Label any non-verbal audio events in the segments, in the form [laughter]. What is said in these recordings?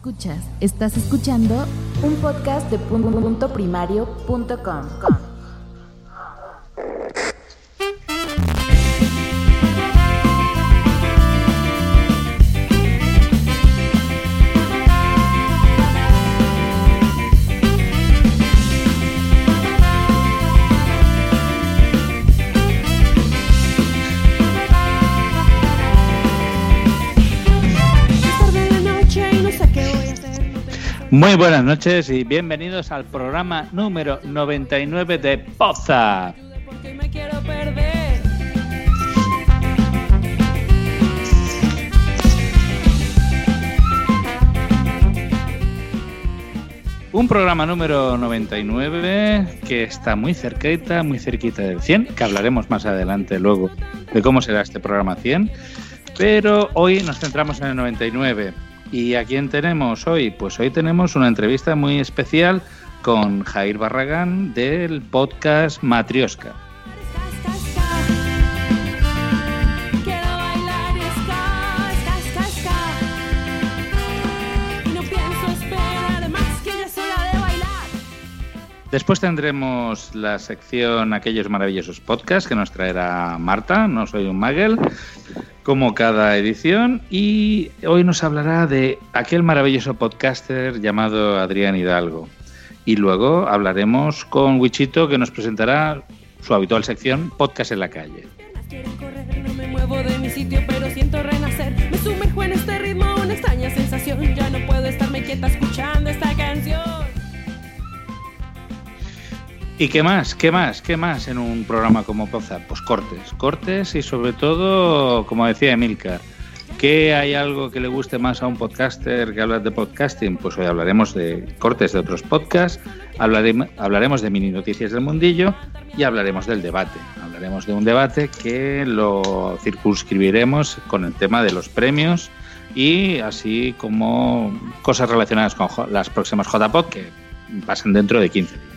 Escuchas, estás escuchando un podcast de punto Muy buenas noches y bienvenidos al programa número 99 de Poza. Un programa número 99 que está muy cerquita, muy cerquita del 100, que hablaremos más adelante luego de cómo será este programa 100. Pero hoy nos centramos en el 99. ¿Y a quién tenemos hoy? Pues hoy tenemos una entrevista muy especial con Jair Barragán del podcast Matrioska. Después tendremos la sección Aquellos maravillosos podcasts que nos traerá Marta, no soy un magel, como cada edición. Y hoy nos hablará de aquel maravilloso podcaster llamado Adrián Hidalgo. Y luego hablaremos con Wichito que nos presentará su habitual sección Podcast en la calle. ¿Y qué más? ¿Qué más? ¿Qué más en un programa como Poza? Pues cortes, cortes y sobre todo, como decía Emilcar, ¿qué hay algo que le guste más a un podcaster que hablar de podcasting? Pues hoy hablaremos de cortes de otros podcasts, hablarem- hablaremos de mini noticias del mundillo y hablaremos del debate. Hablaremos de un debate que lo circunscribiremos con el tema de los premios y así como cosas relacionadas con las próximas JPod que pasan dentro de 15 días.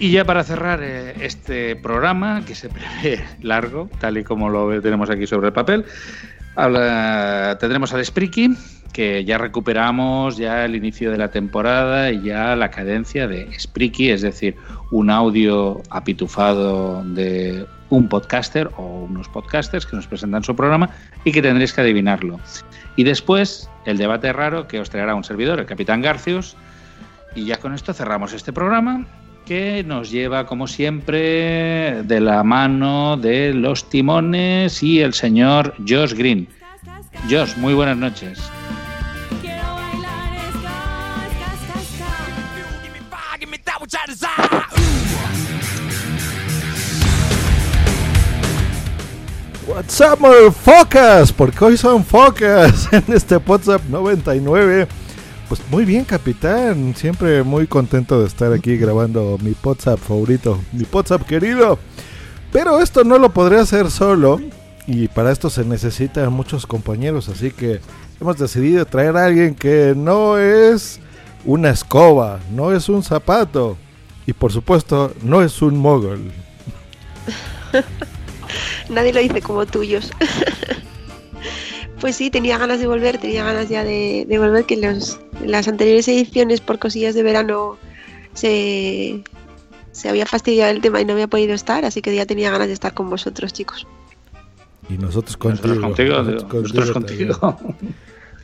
Y ya para cerrar eh, este programa, que se prevé [laughs] largo, tal y como lo tenemos aquí sobre el papel, habla- tendremos al Spriki, que ya recuperamos ya el inicio de la temporada y ya la cadencia de Spriki, es decir, un audio apitufado de un podcaster o unos podcasters que nos presentan su programa y que tendréis que adivinarlo. Y después el debate raro que os traerá un servidor, el Capitán Garcius, y ya con esto cerramos este programa que nos lleva, como siempre, de la mano de los timones y el señor Josh Green. Josh, muy buenas noches. What's up, motherfuckers? Porque hoy son focas [laughs] en este WhatsApp 99. Pues muy bien, capitán. Siempre muy contento de estar aquí grabando mi WhatsApp favorito, mi WhatsApp querido. Pero esto no lo podré hacer solo. Y para esto se necesitan muchos compañeros. Así que hemos decidido traer a alguien que no es una escoba, no es un zapato. Y por supuesto, no es un mogol. [laughs] Nadie lo dice como tuyos. [laughs] pues sí, tenía ganas de volver, tenía ganas ya de, de volver, que los, las anteriores ediciones por cosillas de verano se, se había fastidiado el tema y no había podido estar, así que ya tenía ganas de estar con vosotros, chicos. Y nosotros contigo. Nosotros contigo, nosotros contigo.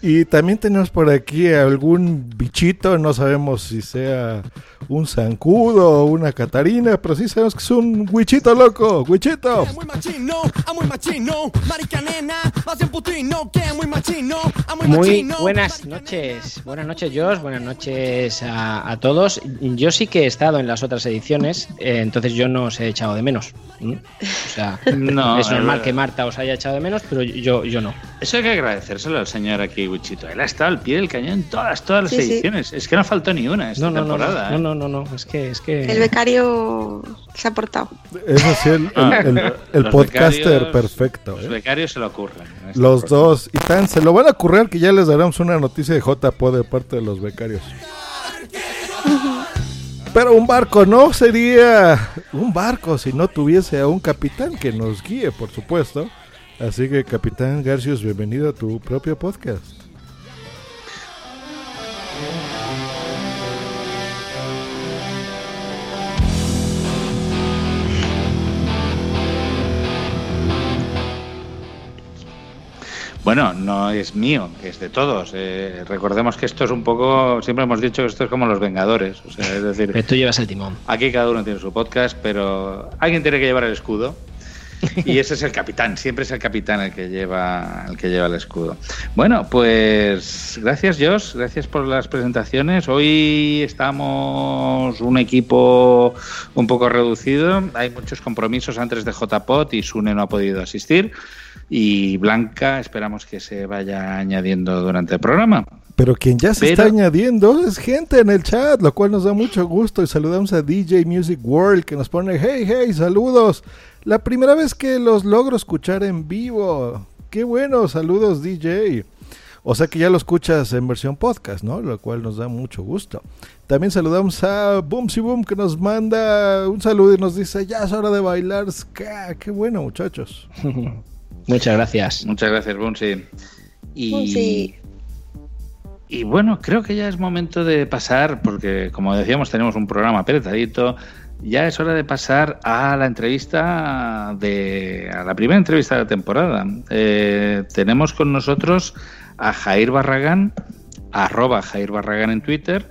Y también tenemos por aquí algún bichito, no sabemos si sea un zancudo o una catarina, pero sí sabemos que es un huichito loco, huichito. muy machino, a muy machino, marica nena, más bien putino, que muy machino, a muy Muy machino. buenas noches, buenas noches Josh, buenas noches a, a todos. Yo sí que he estado en las otras ediciones, eh, entonces yo no os he echado de menos. O sea, [laughs] No, es normal eh, que Marta os haya echado de menos, pero yo, yo no. Eso hay que agradecérselo al señor aquí, Wichito. Él ha estado al pie del cañón en todas, todas las Sí, sí. ediciones. Es que no faltó ni una esta No, no, no, temporada. no, ¿eh? no, no, no, es que, es que El becario se ha portado. Eso sí, el, el- el- el los podcaster becarios- perfecto. Los ¿eh? becarios se lo ocurren. en esta Los dos. Y tan se lo van a currar que ya les daremos una noticia de JPO de parte de los becarios. Pero un barco no sería un barco si no tuviese a un capitán que nos guíe, por supuesto. Así que, Capitán Garcius, bienvenido a tu propio podcast. Bueno, no es mío, es de todos. Eh, recordemos que esto es un poco. Siempre hemos dicho que esto es como los Vengadores. O sea, es decir, pero tú llevas el timón. Aquí cada uno tiene su podcast, pero alguien tiene que llevar el escudo. Y ese es el capitán, siempre es el capitán el que lleva el que lleva el escudo. Bueno, pues gracias Josh, gracias por las presentaciones. Hoy estamos un equipo un poco reducido, hay muchos compromisos antes de JPOT y Sune no ha podido asistir y Blanca esperamos que se vaya añadiendo durante el programa. Pero quien ya se Pero- está añadiendo es gente en el chat, lo cual nos da mucho gusto. Y saludamos a DJ Music World que nos pone, hey, hey, saludos. La primera vez que los logro escuchar en vivo. Qué bueno, saludos DJ. O sea que ya lo escuchas en versión podcast, ¿no? Lo cual nos da mucho gusto. También saludamos a Boomsy Boom que nos manda un saludo y nos dice, ya es hora de bailar ska. Qué bueno, muchachos. [laughs] Muchas gracias. Muchas gracias, Bunsi. Y, Bunsi. y bueno, creo que ya es momento de pasar, porque como decíamos, tenemos un programa apretadito. Ya es hora de pasar a la entrevista de. a la primera entrevista de la temporada. Eh, tenemos con nosotros a Jair Barragán, arroba Jair Barragán en Twitter,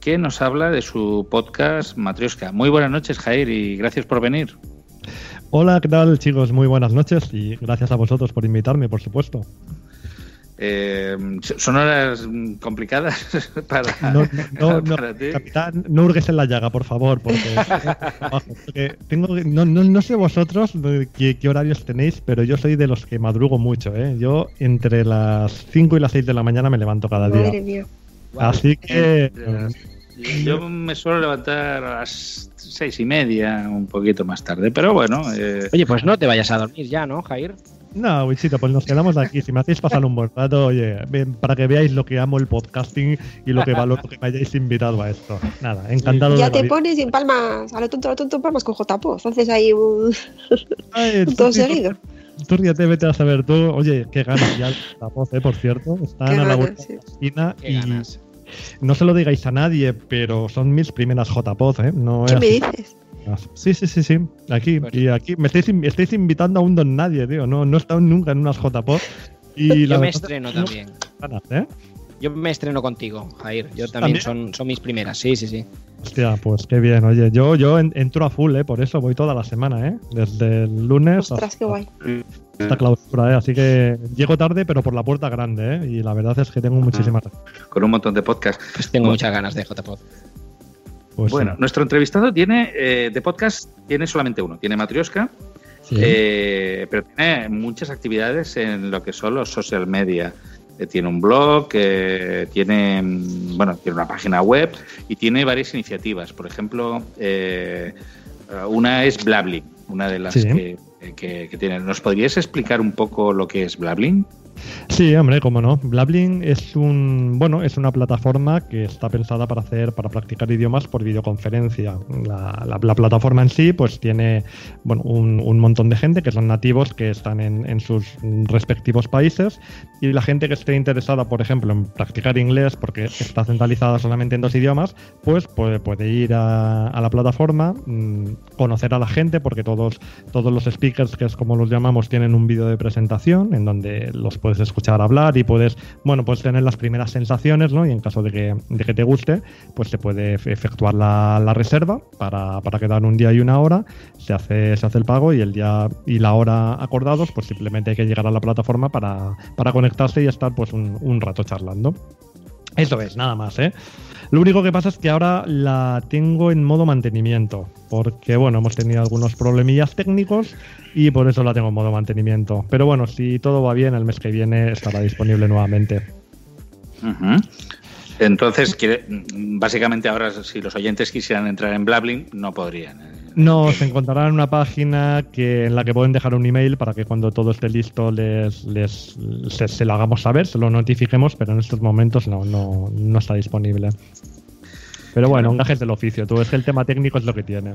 que nos habla de su podcast Matrioska. Muy buenas noches, Jair, y gracias por venir. Hola, ¿qué tal chicos? Muy buenas noches y gracias a vosotros por invitarme, por supuesto. Eh, son horas complicadas [laughs] para, No, no, [laughs] no, para ti. capitán, no hurgues en la llaga, por favor, porque, [laughs] porque tengo que- no, no, no sé vosotros qué, qué horarios tenéis, pero yo soy de los que madrugo mucho, ¿eh? Yo entre las 5 y las 6 de la mañana me levanto cada Madre día. mía. Así que... Yo me suelo levantar a las seis y media, un poquito más tarde, pero bueno. eh, Oye, pues no te vayas a dormir ya, ¿no, Jair? No, Wichito, pues nos quedamos aquí. Si me hacéis pasar un buen rato, oye, para que veáis lo que amo el podcasting y lo que [laughs] valoro que me hayáis invitado a esto. Nada, encantado Ya de te pones en palmas, a lo tonto, a lo tonto, en palmas con JPO. Entonces ahí un, Ay, un [laughs] tú- todo seguido. Tú ríete, vete a saber tú. Oye, qué ganas ya la voz, eh, por cierto. Están Qué a la vuelta sí. de la esquina Qué y ganas. No se lo digáis a nadie, pero son mis primeras JPOZ, ¿eh? No ¿Qué es me así. dices? Sí, sí, sí, sí. Aquí, Pues- y aquí me estáis, in- estáis invitando a un don nadie, tío. No, no he estado nunca en unas JPOZ. Y [laughs] la Yo me estreno también. ganas, ¿eh? Yo me estreno contigo, Jair. Yo también, ¿También? son, son mis primeras, sí, sí, sí. Hostia, pues qué bien. Oye, yo, yo en- entro a full, ¿eh? Por eso voy toda la semana, ¿eh? Desde el lunes Ostras, qué guay. Hasta clausura, ¿eh? Así que llego tarde, pero por la puerta grande, ¿eh? Y la verdad es que tengo muchísimas con un montón de podcasts. Pues tengo muchas ganas de JPod. pues, bueno, sí. nuestro entrevistado tiene eh, de podcast tiene solamente uno, tiene Matrioska, Sí. eh, pero tiene muchas actividades en lo que son los social media. Eh, tiene un blog, eh, tiene mm, bueno, tiene una página web y tiene varias iniciativas. Por ejemplo, eh, una es Blabling, una de las Sí. que, que, que tiene. ¿Nos podrías explicar un poco lo que es Blabling? Sí, hombre, cómo no. Blabling es un bueno, es una plataforma que está pensada para hacer, para practicar idiomas por videoconferencia. La, la- la plataforma en sí, pues tiene bueno, un, montón de gente que son nativos que están en, sus respectivos países y la gente que esté interesada, por ejemplo, en practicar inglés porque está centralizada solamente en dos idiomas, pues puede, puede ir a, a la plataforma, mm, conocer a la gente porque todos, todos los speakers, que es como los llamamos, tienen un vídeo de presentación en donde los puedes escuchar hablar y puedes, bueno, puedes tener las primeras sensaciones, ¿no? Y en caso de que, de que te guste, pues se puede efectuar la, la reserva para, para quedar un día y una hora, se hace, se hace el pago y el día y la hora acordados, pues simplemente hay que llegar a la plataforma para, para conectarse y estar pues un, un rato charlando. Eso es, nada más, ¿eh? Lo único que pasa es que ahora la tengo en modo mantenimiento, porque bueno, hemos tenido algunos problemillas técnicos y por eso la tengo en modo mantenimiento. Pero bueno, si todo va bien, el mes que viene estará disponible nuevamente. Entonces, básicamente ahora si los oyentes quisieran entrar en Blabbling, no podrían. ¿eh? No, se encontrarán en una página que, en la que pueden dejar un email para que cuando todo esté listo les, les se, se lo hagamos saber, se lo notifiquemos, pero en estos momentos no, no, no está disponible. Pero bueno, un gajes del oficio, tú es que el tema técnico es lo que tiene.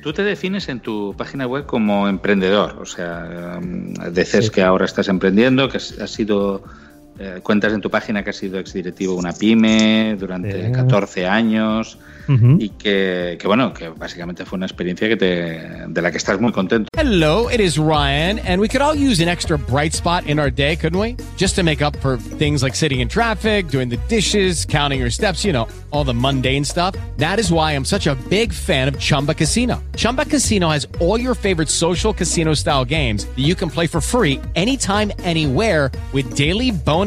Tú te defines en tu página web como emprendedor, o sea, um, dices Sí. que ahora estás emprendiendo, que has sido, eh, cuentas en tu página que has sido exdirectivo de una pyme durante Sí. 14 años Ujú. y que, que, bueno, que básicamente fue una experiencia que te, de la que estás muy contento. Hello, it is Ryan, and we could all use an extra bright spot in our day, couldn't we? Just to make up for things like sitting in traffic, doing the dishes, counting your steps, you know, all the mundane stuff. That is why I'm such a big fan of Chumba Casino. Chumba Casino has all your favorite social casino style games that you can play for free anytime, anywhere with daily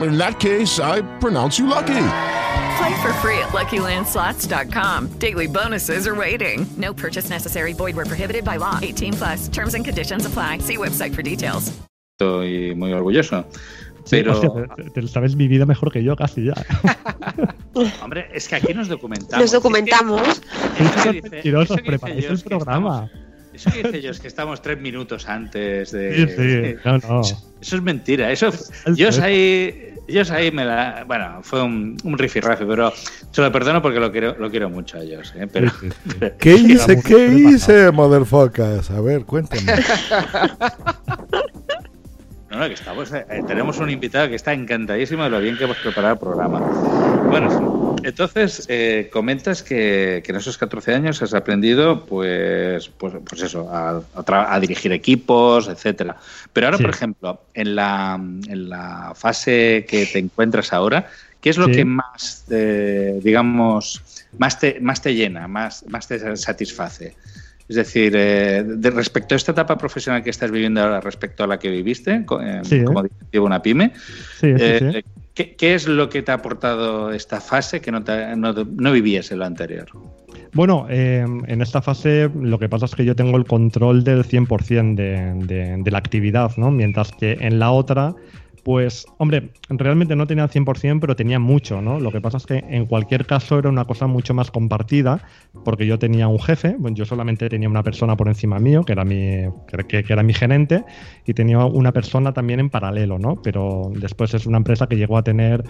In that case, I pronounce you lucky. Play for free at LuckyLandSlots.com. Daily bonuses are waiting. No purchase necessary. Void were prohibited by law. 18 plus. Terms and conditions apply. See website for details. Estoy muy orgulloso. Sí, Pero, hostia, te, te sabes mi vida mejor que yo casi ya. [laughs] hombre, es que aquí nos documentamos. Nos documentamos. Eso que dice- eso que dice preparáis Josh el que programa. Eso que dice ellos que estamos tres minutos antes Sí, de. sí, no, no. [laughs] Eso, eso es mentira. Eso, yo ahí, yo ahí me la. Bueno, fue un, un rifirrafe, pero se lo perdono porque lo quiero, lo quiero mucho a ellos. ¿eh? Pero, [laughs] ¿Qué hice? ¿Qué hice, motherfuckers? A ver, cuéntame. [laughs] No, no, que estamos, eh, tenemos un invitado que está encantadísimo de lo bien que hemos preparado el programa. Bueno, entonces eh, comentas que, que en esos 14 años has aprendido, pues, pues, pues eso, a, a tra- a dirigir equipos, etcétera. Pero ahora, Sí. por ejemplo, en la, en la fase que te encuentras ahora, ¿qué es lo Sí. que más, eh, digamos, más te, más te llena, más, más te satisface? Es decir, eh, de respecto a esta etapa profesional que estás viviendo ahora, respecto a la que viviste eh, Sí, como directivo una pyme, Sí, sí, eh. ¿qué, qué es lo que te ha aportado esta fase que no, te- no, no vivías en lo anterior? Bueno, eh, en esta fase lo que pasa es que yo tengo el control del 100% de, de, de la actividad, ¿no? Mientras que en la otra, pues, hombre, realmente no tenía el 100%, pero tenía mucho, ¿no? Lo que pasa es que en cualquier caso era una cosa mucho más compartida, porque yo tenía un jefe, yo solamente tenía una persona por encima mío, que era mi, que era mi gerente, y tenía una persona también en paralelo, ¿no? Pero después es una empresa que llegó a tener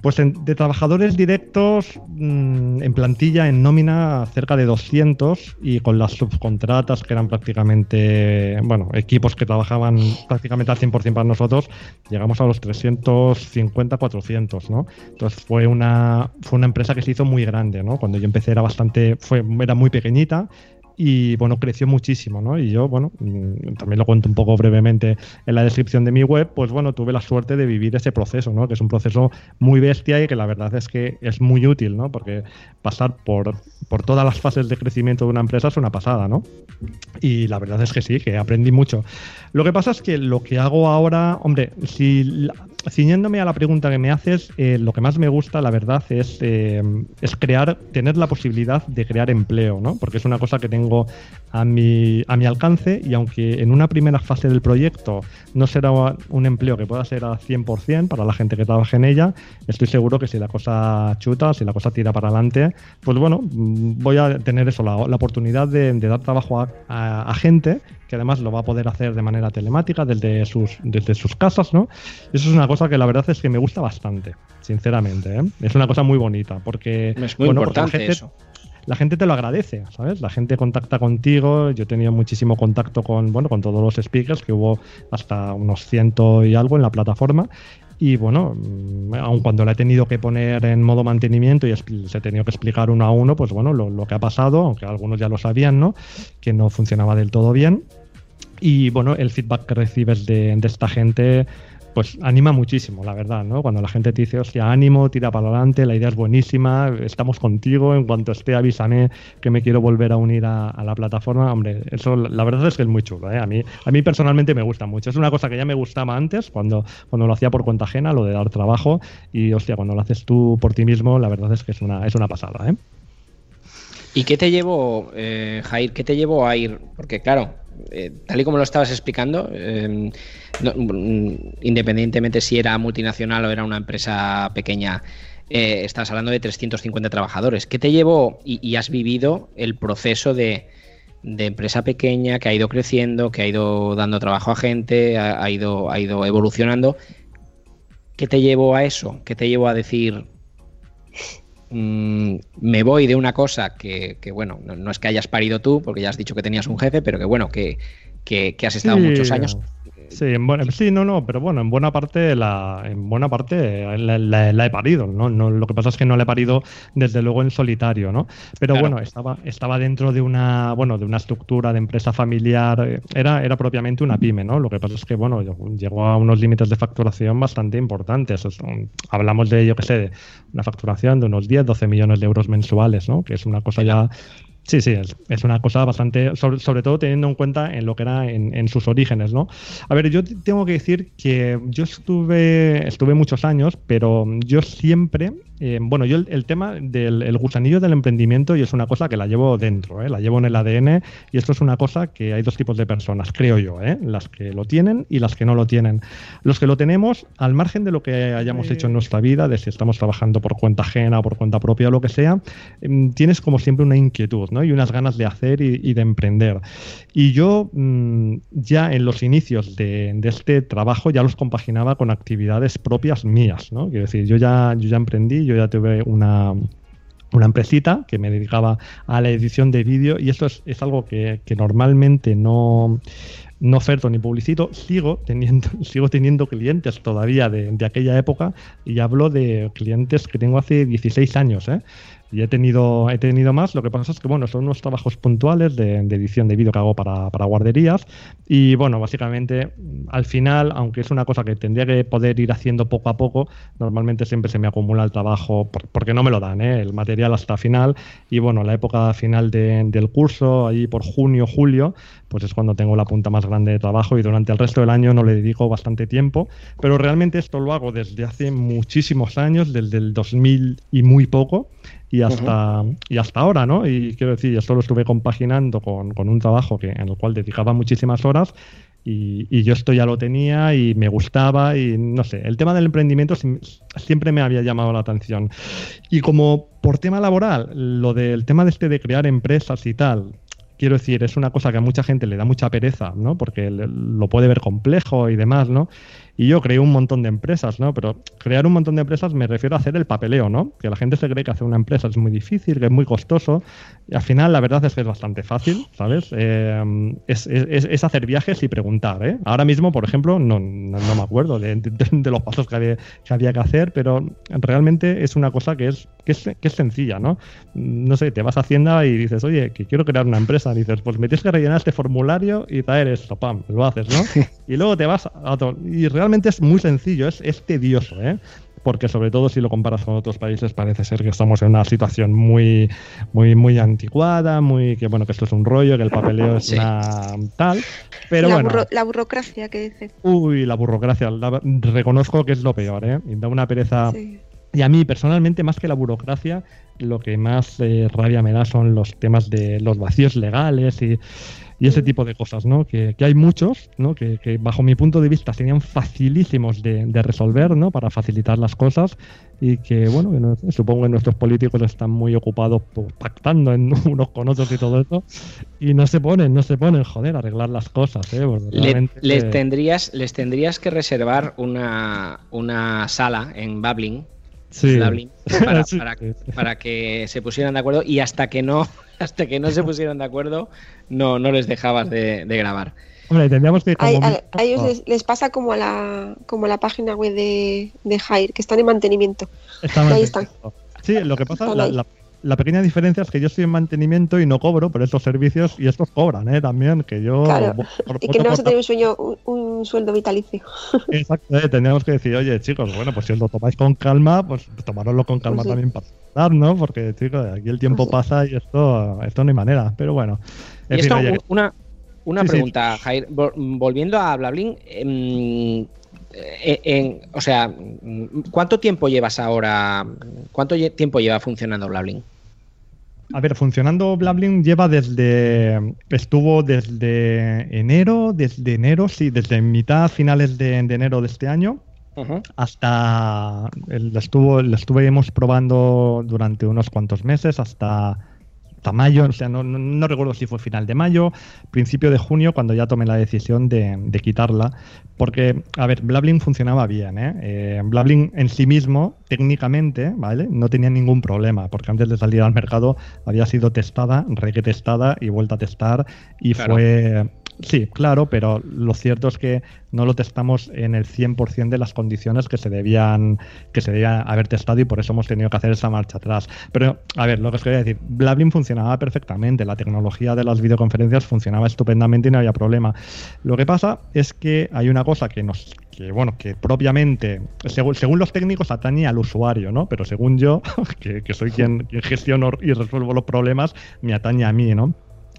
pues de trabajadores directos mm, en plantilla, en nómina, cerca de 200 y con las subcontratas que eran prácticamente, bueno, equipos que trabajaban prácticamente al 100% para nosotros, llegamos a los 350, 400, ¿no? Entonces fue una, fue una empresa que se hizo muy grande, ¿no? Cuando yo empecé era bastante, fue, era muy pequeñita y bueno, creció muchísimo, ¿no? Y yo, bueno, mm, también lo cuento un poco brevemente en la descripción de mi web, pues bueno, tuve la suerte de vivir ese proceso, ¿no? Que es un proceso muy bestia y que la verdad es que es muy útil, ¿no? Porque pasar por, por todas las fases de crecimiento de una empresa es una pasada, ¿no? Y la verdad es que sí, que aprendí mucho. Lo que pasa es que lo que hago ahora, hombre, si ciñéndome a la pregunta que me haces, eh, lo que más me gusta, la verdad, es, eh, es crear, tener la posibilidad de crear empleo, ¿no? Porque es una cosa que tengo a mi, a mi alcance y aunque en una primera fase del proyecto no será un empleo que pueda ser al 100% para la gente que trabaje en ella, estoy seguro que si la cosa chuta, si la cosa tira para adelante, pues bueno, voy a tener eso, la, oportunidad de, dar trabajo a, a- a gente que además lo va a poder hacer de manera telemática desde sus, desde sus casas, ¿no? Eso es una cosa que la verdad es que me gusta bastante, sinceramente. ¿eh? Es una cosa muy bonita, porque Es muy bueno, porque importante la gente, eso. la gente te lo agradece, ¿sabes? La gente contacta contigo. Yo he tenido muchísimo contacto con, bueno, con todos los speakers, que hubo hasta unos ciento y algo en la plataforma. Y bueno, mm, aun cuando la he tenido que poner en modo mantenimiento y les he tenido que explicar uno a uno, pues bueno, lo, que ha pasado, aunque algunos ya lo sabían, ¿no? Que no funcionaba del todo bien. Y bueno, el feedback que recibes de esta gente, pues anima muchísimo, la verdad, ¿no? Cuando la gente te dice, hostia, ánimo, tira para adelante, la idea es buenísima, estamos contigo, en cuanto esté avísame que me quiero volver a unir a, la plataforma, hombre, eso la verdad es que es muy chulo, ¿eh? A mí, a mí personalmente me gusta mucho, es una cosa que ya me gustaba antes, cuando, cuando lo hacía por cuenta ajena, lo de dar trabajo, y hostia, cuando lo haces tú por ti mismo, la verdad es que es una, es una pasada, ¿eh? ¿Y qué te llevó, eh, Jair, qué te llevó a ir? Porque claro, eh, tal y como lo estabas explicando, eh, mm, independientemente si era multinacional o era una empresa pequeña, eh, estás hablando de 350 trabajadores. ¿Qué te llevó y, has vivido el proceso de, empresa pequeña que ha ido creciendo, que ha ido dando trabajo a gente, ha ido, ha ido evolucionando? ¿Qué te llevó a eso? ¿Qué te llevó a decir, mm, me voy de una cosa que, que, bueno, no, no es que hayas parido tú, porque ya has dicho que tenías un jefe, pero que bueno, que, que, que has estado muchos años. Sí, en buena- sí, no, no, pero bueno, en buena parte la, en buena parte la, la- la he parido, ¿no? No, Lo que pasa es que no la he parido desde luego en solitario, ¿no? Pero Claro. bueno, estaba, estaba dentro de una, bueno, de una estructura de empresa familiar, eh, era, era propiamente una pyme, ¿no? Lo que pasa es que, bueno, llegó a unos límites de facturación bastante importantes. Es hablamos de, yo qué sé, de una facturación de unos 10, 12 millones de euros mensuales, ¿no? Que es una cosa ya Sí, sí, es, una cosa bastante, sobre, todo teniendo en cuenta en lo que era en, en sus orígenes, ¿no? A ver, yo tengo que decir que yo estuve, estuve muchos años, pero yo siempre, eh, bueno, yo el, el tema del el gusanillo del emprendimiento y es una cosa que la llevo dentro, ¿eh? la llevo en el ADN y esto es una cosa que hay dos tipos de personas, creo yo, ¿eh? las que lo tienen y las que no lo tienen. Los que lo tenemos, al margen de lo que hayamos hecho en nuestra vida, de si estamos trabajando por cuenta ajena o por cuenta propia o lo que sea, em, tienes como siempre una inquietud ¿no? y unas ganas de hacer y, y de emprender. Y yo mm, ya en los inicios de, de este trabajo ya los compaginaba con actividades propias mías. ¿no? Quiero decir, yo ya, yo ya emprendí, yo ya tuve una, una empresita que me dedicaba a la edición de vídeo y esto es, es algo que, que normalmente no, no oferto ni publicito, sigo teniendo, [laughs] sigo teniendo clientes todavía de, de aquella época y hablo de clientes que tengo hace 16 años, ¿eh? Y he tenido, he tenido más, lo que pasa es que bueno, son unos trabajos puntuales de, de edición de vídeo que hago para, para guarderías. Y bueno, básicamente al final, aunque es una cosa que tendría que poder ir haciendo poco a poco, normalmente siempre se me acumula el trabajo por- porque no me lo dan, ¿eh? el material hasta final. Y bueno, la época final de- del curso, ahí por junio, julio, pues es cuando tengo la punta más grande de trabajo y durante el resto del año no le dedico bastante tiempo, pero realmente esto lo hago desde hace muchísimos años, desde el 2000 y muy poco y hasta, y hasta ahora, ¿no? Y quiero decir, esto lo estuve compaginando con, con un trabajo que, en el cual dedicaba muchísimas horas y, y yo esto ya lo tenía y me gustaba y no sé, el tema del emprendimiento siempre me había llamado la atención. Y como por tema laboral, lo del tema de este de crear empresas y tal, quiero decir, es una cosa que a mucha gente le da mucha pereza, ¿no? Porque lo puede ver complejo y demás, ¿no? Y yo creé un montón de empresas, ¿no? Pero crear un montón de empresas me refiero a hacer el papeleo, ¿no? Que la gente se cree que hacer una empresa es muy difícil, que es muy costoso. Y al final la verdad es que es bastante fácil, ¿sabes? Eh, es, es- es hacer viajes y preguntar, ¿eh? Ahora mismo, por ejemplo, no, no, no me acuerdo de, de- de los pasos que había, que había que hacer, pero realmente es una cosa que es, que es, que es sencilla, ¿no? No sé, te vas a Hacienda y dices, oye, que quiero crear una empresa. dices, pues me tienes que rellenar este formulario y traer esto, pam, lo haces, ¿no? [laughs] y luego te vas a. Y realmente es muy sencillo, es, es tedioso, ¿eh? Porque sobre todo si lo comparas con otros países parece ser que estamos en una situación muy, muy, muy anticuada, muy que bueno, que esto es un rollo, que el papeleo es Sí. una tal. Pero la, bueno. burro- la burocracia que dice. Uy, la burocracia. la- reconozco que es lo peor, ¿eh? Y da una pereza. Sí. Y a mí, personalmente, más que la burocracia, lo que más eh, rabia me da son los temas de los vacíos legales y, y ese tipo de cosas, ¿no? Que, que hay muchos, ¿no? Que, que, bajo mi punto de vista serían facilísimos de, de, resolver, ¿no? Para facilitar las cosas y que, bueno, que no, supongo que nuestros políticos están muy ocupados pues, pactando en [laughs] unos con otros y todo eso y no se ponen, no se ponen, joder, a arreglar las cosas, ¿eh? Le, les, tendrías, les tendrías que reservar una, una sala en Babbling Sí. Para, [laughs] sí. para, para, que se pusieran de acuerdo y hasta que no hasta que no se pusieran de acuerdo no, no les dejabas de, de grabar. Hombre, tendríamos que... A, a, a, ellos les, les, pasa como a la, como a la página web de, de Jair, que están en mantenimiento. Está ahí están. Sí, lo que pasa, la, la, la, pequeña diferencia es que yo estoy en mantenimiento y no cobro por estos servicios y estos cobran, ¿eh? También, que yo... Claro. Por, y que no vas a tener un, sueño, un, un sueldo vitalicio. [laughs] Exacto, ¿eh? tendríamos que decir, oye, chicos, bueno, pues si os lo tomáis con calma, pues tomároslo con calma pues sí. también para dar, ¿no? Porque, chicos, aquí el tiempo pues sí. pasa y esto, esto no hay manera. Pero bueno. En y fin, esto, oye, una, una sí, pregunta, sí. Jair. Volviendo a Blablin, eh, en, o sea, ¿cuánto tiempo llevas ahora? ¿Cuánto tiempo lleva funcionando Blablin? A ver, funcionando Blablin lleva desde. Estuvo desde enero, desde enero, sí, desde mitad, finales de, de enero de este año. Uh -huh. Hasta. Lo, estuvo, lo estuvimos probando durante unos cuantos meses, hasta hasta mayo, o sea, no, no, no, recuerdo si fue final de mayo, principio de junio, cuando ya tomé la decisión de, de quitarla, porque, a ver, Blablin funcionaba bien, ¿eh? eh Blablin en sí mismo, técnicamente, ¿vale? No tenía ningún problema, porque antes de salir al mercado había sido testada, retestada y vuelta a testar, y claro. fue Sí, claro, pero lo cierto es que no lo testamos en el 100% de las condiciones que se debían que se debían haber testado y por eso hemos tenido que hacer esa marcha atrás. Pero, a ver, lo que os quería decir, Blablin funcionaba perfectamente, la tecnología de las videoconferencias funcionaba estupendamente y no había problema. Lo que pasa es que hay una cosa que nos que bueno, que propiamente, según, según los técnicos, atañe al usuario, ¿no? Pero según yo, [laughs] que, que soy quien, quien gestiono y resuelvo los problemas, me atañe a mí, ¿no?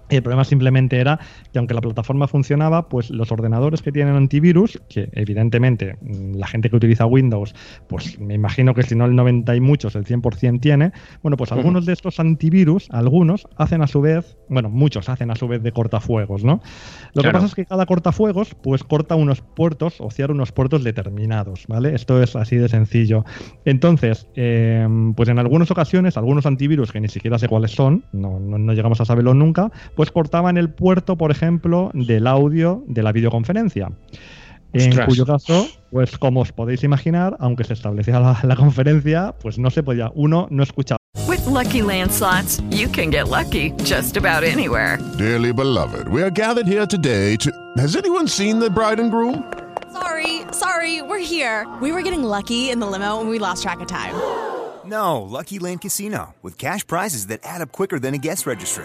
El problema simplemente era que aunque la plataforma funcionaba, pues los ordenadores que tienen antivirus, que evidentemente mm, la gente que utiliza Windows, pues me imagino que si no el 90 y muchos, el 100% tiene, bueno, pues algunos de estos antivirus, algunos, hacen a su vez, bueno, muchos hacen a su vez de cortafuegos, ¿no? Lo claro. que pasa es que cada cortafuegos, pues corta unos puertos o cierra unos puertos determinados, ¿vale? Esto es así de sencillo. Entonces, eh, pues en algunas ocasiones, algunos antivirus que ni siquiera sé cuáles son, no, no, no llegamos a saberlo nunca, pues cortaban el puerto, por ejemplo, del audio de la videoconferencia. En Ostras. cuyo caso, pues como os podéis imaginar, aunque se establecía la, la, conferencia, pues no se podía, uno no escuchaba. With lucky landslots, you can get lucky just about anywhere. Dearly beloved, we are gathered here today to. Has anyone seen the bride and groom? Sorry, sorry, we're here. We were getting lucky in the limo and we lost track of time. No, Lucky Land Casino, with cash prizes that add up quicker than a guest registry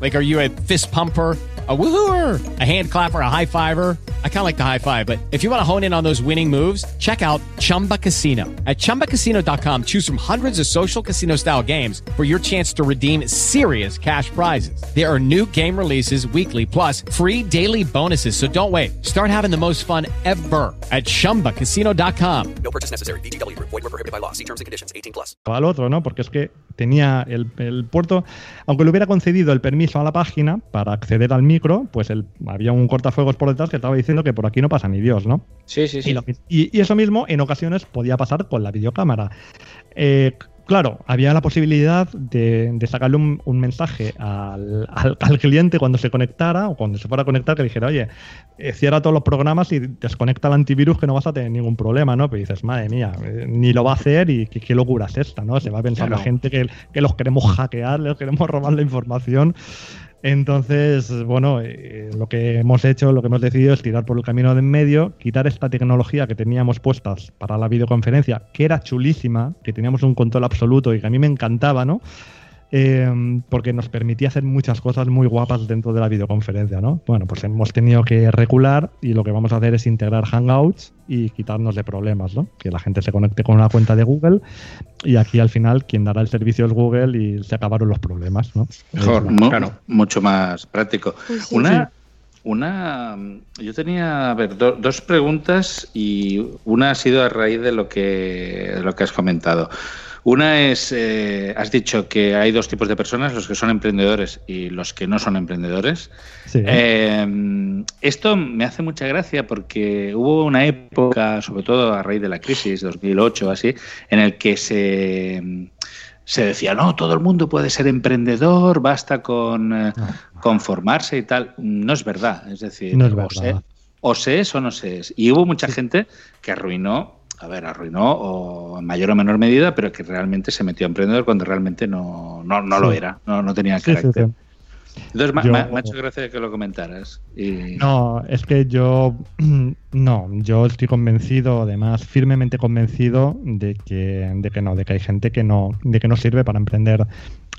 Like, are you a fist pumper? a woohooer, a hand clapper, a high fiver. I kind of like the high five, but if you want to hone in on those winning moves, check out Chumba Casino. At ChumbaCasino.com, choose from hundreds of social casino style games for your chance to redeem serious cash prizes. There are new game releases weekly, plus free daily bonuses. So don't wait. Start having the most fun ever at ChumbaCasino.com. No purchase necessary. BGW. Void were prohibited by law. See terms and conditions. 18 plus. Al otro, ¿no? Porque es que tenía el, el puerto, aunque le hubiera concedido el permiso a la página para acceder al micro, micro, pues el, había un cortafuegos por detrás que estaba diciendo que por aquí no pasa ni Dios, ¿no? Sí, sí, sí. Y, lo, y, y eso mismo en ocasiones podía pasar con la videocámara. Eh, claro, había la posibilidad de, de sacarle un, un mensaje al, al, al, cliente cuando se conectara o cuando se fuera a conectar que dijera, oye, eh, cierra todos los programas y desconecta el antivirus que no vas a tener ningún problema, ¿no? Pero dices, madre mía, eh, ni lo va a hacer y qué, qué locura es esta, ¿no? Se va a pensar claro. la gente que, que los queremos hackear, les queremos robar la información. Entonces, bueno, eh, lo que hemos hecho, lo que hemos decidido es tirar por el camino de en medio, quitar esta tecnología que teníamos puestas para la videoconferencia, que era chulísima, que teníamos un control absoluto y que a mí me encantaba, ¿no? Eh, porque nos permitía hacer muchas cosas muy guapas dentro de la videoconferencia, ¿no? Bueno, pues hemos tenido que recular y lo que vamos a hacer es integrar Hangouts y quitarnos de problemas, ¿no? Que la gente se conecte con una cuenta de Google y aquí al final quien dará el servicio es Google y se acabaron los problemas, ¿no? Mejor, mu- mucho más práctico. Pues sí. Una, una, yo tenía, a ver, do- dos preguntas y una ha sido a raíz de lo que, de lo que has comentado. Una es, eh, has dicho que hay dos tipos de personas, los que son emprendedores y los que no son emprendedores. Sí. Eh, esto me hace mucha gracia porque hubo una época, sobre todo a raíz de la crisis 2008 o así, en el que se, se decía, no, todo el mundo puede ser emprendedor, basta con, eh, con formarse y tal. No es verdad, es decir, No es o, verdad. se, o se es o no se es. Y hubo mucha gente que arruinó, a ver, arruinó o en mayor o menor medida, pero que realmente se metió a emprendedor cuando realmente no, no, no lo era, no, no tenía Sí, sí, carácter. sí. Entonces, Yo- me- me ha hecho gracia que lo comentaras. Y... No, es que yo [clears throat] no, yo estoy convencido, además firmemente convencido de que, de que no, de que hay gente que no, de que no sirve para emprender.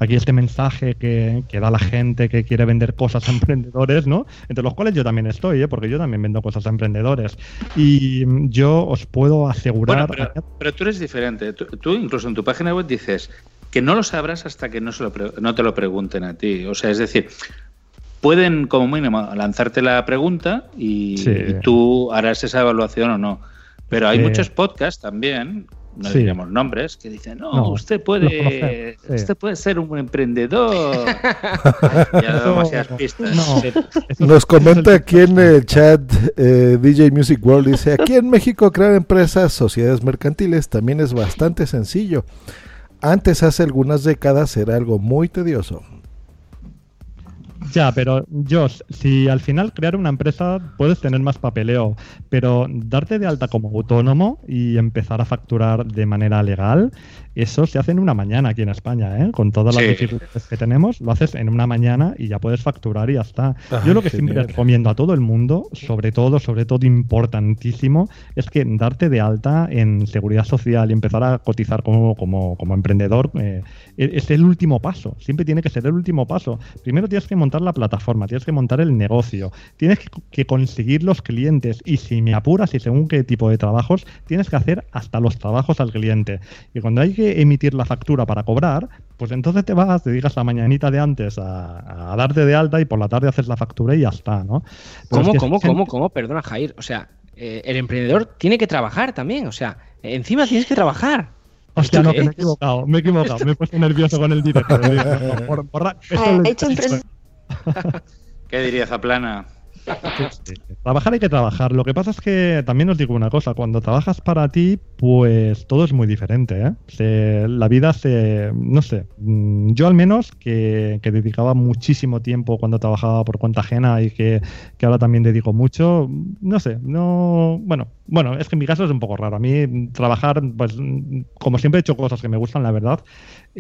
Aquí este mensaje que, que da la gente que quiere vender cosas a emprendedores, ¿no? Entre los cuales yo también estoy, ¿eh? porque yo también vendo cosas a emprendedores. Y yo os puedo asegurar. Bueno, pero, pero tú eres diferente. Tú, tú incluso en tu página web dices que no lo sabrás hasta que no, se lo pre- no te lo pregunten a ti. O sea, es decir, pueden como mínimo lanzarte la pregunta y, Sí. y tú harás esa evaluación o no. Pero hay Eh, muchos podcasts también, no sí. diremos nombres, que dicen, no, No, usted puede sí. usted puede ser un emprendedor. [laughs] ya Eso- demasiadas pistas. no. Nos comenta aquí en el chat eh, DJ Music World, dice, aquí en México crear empresas, sociedades mercantiles también es bastante sencillo. Antes, hace algunas décadas, era algo muy tedioso. Ya, pero Josh, si al final crear una empresa puedes tener más papeleo, pero darte de alta como autónomo y empezar a facturar de manera legal, eso se hace en una mañana aquí en España, ¿eh? Con todas las Sí. dificultades que tenemos, lo haces en una mañana y ya puedes facturar y ya está. Ah, Yo lo que siempre recomiendo a todo el mundo, sobre todo, sobre todo importantísimo, es que darte de alta en seguridad social y empezar a cotizar como, como, como emprendedor eh, es el último paso. Siempre tiene que ser el último paso. Primero tienes que montar la plataforma, tienes que montar el negocio, tienes que, que conseguir los clientes y si me apuras y según qué tipo de trabajos, tienes que hacer hasta los trabajos al cliente. Y cuando hay que emitir la factura para cobrar, pues entonces te vas, te digas la mañanita de antes a, a darte de alta y por la tarde haces la factura y ya está, ¿no? Pero es ¿Cómo, que cómo, gente- cómo, cómo? Perdona, Jair. O sea, eh, el emprendedor tiene que trabajar también. O sea, encima tienes que trabajar. Hostia, ¿Esto no, que me he equivocado, me he equivocado, me he puesto nervioso con el directo. [laughs] Hecho [laughs] [laughs] ¿Qué diría Zaplana? [laughs] Trabajar hay que trabajar. Lo que pasa es que también os digo una cosa, cuando trabajas para ti, pues todo es muy diferente. ¿eh? La vida se... no sé, mm, yo al menos que, que dedicaba muchísimo tiempo cuando trabajaba por cuenta ajena y que, que ahora también dedico mucho, no sé, no... Bueno, bueno, es que en mi caso es un poco raro. A mí trabajar, pues mm, como siempre he hecho cosas que me gustan, la verdad,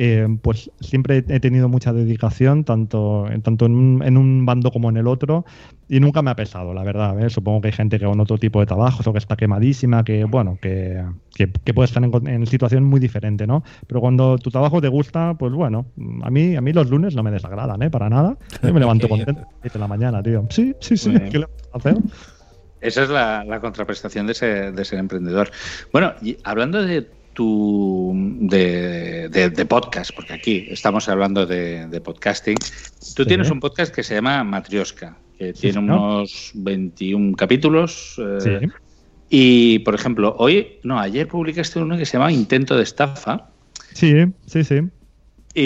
eh, pues siempre he tenido mucha dedicación, tanto, tanto en, un, en un bando como en el otro, y nunca me ha pesado, la verdad. ¿eh? Supongo que hay gente que con otro tipo de trabajos o que está quemadísima, que bueno, que, que, que puede estar en, en situación muy diferente, ¿no? Pero cuando tu trabajo te gusta, pues bueno, a mí, a mí los lunes no me desagradan, ¿eh? Para nada. Yo me levanto contento a las 7 de la mañana, tío. Sí, sí, sí. ¿Qué le vamos a hacer? Esa es la, la contraprestación de ser, de ser emprendedor. Bueno, y hablando de tu de, de- de podcast, porque aquí estamos hablando de, de podcasting, tú Sí. tienes un podcast que se llama Matrioska, que Sí, tiene unos 21 capítulos. eh, Sí. Y, por ejemplo, hoy, no, ayer publicaste uno que se llama Intento de estafa. Sí, sí, sí. Y,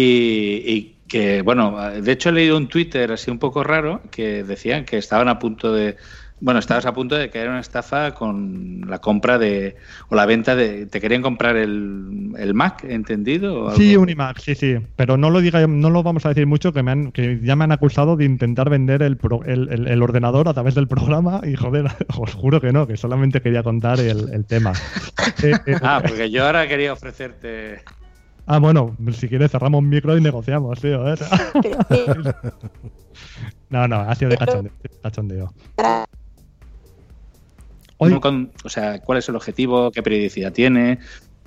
y que, bueno, de hecho he leído un Twitter así un poco raro que decían que estaban a punto de. Bueno, estabas a punto de caer en una estafa con la compra de. o la venta de. ¿Te querían comprar el, el Mac, entendido? o algo? Sí, un iMac, sí, sí. Pero no lo diga, no lo vamos a decir mucho, que me han, que ya me han acusado de intentar vender el, pro- el, el- el ordenador a través del programa y joder, [laughs] os juro que no, que solamente quería contar el, el tema. Eh, eh, [laughs] Ah, porque yo ahora quería ofrecerte. ah, bueno, si quieres cerramos un micro y negociamos, tío. ¿eh? [laughs] no, no, ha sido de cachondeo. de cachondeo. Hoy- ¿Cómo con- o sea, ¿cuál es el objetivo? ¿Qué periodicidad tiene?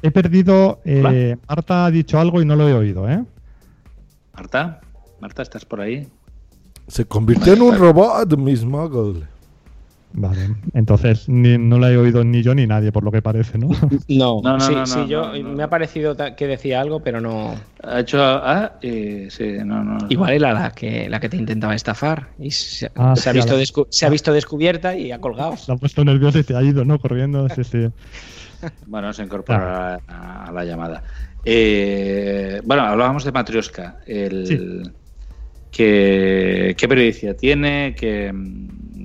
He perdido. eh. Marta ha dicho algo y no lo he oído, ¿eh? Marta, Marta, ¿estás por ahí? Se convirtió en un robot, Miss Muggle. Vale, entonces ni- no la he oído ni yo ni nadie, por lo que parece, ¿no? [laughs] No, No, no, sí, no, sí, no, yo no, no. me ha parecido que decía algo, pero no. Ha hecho. Ah, eh, sí, no, no. Igual era la que, la que te intentaba estafar y se, Ah, se ha, sí, visto a la- descu- se ha visto descubierta y ha colgado. [laughs] Se ha puesto nervioso y se ha ido, ¿no? Corriendo, sí, sí. [laughs] Bueno, se incorpora a, a la llamada. Eh, bueno, hablábamos de Matrioska. El, que, ¿Qué periodicidad tiene? ¿Qué, qué-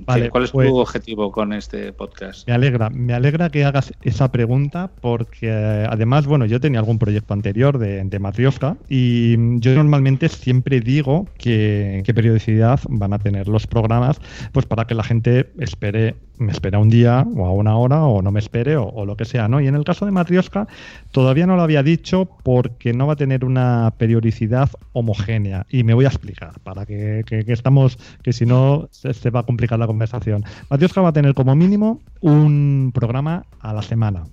Vale, ¿Cuál es pues- tu objetivo con este podcast? Me alegra, me alegra que hagas esa pregunta porque además, bueno, yo tenía algún proyecto anterior de, de Matrioska y yo normalmente siempre digo que, qué periodicidad van a tener los programas, pues para que la gente espere, me espere un día o a una hora o no me espere o, o lo que sea, ¿no? Y en el caso de Matrioska todavía no lo había dicho porque no va a tener una periodicidad homogénea y me voy a explicar para que, que- que estamos, que si no se, se va a complicar la conversación. Va a tener como mínimo un programa a la semana.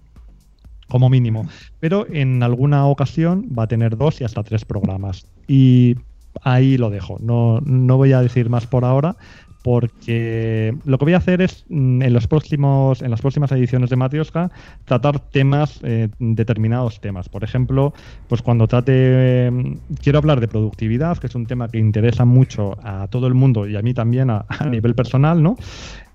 Como mínimo. Pero en alguna ocasión va a tener dos y hasta tres programas. Y ahí lo dejo. No, no voy a decir más por ahora. Porque lo que voy a hacer es mm, en los próximos, en las próximas ediciones de Matrioska, tratar temas, eh, determinados temas. Por ejemplo, pues cuando trate, eh, quiero hablar de productividad, que es un tema que interesa mucho a todo el mundo y a mí también a, a nivel personal, ¿no?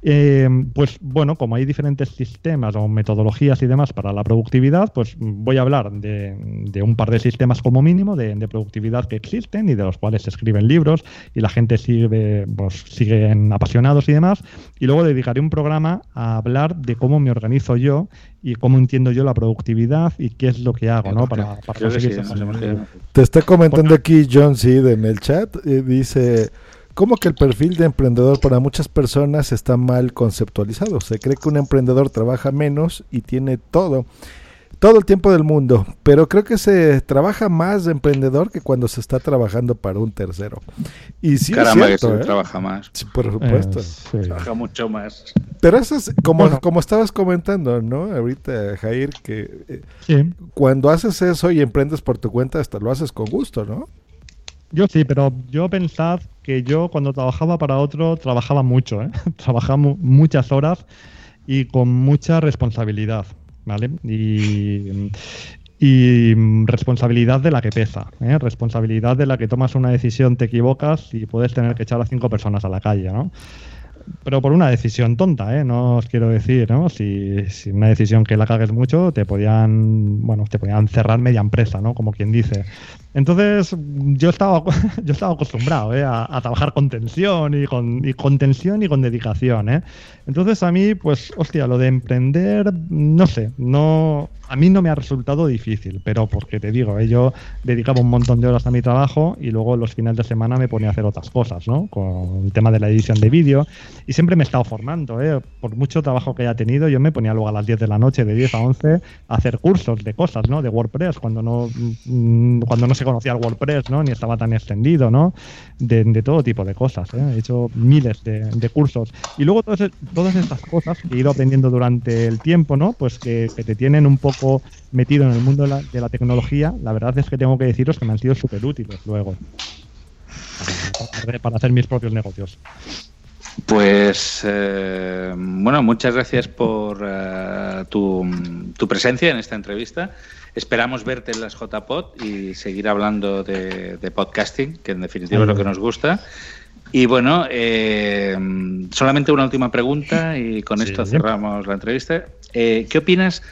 Eh, pues bueno, como hay diferentes sistemas o metodologías y demás para la productividad, pues voy a hablar de, de un par de sistemas como mínimo de, de productividad que existen y de los cuales se escriben libros y la gente sigue, pues, siguen apasionados y demás. Y luego dedicaré un programa a hablar de cómo me organizo yo y cómo entiendo yo la productividad y qué es lo que hago, ¿no? Para, para sí, conseguir quedado. Te está comentando aquí John Seed en el chat. eh, dice, ¿cómo que el perfil de emprendedor para muchas personas está mal conceptualizado? Se cree que un emprendedor trabaja menos y tiene todo, todo el tiempo del mundo. Pero creo que se trabaja más de emprendedor que cuando se está trabajando para un tercero. Y sí Caramba, es cierto, que se ¿eh? trabaja más. Sí, por supuesto. Eh, sí. Trabaja mucho más. Pero eso es como, Bueno. como estabas comentando, ¿no? Ahorita, Jair, que eh, Sí. cuando haces eso y emprendes por tu cuenta, hasta lo haces con gusto, ¿no? Yo sí, pero yo pensad que yo cuando trabajaba para otro trabajaba mucho, ¿eh? [laughs] trabajaba mu- muchas horas y con mucha responsabilidad, ¿vale? Y, y responsabilidad de la que pesa, ¿eh? responsabilidad de la que tomas una decisión, te equivocas y puedes tener que echar a cinco personas a la calle, ¿no? Pero por una decisión tonta, ¿eh? No os quiero decir, ¿no? Si, si una decisión que la cagues mucho, te podían, bueno, te podían cerrar media empresa, ¿no? Como quien dice. Entonces, yo estaba, [laughs] yo estaba acostumbrado ¿eh? a, a trabajar con tensión y con, y con tensión y con dedicación. ¿eh? Entonces, a mí, pues, hostia, lo de emprender, no sé, no, a mí no me ha resultado difícil, pero porque te digo, ¿eh? yo dedicaba un montón de horas a mi trabajo y luego los fines de semana me ponía a hacer otras cosas, ¿no? Con el tema de la edición de vídeo y siempre me he estado formando, ¿eh? Por mucho trabajo que haya tenido, yo me ponía luego a las 10 de la noche, de 10 a 11, a hacer cursos de cosas, ¿no? De WordPress, cuando no, mm, cuando no se conocía el WordPress, ¿no? Ni estaba tan extendido, ¿no? De, todo tipo de cosas, ¿eh? He hecho miles de, cursos. Y luego todas, todas estas cosas que he ido aprendiendo durante el tiempo, ¿no? Pues que, te tienen un poco metido en el mundo de la, tecnología, la verdad es que tengo que deciros que me han sido súper útiles luego. Para, para hacer mis propios negocios. Pues eh, bueno, muchas gracias por eh, tu, tu presencia en esta entrevista. Esperamos verte en las JPod y seguir hablando de, de podcasting, que en definitiva es lo que nos gusta. Y bueno, eh, solamente una última pregunta y con Sí. esto cerramos la entrevista. Eh, ¿Qué opinas?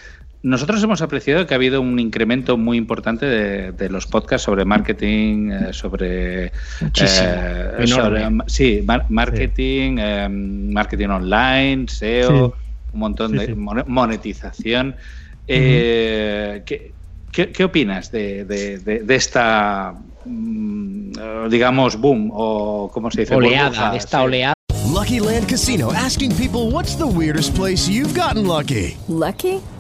Nosotros hemos apreciado que ha habido un incremento muy importante de, de los podcasts sobre marketing, eh, sobre, eh, sobre- sí, mar- marketing, eh, marketing online, SEO, Sí. un montón Sí, de sí. mon- monetización. Eh, ¿qué, qué, qué opinas de, de- de- de esta, mm, digamos, boom o cómo se dice? Oleada, Burbuja, de esta sí. oleada. Lucky Land Casino asking people what's the weirdest place you've gotten lucky? Lucky?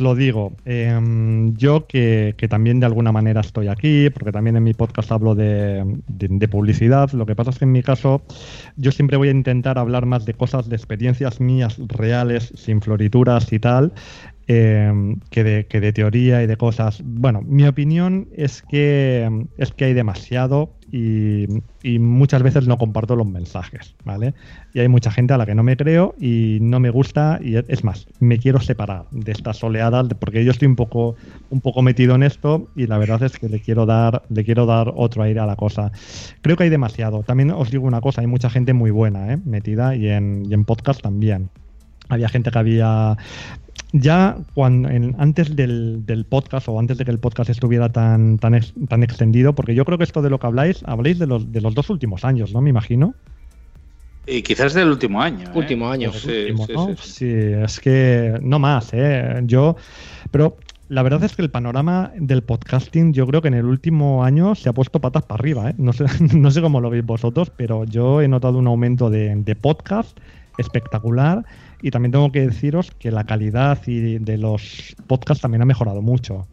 lo digo. Eh, yo que, también de alguna manera estoy aquí, porque también en mi podcast hablo de, publicidad. Lo que pasa es que en mi caso yo siempre voy a intentar hablar más de cosas, de experiencias mías reales, sin florituras y tal. Eh, que, de, que, de, teoría y de cosas. Bueno, mi opinión es que es que hay demasiado y, y, muchas veces no comparto los mensajes, ¿vale? Y hay mucha gente a la que no me creo y no me gusta y es más, me quiero separar de estas oleadas porque yo estoy un poco un poco metido en esto y la verdad es que le quiero dar le quiero dar otro aire a la cosa. Creo que hay demasiado. También os digo una cosa, hay mucha gente muy buena, ¿eh? metida y en, y en podcast también. Había gente que había ya cuando en, antes del, del, podcast o antes de que el podcast estuviera tan, tan, ex, tan extendido, porque yo creo que esto de lo que habláis, habláis de los, de los dos últimos años, ¿no? Me imagino. Y quizás del último año. ¿eh? Último año. Sí, último, sí, ¿no? sí, sí, es que no más, ¿eh? Yo, pero la verdad es que el panorama del podcasting, yo creo que en el último año se ha puesto patas para arriba, ¿eh? No sé, [laughs] no sé cómo lo veis vosotros, pero yo he notado un aumento de, de podcast espectacular y también tengo que deciros que la calidad y de los podcasts también ha mejorado mucho.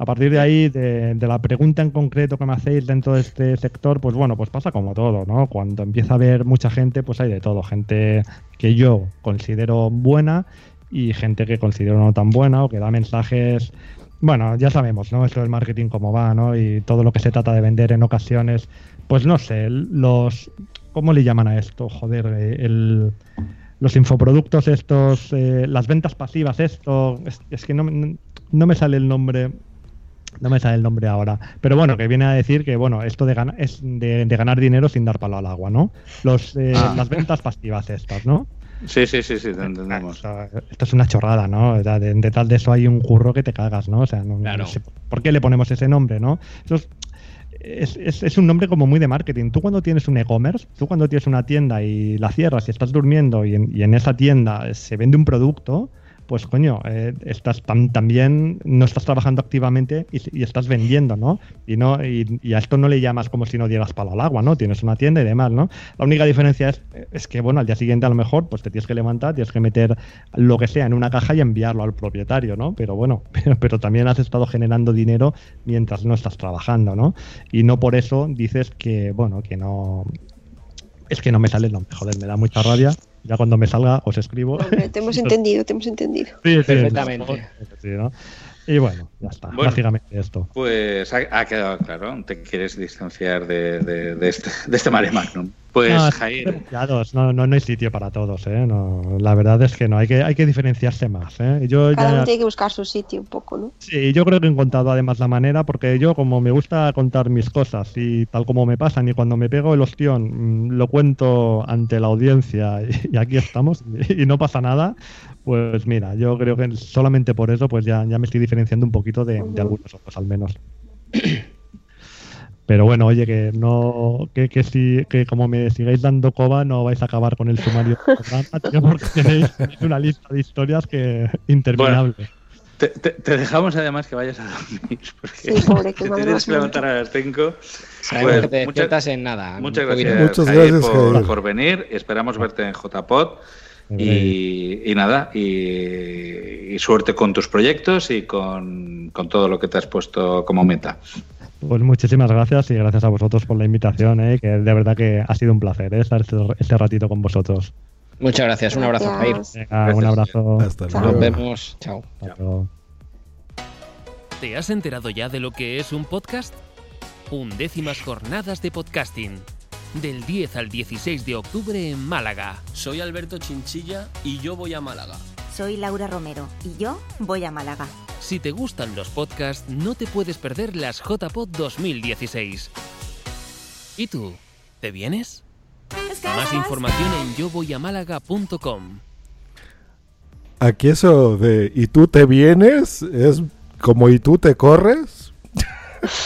A partir de ahí, de, de, la pregunta en concreto que me hacéis dentro de este sector, pues bueno, pues pasa como todo, ¿no? Cuando empieza a haber mucha gente, pues hay de todo. Gente que yo considero buena y gente que considero no tan buena o que da mensajes. Bueno, ya sabemos, ¿no? Esto del marketing cómo va, ¿no? Y todo lo que se trata de vender en ocasiones, pues no sé, los. ¿Cómo le llaman a esto? Joder, el los infoproductos estos, eh, las ventas pasivas, esto, es, es que no, no, me sale el nombre, no me sale el nombre ahora, pero bueno, que viene a decir que bueno, esto de, gana, es de, de, ganar dinero sin dar palo al agua, ¿no? Los, eh, ah. Las ventas pasivas estas, ¿no? Sí, sí, sí, sí, te entendemos. Esto, esto es una chorrada, ¿no? O sea, de, detrás de eso hay un curro que te cagas, ¿no? O sea, no, claro. no sé por qué le ponemos ese nombre, ¿no? Eso es, es, es, es, un nombre como muy de marketing. Tú cuando tienes un e-commerce, tú cuando tienes una tienda y la cierras y estás durmiendo y en, y en esa tienda se vende un producto, pues coño, eh, estás tam, también no estás trabajando activamente y, estás vendiendo, ¿no? Y no y, a esto no le llamas como si no dieras palo al agua, ¿no? Tienes una tienda y demás, ¿no? La única diferencia es, es que, bueno, al día siguiente a lo mejor pues te tienes que levantar, tienes que meter lo que sea en una caja y enviarlo al propietario, ¿no? Pero bueno, [laughs] pero, pero también has estado generando dinero mientras no estás trabajando, ¿no? Y no por eso dices que, bueno, que no... Es que no me sale el nombre, joder, me da mucha rabia. Ya cuando me salga os escribo. Hombre, te hemos [laughs] entendido, te hemos entendido. Sí, sí, Perfectamente. Sí, ¿no? Y bueno, ya está. Bueno, básicamente esto. Pues ha, ha, quedado claro. Te quieres distanciar de, de, de este, de este mare magnum. Pues, no, Jair. No, no, no, hay sitio para todos, ¿eh? No, la verdad es que no, hay que, hay que diferenciarse más, ¿eh? Yo Cada ya, uno tiene que buscar su sitio un poco, ¿no? Sí, yo creo que he encontrado además la manera, porque yo como me gusta contar mis cosas y tal como me pasan, y cuando me pego el ostión, lo cuento ante la audiencia y, y aquí estamos y no pasa nada, pues mira, yo creo que solamente por eso pues ya, ya me estoy diferenciando un poquito de, de algunos otros al menos. [clears throat] Pero bueno, oye, que no, que, que si, que como me sigáis dando coba, no vais a acabar con el sumario [laughs] tío, porque tenéis una lista de historias que interminable. Bueno, te, te, te, dejamos además que vayas a dormir, [laughs] porque sí, pobre, que te tienes que levantar a las 5. Sabemos pues, que te despiertas en nada. Muchas gracias, muchas Jair, gracias por, por, venir. Esperamos verte en JPod. Y, y, nada, y, y, suerte con tus proyectos y con, con todo lo que te has puesto como meta. Pues muchísimas gracias y gracias a vosotros por la invitación, ¿eh? que de verdad que ha sido un placer ¿eh? estar este, este, ratito con vosotros. Muchas gracias, un abrazo, Jair. Venga, un abrazo. Hasta luego. Nos vemos, chao. chao. ¿Te has enterado ya de lo que es un podcast? Undécimas jornadas de podcasting. Del 10 al 16 de octubre en Málaga. Soy Alberto Chinchilla y yo voy a Málaga. Soy Laura Romero y yo voy a Málaga. Si te gustan los podcasts, no te puedes perder las JPod 2016. ¿Y tú? ¿Te vienes? Más información en yovoyamálaga.com. Aquí eso de y tú te vienes es como y tú te corres.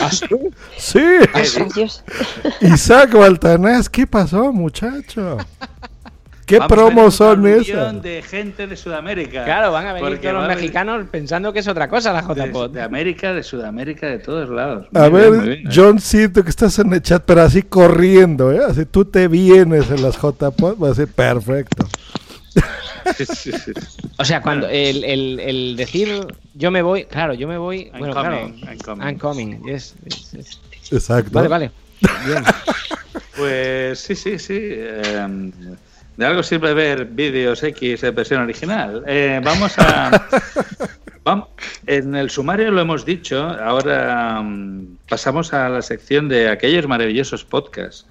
¿Ah, sí? Dios. Isaac Baltanás, ¿qué pasó, muchacho? ¿Qué Vamos a promos tener son un esas? millón de gente de Sudamérica. Claro, van a venir Porque todos los a venir mexicanos pensando que es otra cosa la De, JPod. de América, de Sudamérica, de todos lados. A Muy ver, bien, bien. John Cito, que estás en el chat, pero así corriendo, ¿eh? Así tú te vienes en las JPod, va a ser perfecto. O sea, cuando el, el, el decir yo me voy, claro, yo me voy. I'm bueno, coming, claro. I'm coming. I'm coming, yes, yes, yes. Exacto. Vale, vale. Bien. [laughs] Pues sí, sí, sí. eh, de algo sirve ver vídeos X en versión original. Eh, vamos a. [laughs] vam- en el sumario lo hemos dicho. Ahora mm, pasamos a la sección de aquellos maravillosos podcasts.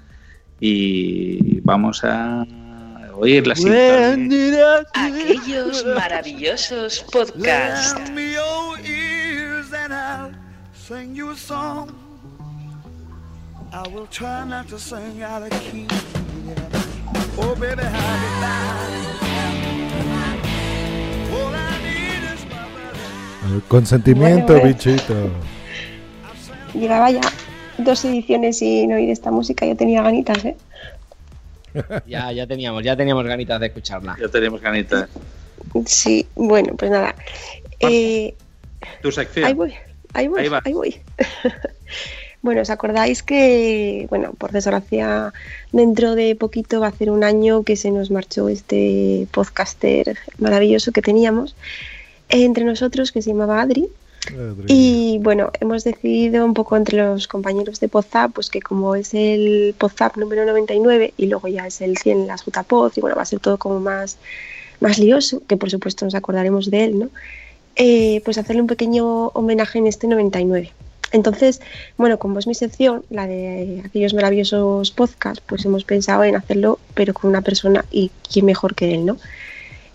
Y vamos a oír la sintonía. Aquellos maravillosos podcasts. Lend me your ears and I'll sing you a song. I will try not to sing out of key. Oh, baby, how All I need is my El consentimiento, Bueno, bueno. bichito. Llevaba ya dos ediciones sin oír esta música, yo tenía ganitas, ¿eh? Ya, ya teníamos, ya teníamos ganitas de escucharla. Ya tenemos ganitas. Sí, bueno, pues nada. Eh, Tu sección. ahí voy, ahí voy, Ahí voy. [laughs] bueno, ¿os acordáis que, bueno, por desgracia, dentro de poquito va a ser un año que se nos marchó este podcaster maravilloso que teníamos entre nosotros, que se llamaba Adri? Y bueno, hemos decidido un poco entre los compañeros de Podzap, pues que como es el Podzap número 99 y luego ya es el 100 las JPod, y bueno, va a ser todo como más, más lioso, que por supuesto nos acordaremos de él, ¿no? Eh, pues hacerle un pequeño homenaje en este 99. Entonces, bueno, como es mi sección, la de aquellos maravillosos podcasts, pues hemos pensado en hacerlo, pero con una persona y quién mejor que él, ¿no?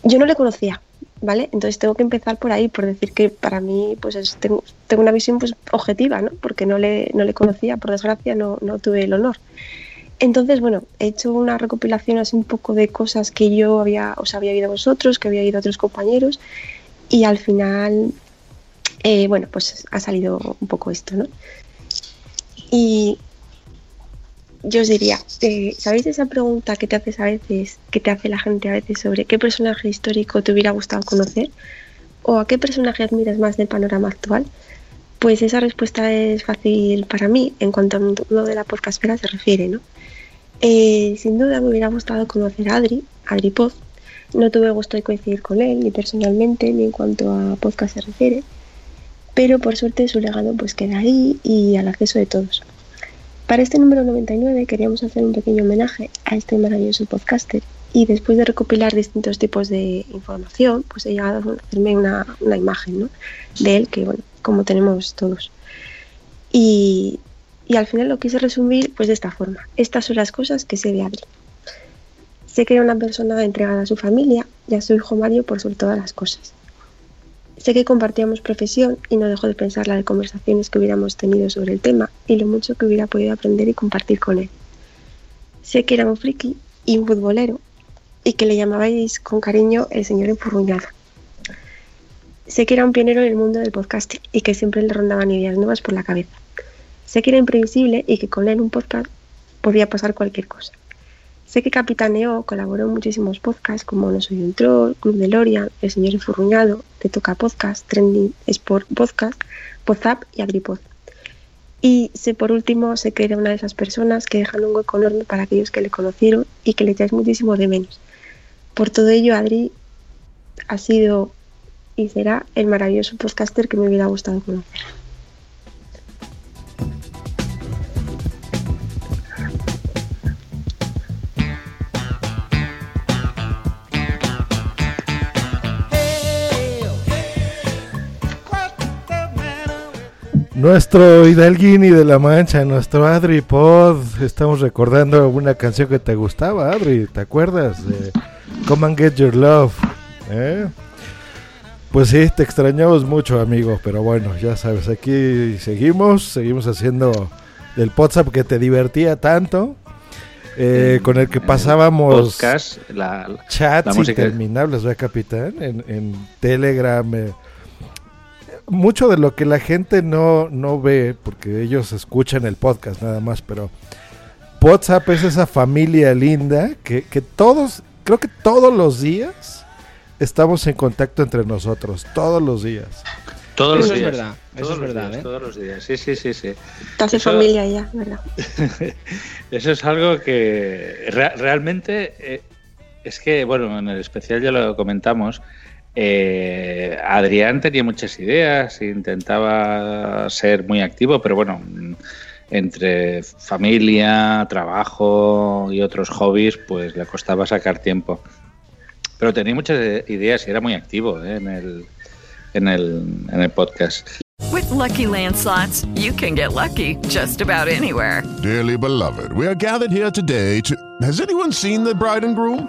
Yo no le conocía, ¿vale? Entonces tengo que empezar por ahí, por decir que para mí, pues es- tengo, tengo una visión pues objetiva, ¿no? Porque no le, no le conocía, por desgracia, no, no tuve el honor. Entonces, bueno, he hecho una recopilación así un poco de cosas que yo había, os había oído vosotros, que había oído otros compañeros, y al final, eh, bueno, pues ha salido un poco esto, ¿no? Y yo os diría, eh, ¿sabéis esa pregunta que te haces a veces, que te hace la gente a veces sobre qué personaje histórico te hubiera gustado conocer? ¿O a qué personaje admiras más del panorama actual? Pues esa respuesta es fácil para mí en cuanto al mundo de la podcastera se refiere, ¿no? Eh, sin duda me hubiera gustado conocer a Adri, Adri Pod. No tuve gusto de coincidir con él, ni personalmente, ni en cuanto a podcast se refiere. Pero por suerte su legado pues queda ahí y al acceso de todos. Para este número 99 queríamos hacer un pequeño homenaje a este maravilloso podcaster y después de recopilar distintos tipos de información, pues he llegado a hacerme una, una imagen ¿no? de él que, bueno, como tenemos todos. Y, y al final lo quise resumir pues de esta forma. Estas son las cosas que sé de Adri. Sé que era una persona entregada a su familia y a su hijo Mario por sobre todas las cosas. Sé que compartíamos profesión y no dejo de pensar la de conversaciones que hubiéramos tenido sobre el tema y lo mucho que hubiera podido aprender y compartir con él. Sé que era un friki y un futbolero y que le llamabais con cariño el señor enfurruñado. Sé que era un pionero en el mundo del podcasting y que siempre le rondaban ideas nuevas por la cabeza. Sé que era imprevisible y que con él un podcast podía pasar cualquier cosa. Sé que capitaneó, colaboró en muchísimos podcasts como No Soy un Troll, Club de Lorian, El Señor Enfurruñado, Te Toca Podcast, Trending Sport Podcast, Podzap y Agripod. Y sé por último, sé que era una de esas personas que dejan un hueco enorme para aquellos que le conocieron y que le echáis muchísimo de menos. Por todo ello, Adri ha sido y será el maravilloso podcaster que me hubiera gustado conocer. Nuestro Hidalguini de la Mancha, nuestro Adri Pod. Estamos recordando una canción que te gustaba, Adri. ¿Te acuerdas? Come and Get Your Love. ¿eh? Pues sí, te extrañamos mucho, amigo. Pero bueno, ya sabes, aquí seguimos. Seguimos haciendo el WhatsApp que te divertía tanto. eh, con el que pasábamos podcast, la, la- chats la interminables, ¿verdad, capitán? En, en Telegram. Mucho de lo que la gente no, no ve, porque ellos escuchan el podcast nada más, pero WhatsApp es esa familia linda que, que todos, creo que todos los días estamos en contacto entre nosotros, todos los días. Todos Eso los es días. verdad, eso todos es los verdad, días, ¿eh? Todos los días, sí, sí, sí, sí. Casi Eso- familia ya, ¿verdad? [laughs] Eso es algo que re- realmente eh, es que, bueno, en el especial ya lo comentamos. Eh, Adrián tenía muchas ideas, intentaba ser muy activo, pero bueno, entre familia, trabajo y otros hobbies, pues le costaba sacar tiempo. Pero tenía muchas ideas y era muy activo eh, en, el, en, el, en el podcast. With Lucky Land slots, you can get lucky just about anywhere. Dearly beloved, we are gathered here today to. Has anyone seen the bride and groom?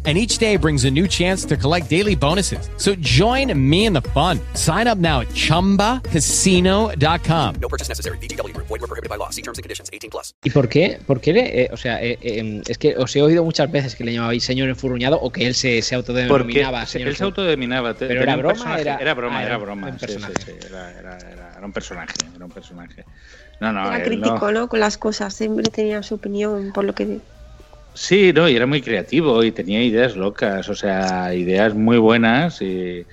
And each day brings a new chance to collect daily bonuses. So join me in the fun. Sign up now at chumbacasino.com. No purchase necessary. VGW Group. Void were prohibited by law. See terms and conditions. 18 plus. ¿Y por qué? ¿Por qué le- eh, o sea, eh, eh, es que os he oído muchas veces que le llamabais señor enfurruñado o que él se, se Porque autodenominaba señor él se autodenominaba. te- Pero era broma, era- Era broma, ah, era era broma. un sí, sí, personaje. sí, era, era- era- era un personaje, era un personaje. No, no, Era crítico, no- ¿no? Con las cosas. Siempre tenía su opinión, por lo que. Sí, no, y era muy creativo y tenía ideas locas, o sea, ideas muy buenas y,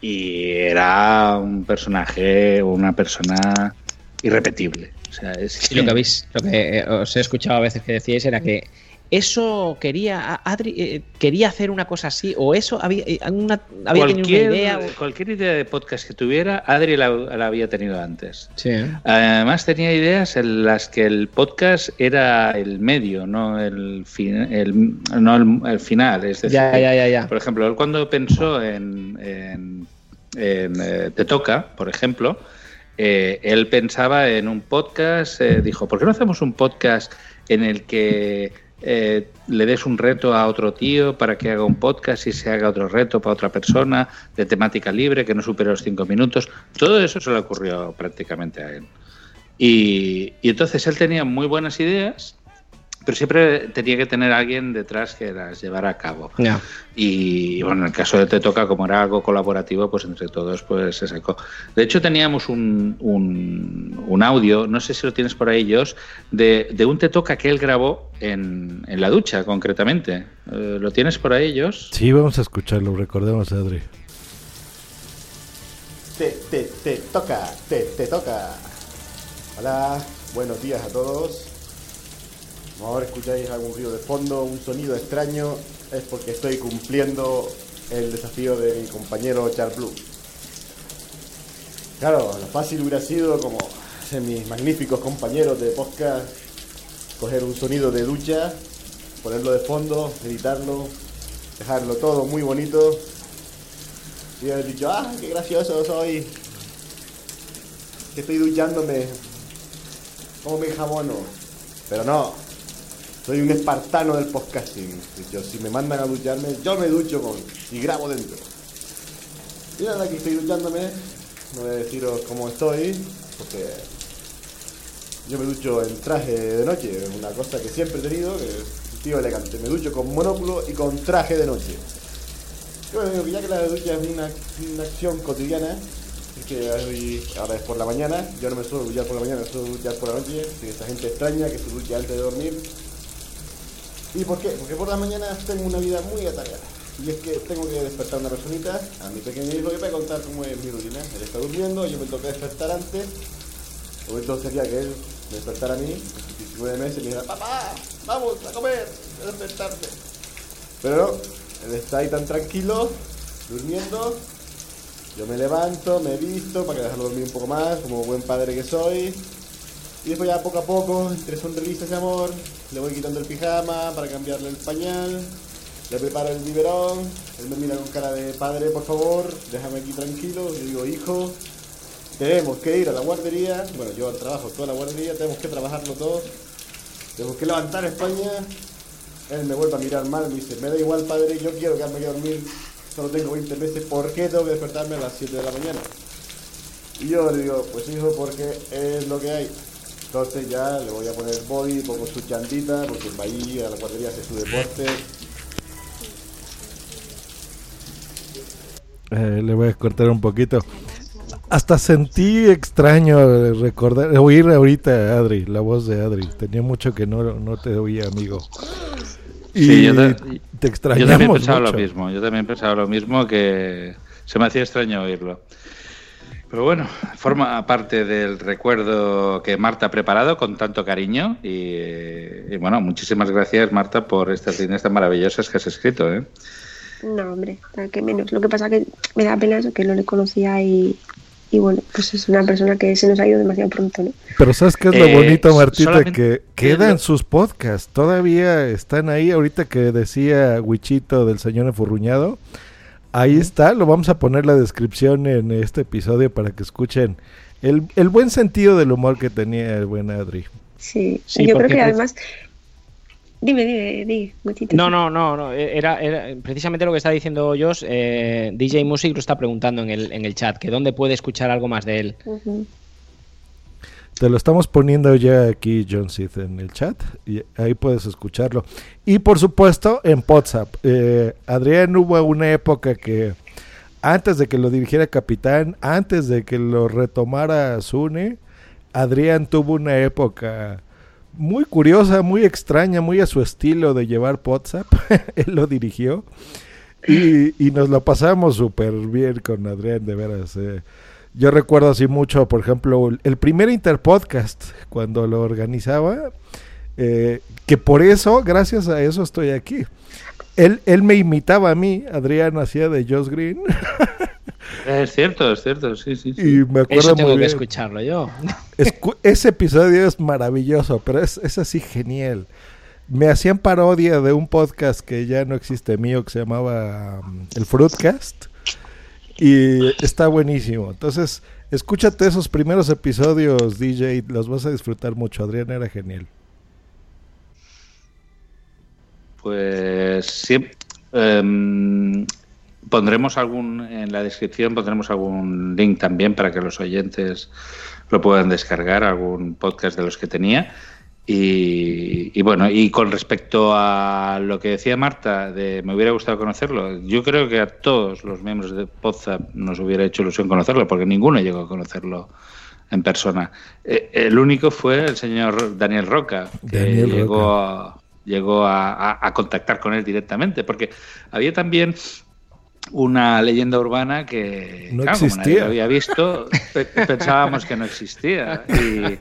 y era un personaje, una persona irrepetible. O sea, es Y lo que habéis, lo que eh, os he escuchado a veces que decíais era que eso quería, Adri eh, quería hacer una cosa así, o eso había, eh, una- había tenido una idea. o- cualquier idea de podcast que tuviera, Adri la, la había tenido antes. Sí. Además tenía ideas en las que el podcast era el medio, no el, fin- el, no el, el final. Es decir, Ya, ya, ya, ya. por ejemplo, él cuando pensó en, en- en, eh, Te Toca, por ejemplo, eh, él pensaba en un podcast, eh, dijo, ¿por qué no hacemos un podcast en el que eh, le des un reto a otro tío para que haga un podcast y se haga otro reto para otra persona de temática libre que no supere los cinco minutos? Todo eso se le ocurrió prácticamente a él. Y, y entonces él tenía muy buenas ideas, pero siempre tenía que tener alguien detrás que las llevara a cabo. Y bueno, en el caso de Te Toca, como era algo colaborativo, pues entre todos pues se sacó. De hecho, teníamos un, un, un audio, no sé si lo tienes por ahí, Josh, de, de un Te Toca que él grabó en, en la ducha, concretamente. Eh, ¿Lo tienes por ahí, Josh? Sí, vamos a escucharlo, recordemos, Adri. Te, te, te toca, te, te toca. Hola, buenos días a todos. Como ahora escucháis algún ruido de fondo, un sonido extraño, es porque estoy cumpliendo el desafío de mi compañero Charles Blue. Claro, lo fácil hubiera sido como hacer mis magníficos compañeros de podcast, coger un sonido de ducha, ponerlo de fondo, editarlo, dejarlo todo muy bonito y haber dicho, ah, qué gracioso soy. Que estoy duchándome. Como me jamono. Pero no. Soy un espartano del podcasting. Yo, si me mandan a ducharme, yo me ducho con. y grabo dentro. Y nada, aquí estoy duchándome. No voy a deciros cómo estoy. Porque yo me ducho en traje de noche. Es una cosa que siempre he tenido. Que es tío elegante. Me ducho con monóculo y con traje de noche. Digo que ya que la ducha es una, acción cotidiana, es que hoy- ahora es por la mañana, yo no me suelo duchar por la mañana, me suelo duchar por la noche, soy esa gente extraña que se ducha antes de dormir. ¿Y por qué? Porque por las mañanas tengo una vida muy atareada. Y es que tengo que despertar a una personita, a mi pequeño hijo, y voy a contar cómo es mi rutina. Él está durmiendo, yo me toca despertar antes. Lo bonito sería que él me despertara a mí, a sus 19 meses, y me dijera, papá, vamos a comer, a despertarte. Pero él está ahí tan tranquilo, durmiendo. Yo me levanto, me visto para que dejarlo dormir un poco más, como buen padre que soy. Y después ya poco a poco, entre sonrisas y amor, le voy quitando el pijama para cambiarle el pañal. Le preparo el biberón. Él me mira con cara de padre, por favor, déjame aquí tranquilo. Yo digo, hijo, tenemos que ir a la guardería. Bueno, yo trabajo toda la guardería, tenemos que trabajarlo todos. Tenemos que levantar España. Él me vuelve a mirar mal, me dice, me da igual padre, yo quiero quedarme aquí a dormir, solo tengo 20 meses, ¿por qué tengo que despertarme a las 7 de la mañana? Y yo le digo, pues hijo, porque es lo que hay. Entonces ya le voy a poner body, pongo su chantita, porque va ahí a la guardería, hace su deporte. Eh, le voy a cortar un poquito. Hasta sentí extraño recordar, oír ahorita a Adri, la voz de Adri. Tenía mucho que no, no te oía, amigo. Y Sí, yo, te yo extrañamos también pensaba mucho. lo mismo. Yo también pensaba lo mismo que se me hacía extraño oírlo. Pero bueno, forma parte del recuerdo que Marta ha preparado con tanto cariño y, y bueno, muchísimas gracias Marta por estas líneas tan maravillosas que has escrito. ¿eh? No, hombre, nada que menos. Lo que pasa que me da pena eso, que no le conocía y, y bueno, pues es una persona que se nos ha ido demasiado pronto, ¿no? Pero ¿sabes qué es lo Eh, bonito, Martita? solamente- Que quedan sus podcasts. Todavía están ahí. Ahorita que decía Wichito del señor enfurruñado. Ahí está. Lo vamos a poner la descripción en este episodio para que escuchen el, el buen sentido del humor que tenía el buen Adri. Sí, Sí, yo creo que pre- además... Dime, dime, dime. No, no, no, no. Era, era precisamente lo que está diciendo Josh. eh, DJ Music lo está preguntando en el, en el chat, que dónde puede escuchar algo más de él. Te lo estamos poniendo ya aquí, John Sith, en el chat. Y ahí puedes escucharlo. Y por supuesto, en WhatsApp. Eh, Adrián hubo una época que, antes de que lo dirigiera Capitán, antes de que lo retomara Zune, Adrián tuvo una época muy curiosa, muy extraña, muy a su estilo de llevar WhatsApp. [laughs] Él lo dirigió. Y, y nos lo pasamos súper bien con Adrián, de veras. eh. Yo recuerdo así mucho, por ejemplo, el- primer Interpodcast, cuando lo organizaba, eh, que por eso, gracias a eso estoy aquí. Él, él me imitaba a mí, Adrián hacía de Josh Green, [laughs] Es cierto, es cierto, sí, sí. sí. y me acuerdo Eso tengo muy que bien. escucharlo yo. [laughs] Escu- ese episodio es maravilloso, pero es, es así genial. Me hacían parodia de un podcast que ya no existe mío, que se llamaba um, el Fruitcast. Y está buenísimo. Entonces, escúchate esos primeros episodios, DJ, los vas a disfrutar mucho. Adrián era genial. Pues sí. em, pondremos algún en la descripción pondremos algún link también para que los oyentes lo puedan descargar, algún podcast de los que tenía. Y, y bueno, y con respecto a lo que decía Marta, de me hubiera gustado conocerlo, yo creo que a todos los miembros de Podzap nos hubiera hecho ilusión conocerlo, porque ninguno llegó a conocerlo en persona. Eh, el único fue el señor Daniel Roca, que Daniel Roca. llegó, a, llegó a, a- a contactar con él directamente, porque había también una leyenda urbana que No claro, como nadie existía. lo había visto, pe- pensábamos que no existía. [laughs] Y-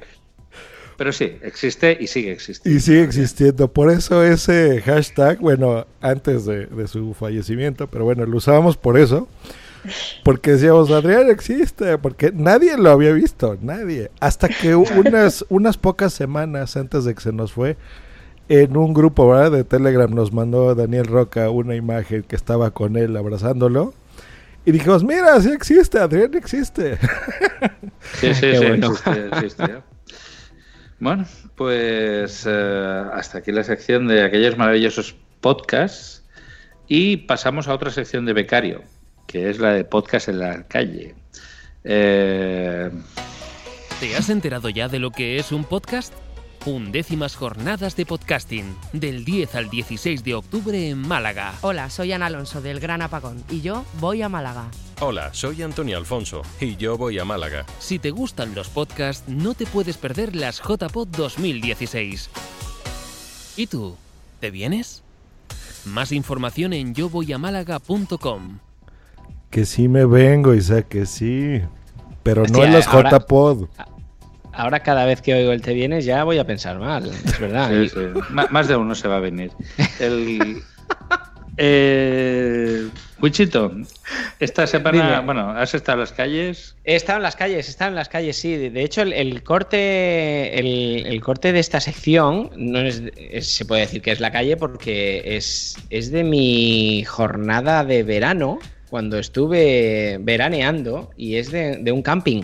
pero sí, existe y sigue existiendo. Y sigue existiendo. Por eso ese hashtag, bueno, antes de, de su fallecimiento, pero bueno, lo usábamos por eso. Porque decíamos, Adrián existe, porque nadie lo había visto, nadie. Hasta que [laughs] unas, unas pocas semanas antes de que se nos fue, en un grupo ¿verdad? de Telegram nos mandó Daniel Roca una imagen que estaba con él abrazándolo. Y dijimos, mira, sí existe, Adrián existe. Sí, sí, [laughs] sí, bueno. existe, existe. Bueno, pues eh, hasta aquí la sección de aquellos maravillosos podcasts y pasamos a otra sección de becario, que es la de podcast en la calle. Eh, ¿Te has enterado ya de lo que es un podcast? Undécimas jornadas de podcasting, del 10 al 16 de octubre en Málaga. Hola, soy Ana Alonso del Gran Apagón y yo voy a Málaga. Hola, soy Antonio Alfonso y yo voy a Málaga. Si te gustan los podcasts, no te puedes perder las JPod 2016. ¿Y tú? ¿Te vienes? Más información en yovoyamálaga.com. que sí me vengo, Isaac, que sí. Pero no en los ahora- JPod. Ahora cada vez que oigo el te vienes ya voy a pensar mal, es verdad. sí, sí. Más de uno se va a venir. El, Eh, Wichito, esta semana, Dime. bueno, has estado en las calles. He estado en las calles, he estado en las calles, sí. De de hecho, el, el corte, el, el corte de esta sección no es, es- se puede decir que es la calle porque es, es de mi jornada de verano cuando estuve veraneando y es de, de un camping.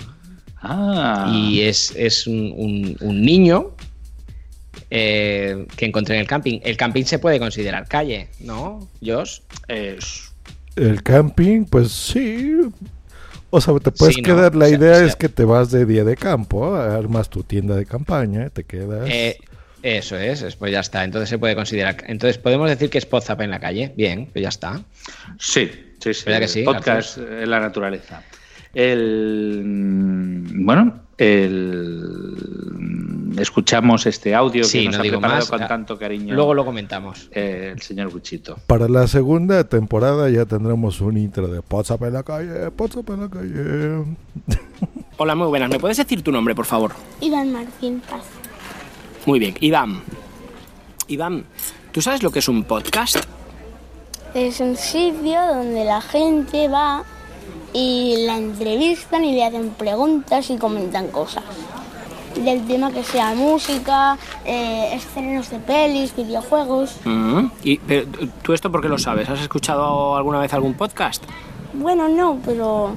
Ah. Y es, es un, un- un niño eh, que encontré en el camping. El camping se puede considerar calle, ¿no, Josh? El camping, pues sí. O sea, te puedes Sí, ¿no? quedar. La O sea, idea o sea- es que te vas de día de campo, armas tu tienda de campaña, te quedas. Eh, eso es, es, pues ya está. Entonces se puede considerar. Entonces podemos decir que es Podzap en la calle. Bien, pues ya está. Sí, sí, sí. ¿Verdad que sí, Podcast en la naturaleza. El mm, bueno, el escuchamos este audio Sí, que nos no ha digo preparado más. con tanto cariño. luego lo comentamos. eh, el señor Wichito. Para la segunda temporada ya tendremos un intro de WhatsApp en la calle, WhatsApp en la calle. [laughs] Hola, muy buenas. ¿Me puedes decir tu nombre, por favor? Iván Martín Paz. Muy bien. Iván. Iván, ¿tú sabes lo que es un podcast? Es un sitio donde la gente va y la entrevistan y le hacen preguntas y comentan cosas. Del tema que sea música, eh, estrenos de pelis, videojuegos. Mm, Y, pero, ¿Tú esto por qué lo sabes? ¿Has escuchado alguna vez algún podcast? Bueno, no, pero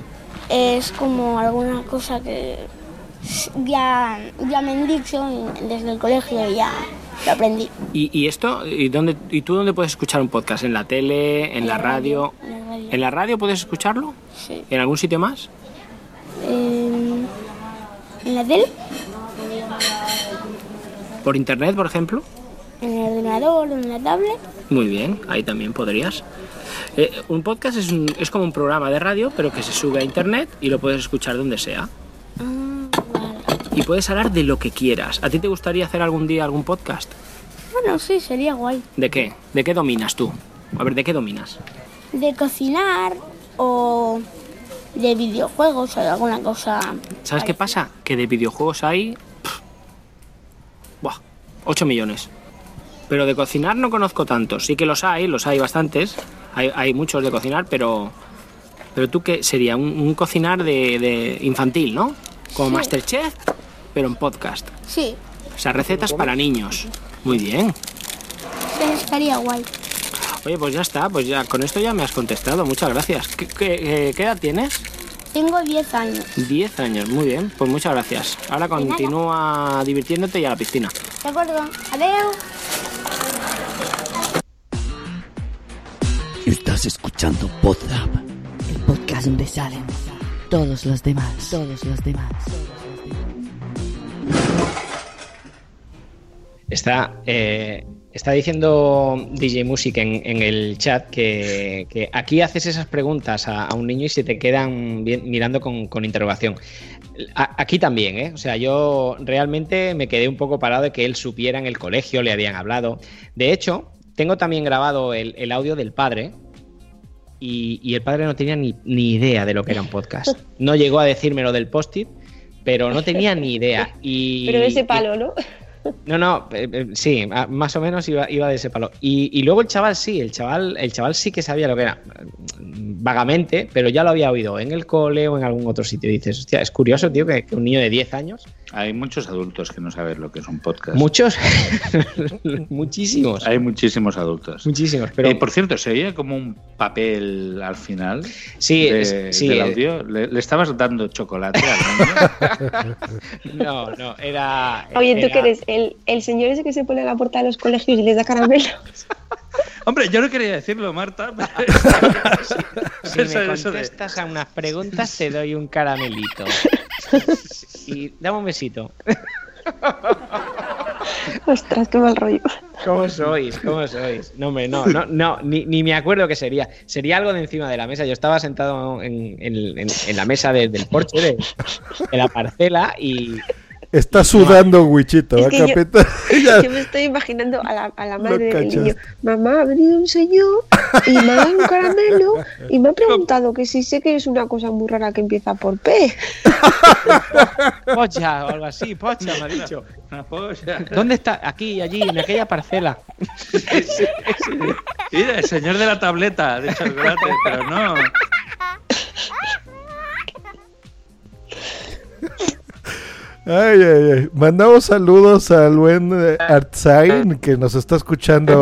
es como alguna cosa que ya, ya me han dicho desde el colegio y ya lo aprendí. ¿Y, y esto? ¿Y, dónde, ¿Y tú dónde puedes escuchar un podcast? ¿En la tele? ¿En la radio? En la radio. ¿En la radio puedes escucharlo? Sí. ¿En algún sitio más? En, en la tele, ¿Por internet, por ejemplo? en el ordenador, en la tablet. Muy bien, ahí también podrías. Eh, un podcast es, un- es como un programa de radio, pero que se sube a internet y lo puedes escuchar donde sea. Y puedes hablar de lo que quieras. ¿A ti te gustaría hacer algún día algún podcast? Bueno, sí, sería guay. ¿De qué? ¿De qué dominas tú? A ver, ¿de qué dominas? De cocinar o de videojuegos o de alguna cosa. ¿Sabes qué pasa? Que de videojuegos hay... pff, Buah, 8 millones. Pero de cocinar no conozco tantos. Sí que los hay, los hay bastantes. Hay, hay muchos de cocinar, pero... Pero tú qué sería un, un cocinar de, de infantil, ¿no? Como Sí. Masterchef, pero en podcast. Sí, O sea, recetas para niños. Muy bien. sí, estaría guay. Oye, pues ya está, pues ya con esto ya me has contestado. Muchas gracias. ¿Qué, qué- qué edad tienes? Tengo 10 años. 10 años, muy bien. Pues muchas gracias. Ahora continúa divirtiéndote y a la piscina. ¿De acuerdo? Adiós. Estás escuchando Podzap, el podcast donde salen todos los demás, todos los demás. Está, eh, está diciendo DJ Music en, el chat que, aquí haces esas preguntas a, un niño y se te quedan mirando con, interrogación. Aquí también, ¿eh? O sea, yo realmente me quedé un poco parado de que él supiera en el colegio, le habían hablado. De hecho, tengo también grabado el, audio del padre y, y el padre no tenía ni, ni idea de lo que era un podcast. No llegó a decirme lo del post-it, pero no tenía ni idea. [laughs] Y, Pero de ese palo, ¿no? [laughs] no, no, eh, eh, sí, más o menos iba, iba de ese palo. Y, y luego el chaval sí, el chaval, el chaval sí que sabía lo que era, mm, vagamente, pero ya lo había oído en el cole o en algún otro sitio. Y dices, hostia, es curioso, tío, que, que un niño de 10 años, Hay muchos adultos que no saben lo que es un podcast. muchos, [laughs] muchísimos, Hay muchísimos adultos. muchísimos, pero Eh, por cierto, ¿se oía como un papel al final Sí, de- es- sí, del eh. audio? ¿Le, le estabas dando chocolate al niño? [laughs] no, no, era... Oye, ¿tú era- qué eres? ¿El, el señor ese que se pone a la puerta de los colegios y les da caramelo. [laughs] Hombre, yo no quería decirlo, Marta. pero- Si me contestas a unas preguntas, te doy un caramelito. Y dame un besito. [laughs] Ostras, qué mal rollo. ¿Cómo sois? ¿Cómo sois? No, hombre, no, no, no ni, ni me acuerdo qué sería. Sería algo de encima de la mesa. Yo estaba sentado en, en- en- en la mesa de- del porche, de, de la parcela, y, Está sudando Wichito, Es ¿va, [laughs] que yo- me estoy imaginando a la, a la Lo madre del niño. Mamá, ha venido un señor y me ha dado un caramelo y me ha [laughs] preguntado que si sé que es una cosa muy rara que empieza por P. [laughs] Pocha o algo así, pocha, me ha dicho. Polla. ¿Dónde está? Aquí, allí, en aquella parcela. Mira, el señor de la tableta de chocolate, pero no. Ay, ay, ay. Mandamos saludos al buen eh, Artzain que nos está escuchando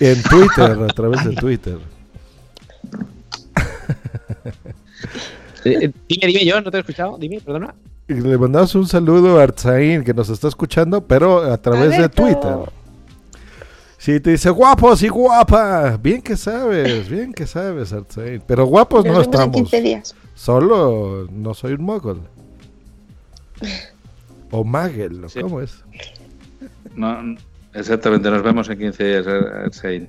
en Twitter, a [laughs] través de Twitter. Eh, eh, dime, dime yo, no te he escuchado. Dime, perdona. Y le mandamos un saludo a Artzain que nos está escuchando, pero a través de. Twitter. Sí, te dice guapos y guapa. Bien que sabes, bien que sabes, Artzain. Pero guapos Nos no en estamos. 15 días. Solo no soy un mogol. O Magel, ¿no? Sí. ¿cómo es? No, exactamente, nos vemos en 15 días, Arsain.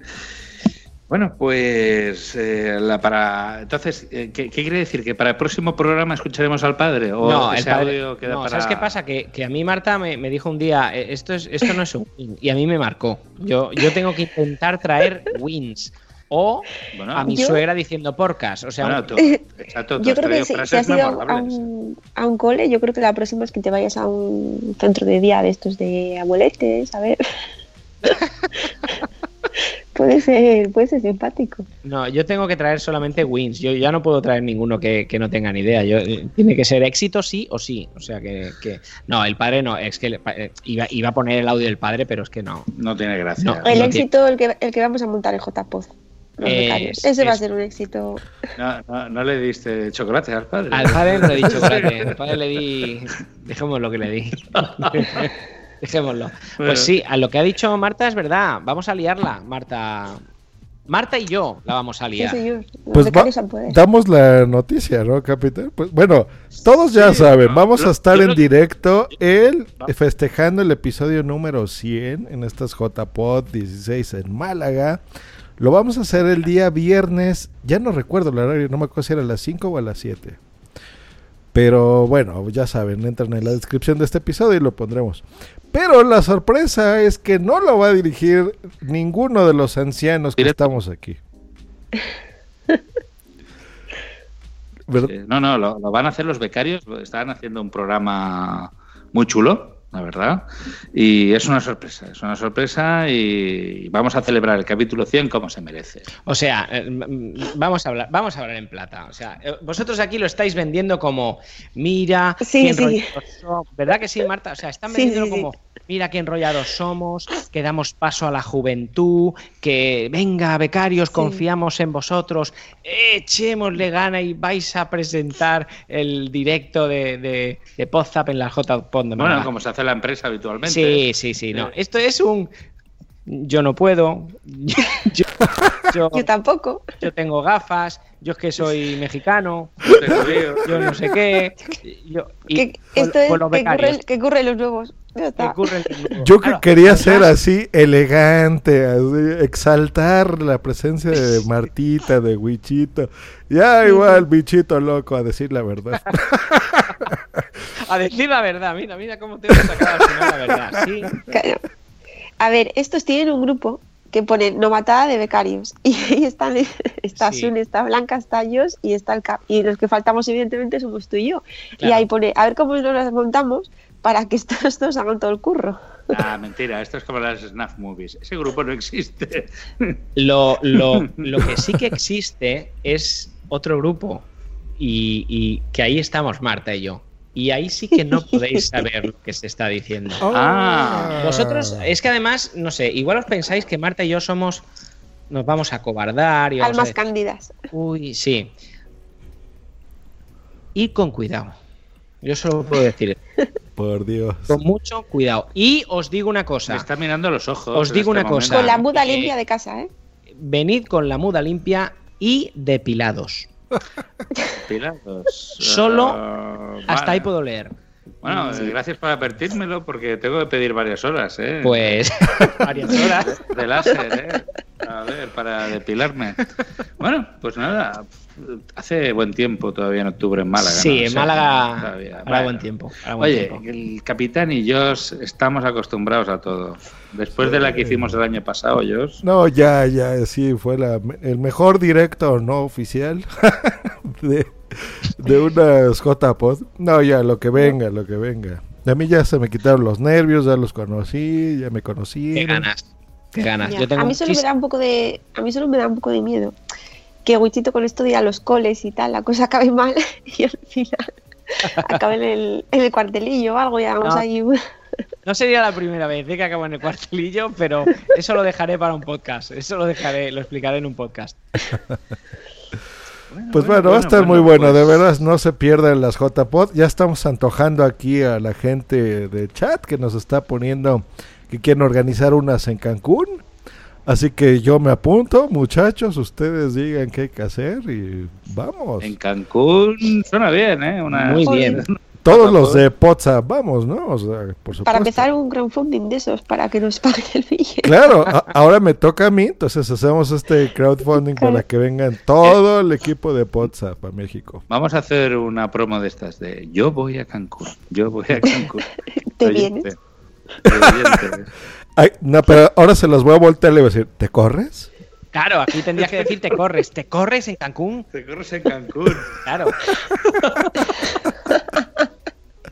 Bueno, pues eh, la para entonces, eh, ¿qué, qué quiere decir? ¿Que para el próximo programa escucharemos al padre? ¿O no, el ese padre- audio queda no, para... ¿sabes qué pasa? Que, que a mí Marta me, me dijo un día, "Eh, esto, es, esto no es un win, y a mí me marcó. Yo, yo tengo que intentar traer wins. O Bueno, a mi Yo- suegra diciendo porcas. O sea, Bueno, tú- [laughs] exacto, tú Yo has creo que traído si, si frases has ido a un, a un cole, yo creo que la próxima es que te vayas a un centro de día de estos de abueletes, a ver. [laughs] puede ser, puede ser simpático. no, yo tengo que traer solamente wins. Yo ya no puedo traer ninguno que, que no tenga ni idea. Yo, eh, tiene que ser éxito sí o sí. O sea que, que- no, el padre no. Es que el eh, iba, iba a poner el audio del padre, pero es que no. No tiene gracia. No, El no éxito, el que, el que vamos a montar en JPOZ. Los Eh, becarios. Ese va a ser un éxito. No, no- no le diste chocolate al padre. Al padre no le di [laughs] chocolate, al padre le di. Dejémoslo lo que le di. [laughs] Dejémoslo. Bueno. Pues sí, a lo que ha dicho Marta es verdad. Vamos a liarla, Marta. Marta y yo la vamos a Sí, liar. señor. Los Pues damos la noticia, ¿no, capitán? Pues bueno, todos ya Sí, saben, no, vamos a estar en directo el festejando el episodio número 100 en estas JPod 16 en Málaga. Lo vamos a hacer el día viernes, ya no recuerdo el horario, no me acuerdo si era a las 5 o a las 7. Pero bueno, ya saben, entran en la descripción de este episodio y lo pondremos. Pero la sorpresa es que no lo va a dirigir ninguno de los ancianos que estamos aquí. [laughs] Eh, No, no, lo, lo van a hacer los becarios. Están haciendo un programa muy chulo, la verdad. Y es una sorpresa, es una sorpresa y vamos a celebrar el capítulo 100 como se merece. O sea, eh, vamos a hablar, vamos a hablar en plata. O sea, eh, vosotros aquí lo estáis vendiendo como mira, Sí, qué sí. enrollados somos. ¿verdad que sí, Marta? O sea, están vendiendo sí, sí. como mira qué enrollados somos, que damos paso a la juventud, que venga, becarios, confiamos en vosotros, echémosle gana y vais a presentar el directo de, de, de Podzap en la J Pod de Bueno, como se hace la empresa habitualmente. Sí, sí, sí. No. Esto es un. Yo no puedo. [laughs] Yo, yo- Yo tampoco. yo tengo gafas. Yo es que soy mexicano. Yo no sé qué. Yo, y Que, con- esto es con los que ocurre, los nuevos. Yo que quería además- ser así elegante, así, exaltar la presencia de [laughs] Martita, de Wichito. Ya igual, bichito loco, a decir la verdad. [laughs] A decir la verdad. Mira, mira cómo te he sacado al final la verdad. Sí. Claro. A ver, estos tienen un grupo que pone novatada de becarios. [laughs] Y ahí están, está Sí. Sun, está Blanca, está Jos y está el Cap. Y los que faltamos, evidentemente, somos tú y yo. Y ahí pone, a ver cómo nos las montamos para que [laughs] estos dos hagan todo el curro. Ah, mentira, esto es como las snuff movies. Ese grupo no existe. [laughs] Lo, lo, lo que sí que existe es otro grupo. Y, y que ahí estamos Marta y yo. Y ahí sí que no podéis saber lo que se está diciendo. Ah. Vosotros, es que además, no sé, igual os pensáis que Marta y yo somos. Nos vamos a cobardar y vamos a Almas decir, cándidas. Uy, sí. Y con cuidado. Yo solo puedo decir, Por Dios. con mucho cuidado. Y os digo una cosa. Me está mirando a los ojos. Os digo este una cosa. Con la muda eh, limpia de casa, ¿eh? Venid con la muda limpia y depilados. Pilados. Solo Ah, Hasta vale. ahí puedo leer. Bueno, eh, gracias por advertírmelo porque tengo que pedir varias horas, ¿eh? Pues [laughs] varias horas. De láser, ¿eh? A ver, para depilarme. Bueno, pues nada, hace buen tiempo todavía en octubre en Málaga. Sí, ¿no? O en sea, Málaga todavía. hará Bueno. buen tiempo. hará buen Oye, tiempo. el capitán y yo estamos acostumbrados a todo. Después de la que hicimos el año pasado, yo. No, ya, ya, sí, fue la, el mejor directo no oficial [laughs] de, de unas JPod. No, ya, lo que venga, lo que venga. A mí ya se me quitaron los nervios, ya los conocí, ya me conocí. Qué ganas. Qué ganas. Ya, Yo tengo a mí solo me da un poco de a mí solo me da un poco de miedo que Wichito con esto de ir a los coles y tal la cosa acabe mal [laughs] y al final acabe en el, en el cuartelillo o algo y hagamos No. ahí No sería la primera vez ¿eh? que acabo en el cuartelillo, pero eso lo dejaré para un podcast. Eso lo dejaré, lo explicaré en un podcast. Pues bueno, va a estar muy bueno, de veras no se pierdan las JPod. Ya estamos antojando aquí a la gente de chat que nos está poniendo que quieren organizar unas en Cancún. Así que yo me apunto, muchachos, ustedes digan qué hay que hacer y vamos. En Cancún suena bien, ¿eh? Una- Muy [laughs] bien. Todos los de Poza, vamos, ¿no? O sea, por supuesto. para empezar un crowdfunding de esos para que nos paguen el billete Claro, a- [laughs] ahora me toca a mí, entonces hacemos este crowdfunding para que vengan todo el equipo de Poza para México. Vamos a hacer una promo de estas de yo voy a Cancún, yo voy a Cancún. [laughs] ¿Te Oyente, vienes? oyente. [laughs] Ay, no, pero ahora se los voy a voltear y le voy a decir, ¿te corres? Claro, aquí tendrías que decir te corres. ¿Te corres en Cancún? Te corres en Cancún. Claro.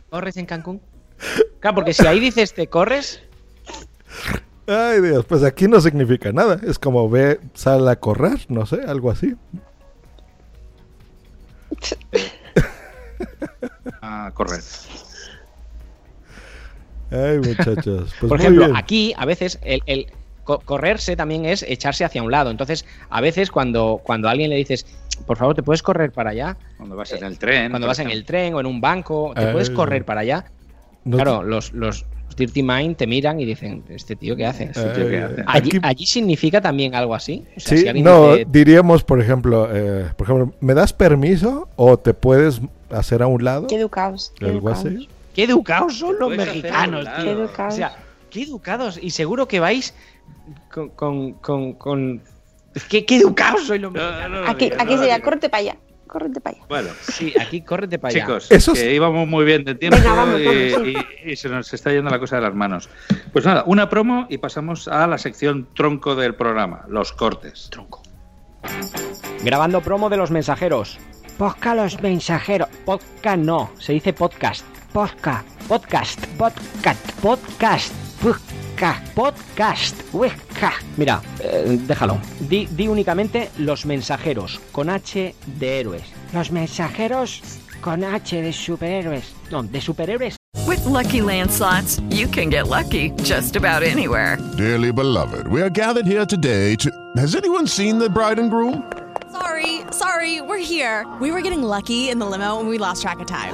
¿Corres en Cancún? Claro, porque si ahí dices te corres, Ay, Dios, pues aquí no significa nada. Es como ve, sal a correr, no sé, algo así. A correr. Ay, muchachos. [laughs] Pues por ejemplo, bien. aquí a veces el, el co- correrse también es echarse hacia un lado. Entonces, a veces cuando, cuando a alguien le dices, por favor, ¿te puedes correr para allá? Cuando vas en el tren. Cuando vas en el tren o en un banco, ¿te puedes correr para allá? No claro, los, los Dirty Mind te miran y dicen, ¿este tío qué hace? Este tío, ¿qué Ay, hace? Allí, aquí- allí significa también algo así. O sea, Sí, si no, dice, diríamos, por ejemplo, eh, por ejemplo, ¿me das permiso o te puedes hacer a un lado? qué educados qué educados. así. Qué educados son los hacer mexicanos, tío. Qué educados. O sea, qué educados. Y seguro que vais con... con, con, con- ¿Qué, qué educados sois los No, mexicanos. no aquí aquí no sería córrete para allá córrete para allá Bueno, Sí, aquí córrete para allá. chicos, Eso que es- íbamos muy bien de tiempo Venga, vamos, y, vamos, sí. y- y se nos está yendo la cosa de las manos. Pues nada, una promo y pasamos a la sección tronco del programa, los cortes. Tronco. Grabando promo de los mensajeros. Podcast los mensajeros. Podcast no, se dice podcast. Podcast. Podcast. Podcast. Podcast. Podcast. Podcast. Podcast. Mira, eh, déjalo. Di, di únicamente los mensajeros con H de héroes. Los mensajeros con H de superhéroes. No, de superhéroes. With Lucky Land slots, you can get lucky just about anywhere. Dearly beloved, we are gathered here today to. Has anyone seen the bride and groom? Sorry, sorry, we're here. We were getting lucky in the limo and we lost track of time.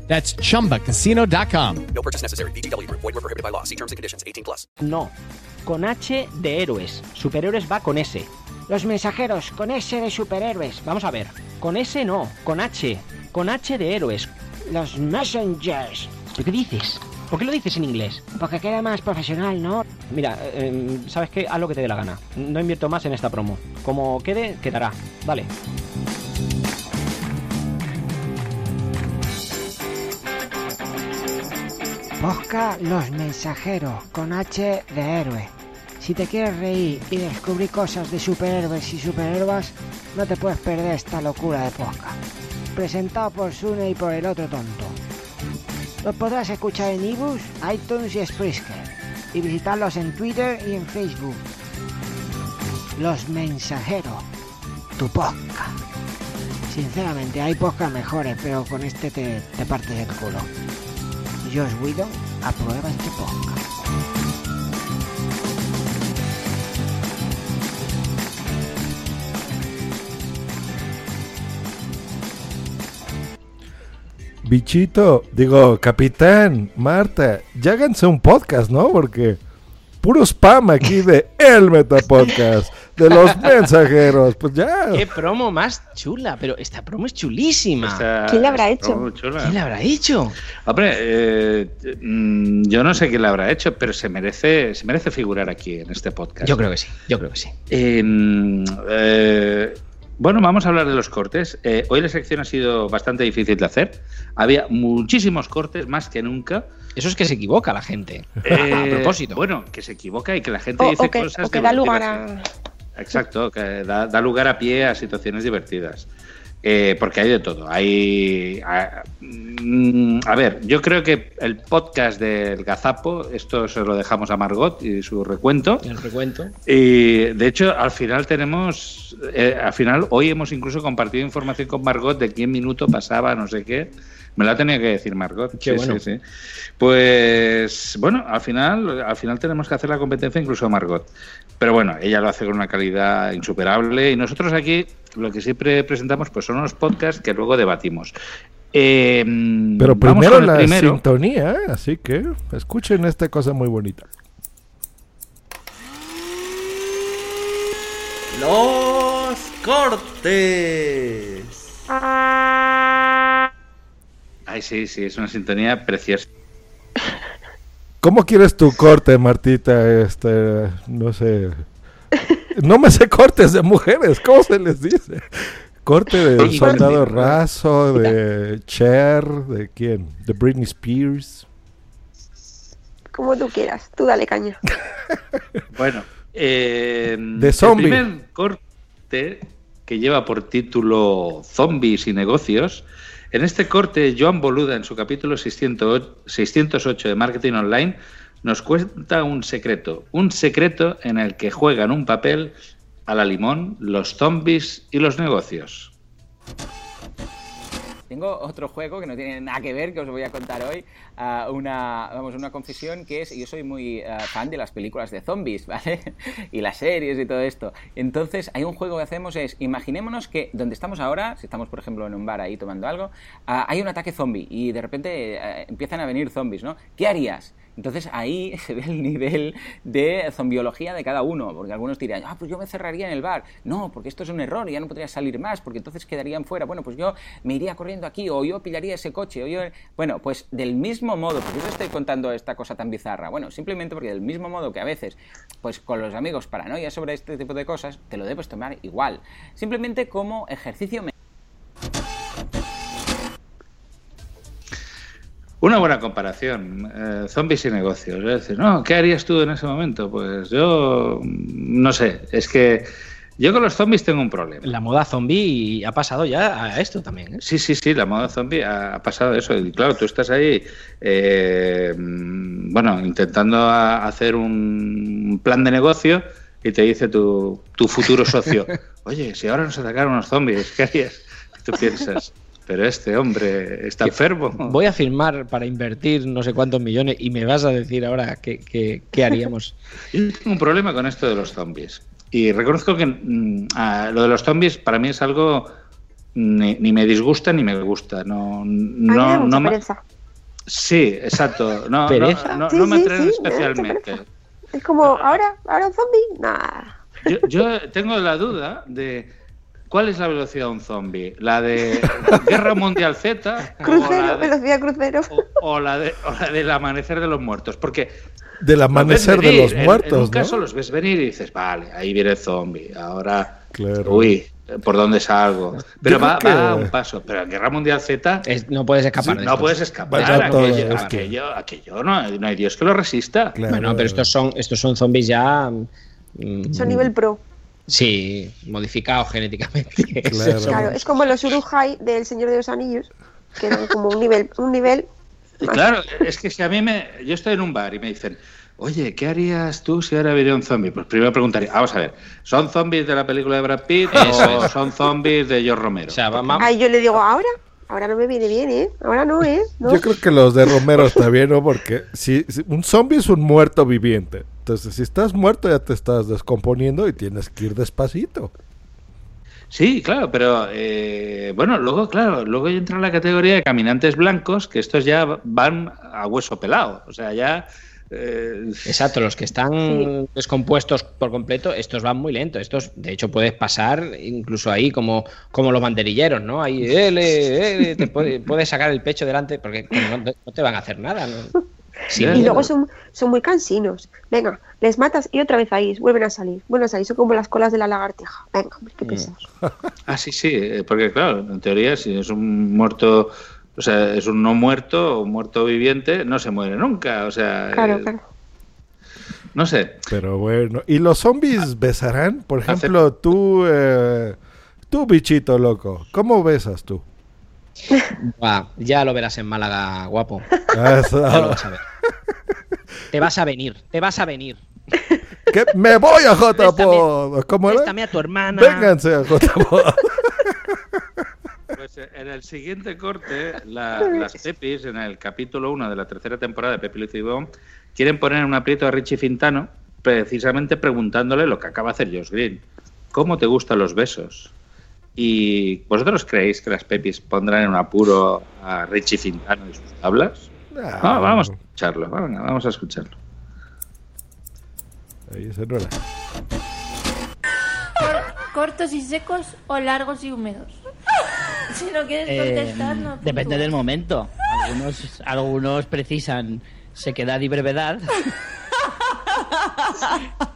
That's chumbacasino.com. No purchase necessary. VGW Group. Void were prohibited by law. See terms and conditions. 18 plus. No, con H de héroes. Superhéroes va con S. Los mensajeros, con S de superhéroes. Vamos a ver, con S no, con H. Con H de héroes. Los messengers. ¿Tú qué dices? ¿Por qué lo dices en inglés? Porque queda más profesional, ¿no? Mira, eh, ¿sabes qué? Haz lo que te dé la gana. No invierto más en esta promo. Como quede, quedará. Vale. Posca Los Mensajeros, con H de héroe. Si te quieres reír y descubrir cosas de superhéroes y superhéroes, no te puedes perder esta locura de Posca. Presentado por Sune y por el otro tonto. Los podrás escuchar en ebooks, iTunes y Spreaker. Y visitarlos en Twitter y en Facebook. Los Mensajeros. tu podcast. Sinceramente, hay podcast mejores, pero con este te, te partes el culo. Josh Whedon aprueba este podcast. Bichito, digo, capitán, Marta, ya háganse un podcast, ¿no? Porque puro spam aquí de El Meta Podcast, de los [laughs] mensajeros, pues ya. Qué promo más chula, pero esta promo es chulísima. Esta- ¿Quién le habrá hecho? ¿Quién la habrá hecho? Hombre, eh, mm, yo no sé quién la habrá hecho, pero se merece, se merece figurar aquí en este podcast. Yo creo que sí, yo creo que sí. Eh, mm, eh, bueno, vamos a hablar de los cortes. Eh, hoy la sección ha sido bastante difícil de hacer. Había muchísimos cortes, más que nunca. Eso es que se equivoca la gente. Eh, [laughs] a propósito. Bueno, que se equivoca y que la gente O, dice o que, cosas o que da lugar a... Exacto, que da, da lugar a pie a situaciones divertidas. Eh, porque hay de todo. Hay. A, mm, a ver, yo creo que el podcast del Gazapo, esto se lo dejamos a Margot y su recuento. El recuento. Y de hecho, al final tenemos. eh, al final, hoy hemos incluso compartido información con Margot de qué minuto pasaba, no sé qué. Me lo ha tenido que decir Margot. Qué Sí, bueno. sí, sí. Pues bueno, al final, al final tenemos que hacer la competencia incluso a Margot. Pero bueno, ella lo hace con una calidad insuperable y nosotros aquí lo que siempre presentamos pues son unos podcasts que luego debatimos. Eh, Pero primero la primero. sintonía, ¿eh? así que escuchen esta cosa muy bonita. Los cortes. Ay, sí, sí, es una sintonía preciosa. ¿Cómo quieres tu corte, Martita? Este, no sé. No me sé cortes de mujeres, ¿cómo se les dice? Corte de Sí, Soldado. Raso, de Cher, ¿de quién? De Britney Spears. Como tú quieras, tú dale caña. [laughs] Bueno, eh, De zombie. El primer corte que lleva por título Zombies y negocios. En este corte, Joan Boluda, en su capítulo 608, 608 de Marketing Online, nos cuenta un secreto. Un secreto en el que juegan un papel a la limón los zombies y los negocios. Tengo otro juego que no tiene nada que ver, que os voy a contar hoy. una, vamos, una confesión que es, yo soy muy ah, fan de las películas de zombies, [laughs] ¿vale? y las series y todo esto. Entonces, hay un juego que hacemos es, imaginémonos que donde estamos ahora, si estamos por ejemplo en un bar ahí tomando algo, ah, hay un ataque zombie y de repente eh, empiezan a venir zombies, ¿no? ¿Qué harías? Entonces ahí [laughs] se ve el nivel de zombiología de cada uno, porque algunos dirían, ah, pues yo me cerraría en el bar. No, porque esto es un error, ya no podría salir más, porque entonces quedarían fuera. Bueno, pues yo me iría corriendo aquí, o yo pillaría ese coche, o yo... Bueno, pues del mismo modo, ¿por qué os estoy contando esta cosa tan bizarra? Bueno, simplemente porque del mismo modo que a veces, pues con los amigos paranoia sobre este tipo de cosas, te lo debes tomar igual. Simplemente como ejercicio Una buena comparación, eh, zombies y negocios. Es decir, no, ¿qué harías tú en ese momento? Pues yo, mm, no sé, es que yo con los zombies tengo un problema. La moda zombie ha pasado ya a esto también. ¿eh? Sí, sí, sí, la moda zombie ha ha pasado eso. Y claro, tú estás ahí, eh, mm, bueno, intentando a- hacer un plan de negocio y te dice tu, tu futuro socio, [laughs] oye, si ahora nos atacaron unos zombies, ¿qué harías? Y tú piensas, pero este hombre está enfermo. Voy a firmar para invertir no sé cuántos millones y me vas a decir ahora qué, qué- qué haríamos. [laughs] Yo tengo un problema con esto de los zombies. Y reconozco que mm, ah, lo de los zombies para mí es algo ni, ni me disgusta ni me gusta. No, no, no me- pereza. Sí, exacto. No, no, ¿Pereza? no, Sí, no me sí, especialmente. Es como, ahora, ahora un zombie, nada. Yo, yo [laughs] tengo la duda de cuál es la velocidad de un zombie. ¿La de [laughs] Guerra Mundial Z o Crucero, la, de- velocidad crucero. o la de- o la del amanecer de los muertos? Porque Del los amanecer de los en- En, muertos, un ¿no? caso los ves venir y dices, vale, ahí viene el zombie. Ahora, Claro. uy, ¿por dónde salgo? Pero va, que- va a un paso. Pero en Guerra Mundial Z no puedes escapar de no puedes escapar. Vaya todo, Aquello, es que- aquello, aquello no, no hay Dios que lo resista. Bueno, pero estos son, estos son zombies ya. mm, Son nivel pro. Sí, modificados genéticamente. [laughs] Claro, es como los Uruhai del Señor de los Anillos, que eran como un nivel, un nivel Y Claro, es que si a mí me. Yo estoy en un bar y me dicen, Oye, ¿qué harías tú si ahora viera un zombie? Pues primero preguntaría, vamos a ver, ¿son zombies de la película de Brad Pitt Eso o es. son zombies de George Romero? O sea, vamos. Ay, yo le digo, ahora, ahora no me viene bien, ¿eh? Ahora no, ¿eh? No. Yo creo que los de Romero está bien, ¿no? Porque si, si- un zombie es un muerto viviente. Entonces, si estás muerto ya te estás descomponiendo y tienes que ir despacito. Sí, claro, pero eh, bueno, luego, claro, luego entra la categoría de caminantes blancos, que estos ya van a hueso pelado. O sea, ya. Eh, Exacto, los que están descompuestos por completo, estos van muy lento. Estos, de hecho, puedes pasar incluso ahí como, como los banderilleros, ¿no? Ahí, ele, ele, te puede- [laughs] puedes sacar el pecho delante porque no, te- no te van a hacer nada. ¿no? [laughs] Sí, y luego son, son muy cansinos. Venga, les matas y otra vez ahí, vuelven a salir, vuelven a salir. Son como las colas de la lagartija. Venga, hombre, qué pesados. Ah, sí, sí, eh, porque claro, en teoría, si es un muerto, o sea, es un no muerto o un muerto viviente, no se muere nunca. O sea, Claro, eh, claro. no sé. Pero bueno. ¿Y los zombies besarán? Por ejemplo, tú, eh, tú bichito loco, ¿cómo besas tú? [laughs] Buah, ya lo verás en Málaga, guapo. Eso. Ya lo vas a ver. Te vas a venir, te vas a venir. Que me voy a JPod. ¿Cómo era? A tu hermana. Vénganse a JPod. En el siguiente corte, la- [laughs] las Pepis, en el capítulo 1 de la tercera temporada de Pepi Luis y Bon, quieren poner en un aprieto a Richie Fintano, precisamente preguntándole lo que acaba de hacer Josh Green. ¿Cómo te gustan los besos? ¿Y vosotros creéis que las Pepis pondrán en un apuro a Richie Fintano y sus tablas? Ah. Vamos a escucharlo, venga, vamos a escucharlo. Ahí se enrola. ¿Cortos y secos o largos y húmedos? [laughs] Si no quieres Eh, contestar, no. depende del momento. Algunos, algunos precisan sequedad y brevedad. [laughs]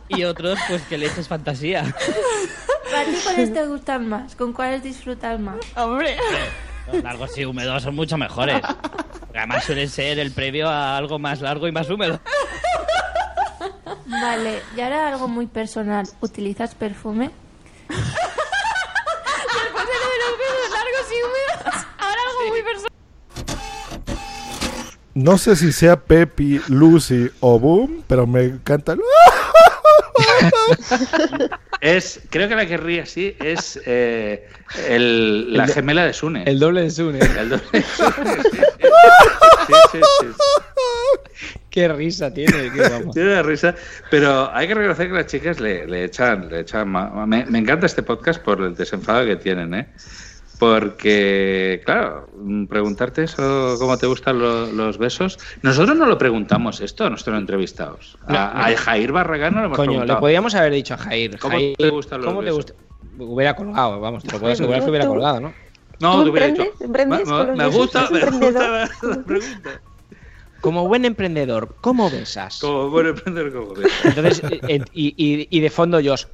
y otros, pues que le eches fantasía. ¿Para ti cuáles te gustan más? ¿Con cuáles disfrutas más? Hombre. Los largos y húmedos son mucho mejores. Porque además suelen ser el previo a algo más largo y más húmedo. Vale, y ahora algo muy personal. ¿Utilizas perfume? Después de lo de los besos largos y húmedos, ahora algo muy personal. No sé si sea Pepi, Lucy o Boom, pero me encanta. el- [laughs] Es, creo que la que ríe así es eh, el- la El gemela de Sune. El doble de Sune. El doble de Sune, sí. Sí, sí, sí. Qué risa tiene, qué guapo. Tiene una risa, pero hay que reconocer que las chicas le, le echan, le echan ma- ma- me, me encanta este podcast por el desenfado que tienen, ¿eh? Porque, claro, preguntarte eso, cómo te gustan lo- los besos. Nosotros no lo preguntamos esto a nuestros entrevistados. A, a Jair Barragán no lo hemos Coño, le podíamos haber dicho a Jair. ¿Cómo Jair, te gustan los ¿cómo te besos? gusta? Hubiera colgado, vamos, te lo puedo asegurar que ¿Tú- hubiera colgado, ¿no? No, ¿Tú te hubiera dicho. ¿Emprendes me- me gusta, ¿Eres me gusta la, la pregunta. Como buen emprendedor, ¿cómo besas? Como buen emprendedor, como ves. Entonces, eh, eh, y, y- y de fondo yo. [laughs]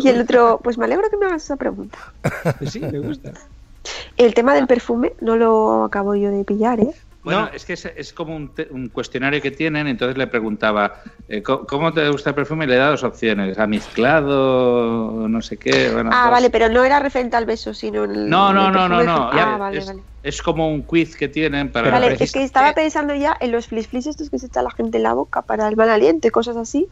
Y el otro, pues me alegro que me hagas esa pregunta. Sí, me gusta. El tema del perfume no lo acabo yo de pillar, ¿eh? Bueno, es que es, es como un, te- un cuestionario que tienen, entonces le preguntaba, eh, ¿cómo, cómo te gusta el perfume? Y le da dos opciones, amizclado, no sé qué. Bueno, Ah, dos. vale, pero no era referente al beso, sino en el. No, no, el no, no, no. Ah, eh, vale, es, vale. es como un quiz que tienen para... Vale, es que estaba pensando ya en los flis flis estos que se echa la gente en la boca para el mal aliento y cosas así.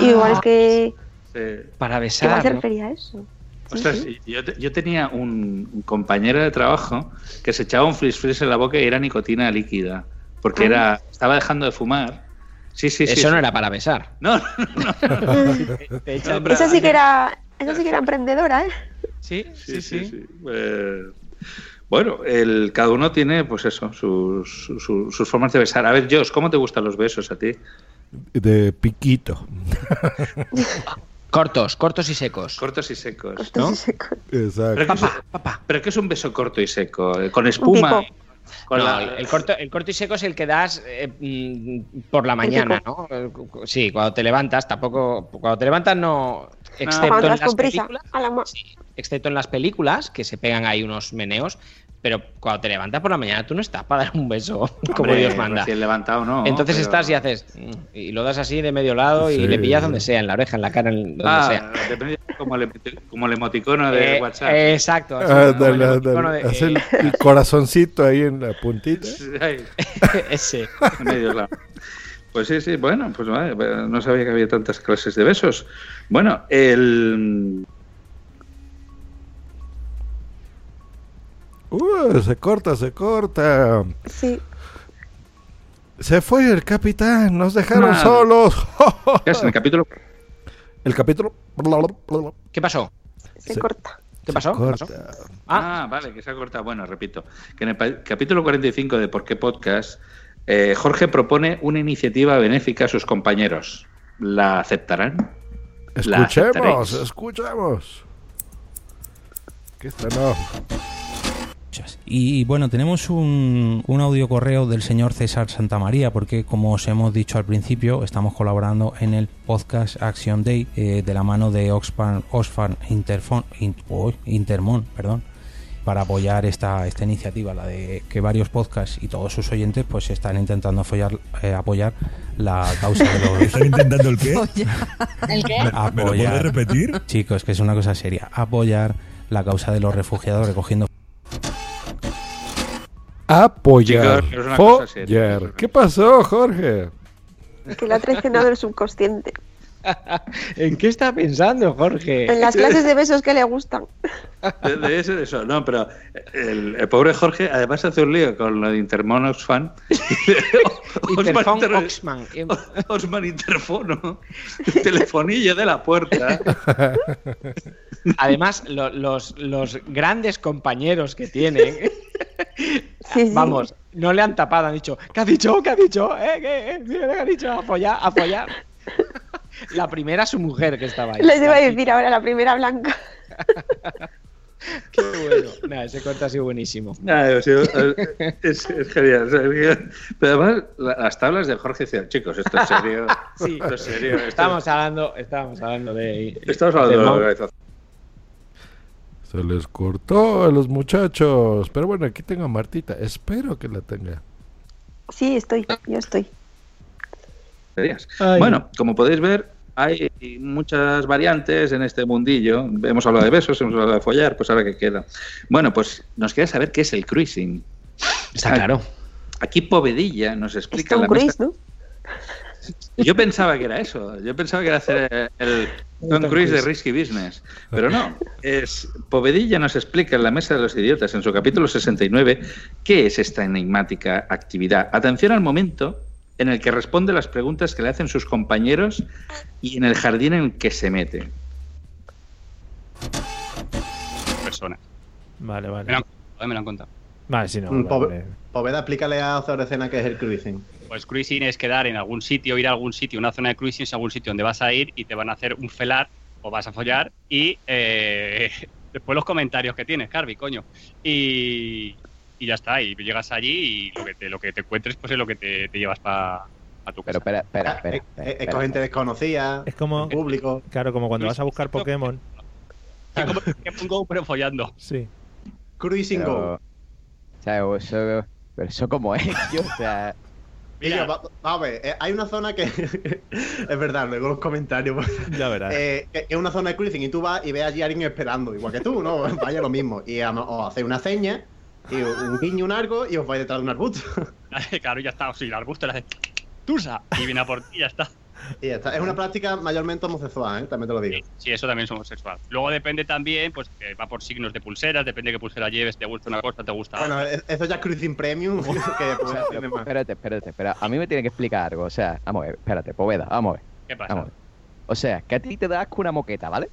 y igual es que Sí. Para besar. se ¿no? refería a eso. Ostras, yo, te- yo tenía un, compañero de trabajo que se echaba un frizz frizz en la boca y era nicotina líquida, porque Ah. era estaba dejando de fumar. Sí, sí, sí. Eso no sí. era para besar. No, no, no, [laughs] no. Esa sí que era, esa sí que era emprendedora, ¿eh? Sí, sí, sí. sí. Eh, bueno, el, cada uno tiene, pues eso, sus, sus- sus formas de besar. A ver, Josh, ¿cómo te gustan los besos a ti? De piquito. [laughs] Cortos, cortos y secos. Cortos y secos. Cortos ¿no? y secos. Exacto. Pero, ¿qué es, pero ¿qué es un beso corto y seco? Eh, ¿Con espuma? pico. Con No, la- el, corto, el corto y seco es el que das eh, mm, por la mañana, ¿no? Sí, cuando te levantas, tampoco. Cuando te levantas, no. Excepto, Cuando en las con prisa. películas, A la ma- excepto en las películas, que se pegan ahí unos meneos. Pero cuando te levantas por la mañana, tú no estás para dar un beso [laughs] como Hombre, Dios manda. recién levantado, no. Entonces pero- estás y haces. mm, Y lo das así de medio lado y Sí. le pillas donde sea, en la oreja, en la cara, en donde Ah, sea. depende como el, como el emoticono de Eh, WhatsApp. eh, exacto. así, Ah, como dale, el dale, emoticono de- hace el, eh, el corazoncito ahí en la puntita. [laughs] Ese. en medio lado. Pues sí, sí, bueno, pues vale, no sabía que había tantas clases de besos. Bueno, el. Uh, se corta, se corta. Sí. Se fue el capitán, nos dejaron solos. [laughs] ¿Qué es en el capítulo? El capítulo. ¿Qué pasó? Se, Se- corta. ¿Qué pasó? ¿Qué pasó? corta. Ah, vale, que se ha cortado. Bueno, repito, que en el capítulo 45 de Por qué Podcast, eh, Jorge propone una iniciativa benéfica a sus compañeros. ¿La aceptarán? ¿La Escuchemos, escuchemos. ¿Qué está no? Y bueno, tenemos un, un audio correo del señor César Santamaría, porque como os hemos dicho al principio, estamos colaborando en el podcast Action Day eh, de la mano de Oxfam, Oxfam Interfon, Intermon, perdón, para apoyar esta, esta iniciativa, la de que varios podcasts y todos sus oyentes pues están intentando follar- eh, apoyar la causa de los... [laughs] ¿Están intentando el qué? [laughs] ¿El qué? ¿Me lo puedes apoyar, repetir? chicos, que es una cosa seria, apoyar la causa de los refugiados recogiendo Apoyar. Chicos. Follar. ¿Qué pasó, Jorge? Que le ha traicionado el subconsciente. [laughs] ¿En qué está pensando, Jorge? En las clases de besos que le gustan. De- Debe ser eso, no, pero el, el pobre Jorge además hace un lío con lo de Intermon Oxfam. [laughs] Interfon Inter- Oxman. [laughs] Osman Interfono, telefonillo de la puerta. Además, lo- los, los grandes compañeros que tienen, Sí, sí. vamos, no le han tapado, han dicho, ¿qué ha dicho? ¿Qué ha dicho? ¿Eh? ¿Qué, eh? Mira lo que ha dicho, apoyar, apoyar. La primera su mujer que estaba ahí. Les iba a decir ahora la primera blanca. [laughs] Qué bueno. Nah, ese corte ha sido buenísimo. Ah, o sea, es, es genial. sea, que- Pero además, la- las tablas de Jorge decían, chicos, esto es serio. [laughs] Sí, esto es serio. esto- estábamos hablando, estábamos hablando de. Estamos hablando de de la Mau. organización. Se les cortó a los muchachos. Pero bueno, aquí tengo a Martita. Espero que la tenga. Sí, estoy. Yo estoy. Ay. Bueno, como podéis ver, hay muchas variantes en este mundillo. Hemos hablado de besos, hemos hablado de follar, pues ahora que queda. Bueno, pues nos queda saber qué es el cruising. Está claro. Aquí Povedilla nos explica un la cruise, mesa- ¿no? Yo pensaba que era eso. Yo pensaba que era hacer eh, el Tom Cruise de Risky Business. Pero no. Es, Povedilla nos explica en la Mesa de los Idiotas, en su capítulo 69, qué es esta enigmática actividad. Atención al momento en el que responde las preguntas que le hacen sus compañeros y en el jardín en el que se mete. Personas. Vale, vale. Me lo han contado, me lo han contado. Vale, si no. Mm, vale. Poveda, explícale a Zorecena qué es el cruising. Pues cruising es quedar en algún sitio, ir a algún sitio, una zona de cruising es algún sitio donde vas a ir y te van a hacer un felar o vas a follar y eh, [laughs] después los comentarios que tienes, Carvi, coño. Y, y ya está, y llegas allí y lo que te, lo que te encuentres pues es lo que te, te llevas para tu casa. Pero espera, espera, Es, es con gente desconocida, Es como. público. Claro, como cuando vas a buscar Pokémon. Es como Pokémon Go, pero follando. Sí. Cruising Pero- Go. O sea, eso, pero eso como es, tío, o sea... Mira, va- va a ver, eh, hay una zona que. [laughs] es verdad, luego los comentarios. Ya verás. Eh, que que es una zona de cruising y tú vas y ves allí a alguien esperando, igual que tú, ¿no? [laughs] Vaya lo mismo. Y os hacéis una seña, y un guiño, un arco, y os vais detrás de un arbusto. [laughs] claro, ya está. O sea, el arbusto le hace Tusa y viene a por ti ya está. [laughs] y ya está. Es una práctica mayormente homosexual, ¿eh? También te lo digo. Sí, eso también es homosexual. Luego depende también, pues que va por signos de pulseras, depende de qué pulsera lleves, te gusta una cosa, te gusta Bueno, otra. e- eso ya es cruising premium. [laughs] [laughs] que pues, Pero, tiene más. espérate, espérate, espera. A mí me tiene que explicar algo. O sea, vamos a ver, espérate, Poveda, vamos a ver. ¿Qué pasa? Vamos a ver. O sea, que a ti te da asco una moqueta, ¿vale?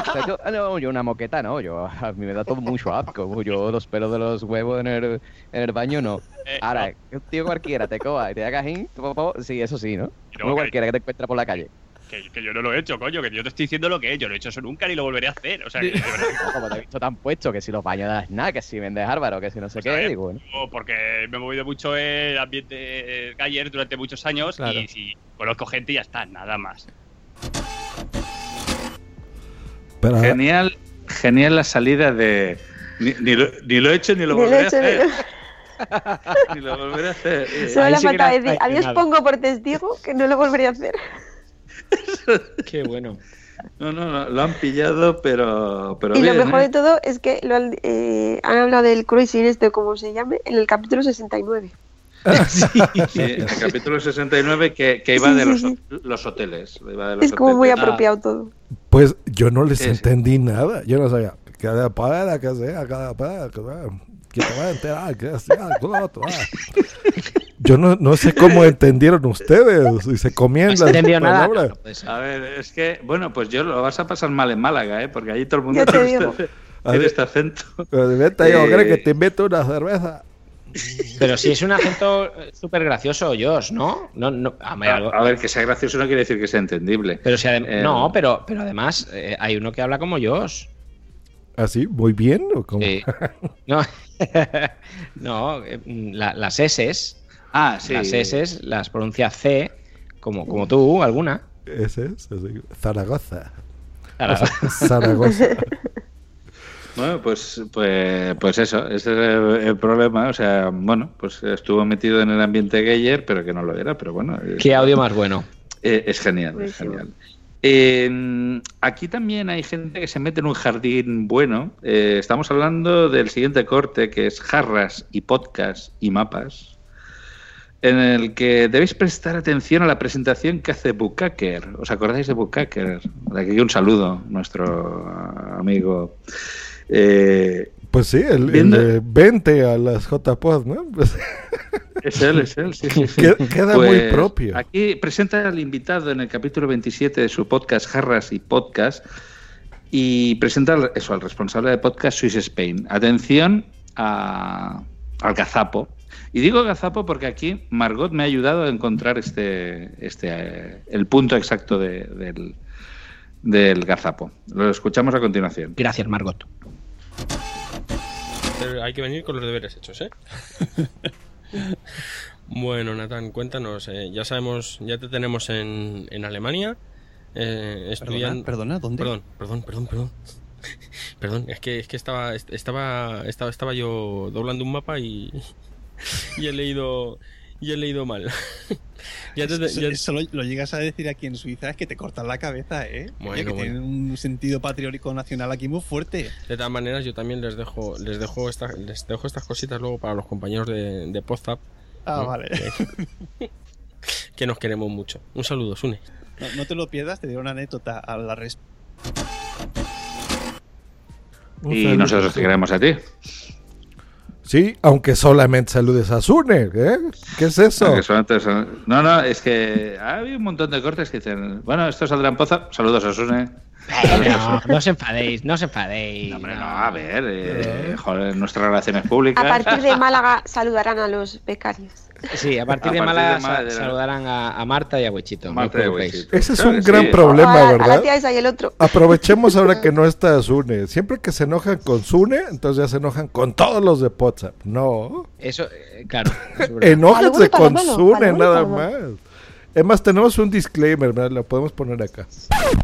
O sea, yo, ah, no, yo una moqueta no, yo [laughs] a mí me da todo mucho asco. Yo los pelos de los huevos en el, en el baño no. Eh, Ahora, un tío cualquiera te coja y te haga po, sí, eso sí, ¿no? Que- cualquiera que te encuentra por la calle. Que, que yo no lo he hecho, coño, que yo te estoy diciendo lo que es. Yo no he hecho eso nunca ni lo volveré a hacer. O sea, que, de [laughs] No, como te he visto tan puesto, que si los baños das nada, que si vendes árbaro, que si no sé qué, digo, bueno. O porque me he movido mucho el ambiente galler durante muchos años Claro. y si conozco gente y ya está, nada más. Pero, Genial, genial la salida de, Ni, ni lo, ni lo he hecho ni lo Ni lo he volveré a hecho, ni hacer. lo- [laughs] Ni lo volveré a hacer. Eh, Solo Ahí le sí falta decir, adiós pongo por testigo que no lo volveré a hacer. [laughs] Qué bueno. No, no, no, lo han pillado, pero, pero y lo bien, mejor ¿eh? de todo es que lo han, eh, han hablado del cruising este, como se llame, en el capítulo 69. [laughs] Sí, en el capítulo 69 que, que iba Sí, de sí, los, sí. los hoteles. iba de los Es como muy hoteles. apropiado todo. Pues yo no les Sí, sí. entendí nada. Yo no sabía. Cada palabra que sea, cada palabra que sea, que te va a enterar, que sea, ah. Yo no, no sé cómo entendieron ustedes y se comían ¿No las entendió nada? palabras. A ver, es que, bueno, pues yo lo vas a pasar mal en Málaga, ¿eh? Porque allí todo el mundo tiene, este, este acento. Pero vete, yo Eh, creo que te invito una cerveza. Pero si es un acento eh, súper gracioso, Josh, ¿no? no, no a ver, algo- A ver, que sea gracioso no quiere decir que sea entendible. pero si adem- Eh, no, pero, pero además eh, hay uno que habla como Josh. ¿Así? ¿Muy bien? ¿O cómo? Sí. [laughs] No, [laughs] no eh, la- las S, Ah, sí. las S las pronuncia C, como, como tú, alguna. Así, Zaragoza. Zaragoza. [laughs] Bueno, pues, pues, pues eso, ese es el, el problema. O sea, bueno, pues estuvo metido en el ambiente gayer, pero que no lo era, pero bueno. es- Qué audio más bueno. Eh, es genial, es Buenísimo. genial. Eh, aquí también hay gente que se mete en un jardín bueno. Eh, estamos hablando del siguiente corte, que es jarras y podcast y mapas, en el que debéis prestar atención a la presentación que hace Bukaker. ¿Os acordáis de Bukaker? De aquí un saludo, nuestro amigo. Eh, Pues sí, el, el Viendo- de 20 a las JPod, ¿no? Pues, [laughs] Es él, es él, sí, sí, sí. Queda- muy propio. Aquí presenta al invitado en el capítulo 27 de su podcast Jarras y Podcast y presenta eso al responsable de podcast Swiss Spain. Atención a- al gazapo. Y digo gazapo porque aquí Margot me ha ayudado a encontrar este, este eh, el punto exacto de- del, del gazapo. Lo escuchamos a continuación. Gracias, Margot. Pero hay que venir con los deberes hechos, ¿eh? [laughs] bueno, Natán, cuéntanos. eh, ya sabemos, ya te tenemos en, en Alemania. Eh, estudiando. perdona, ¿dónde? Perdón, perdón, perdón, perdón. [laughs] Perdón, es que, es que estaba, estaba, estaba, estaba yo doblando un mapa y, [laughs] y he leído, y he leído mal. Ya te- Eso, ya- eso lo, lo llegas a decir aquí en Suiza, es que te cortan la cabeza, ¿eh? Oye, Bueno, que bueno. tienen un sentido patriótico nacional aquí muy fuerte. De todas maneras, yo también les dejo, les dejo, esta- les dejo estas cositas luego para los compañeros de, de Podzap. Ah, ¿no? vale. Que, que nos queremos mucho. Un saludo, Sune. No, no te lo pierdas, te diré una anécdota a la res. Y nosotros te queremos a ti. Sí, aunque solamente saludes a Sune, ¿eh? ¿Qué es eso? No, no, es que ha habido un montón de cortes que dicen, bueno, esto saldrá en Poza. Saludos a Sune. No, no os enfadéis, no os enfadéis. Hombre, no, a ver, eh, joder, nuestras relaciones públicas. A partir de Málaga saludarán a los becarios. Sí, a partir A de Málaga saludarán a, a Marta y a Huechito. Marta no y. Ese es Claro un gran sí. problema, a, a la ¿verdad? tía esa y el otro. Aprovechemos ahora [laughs] que no está Sune. Siempre que se enojan con Sune, entonces ya se enojan con todos los de WhatsApp. No. Eso, eh, claro. es. Enójense con Sune, nada más. Es más, tenemos un disclaimer, ¿verdad? Lo podemos poner acá.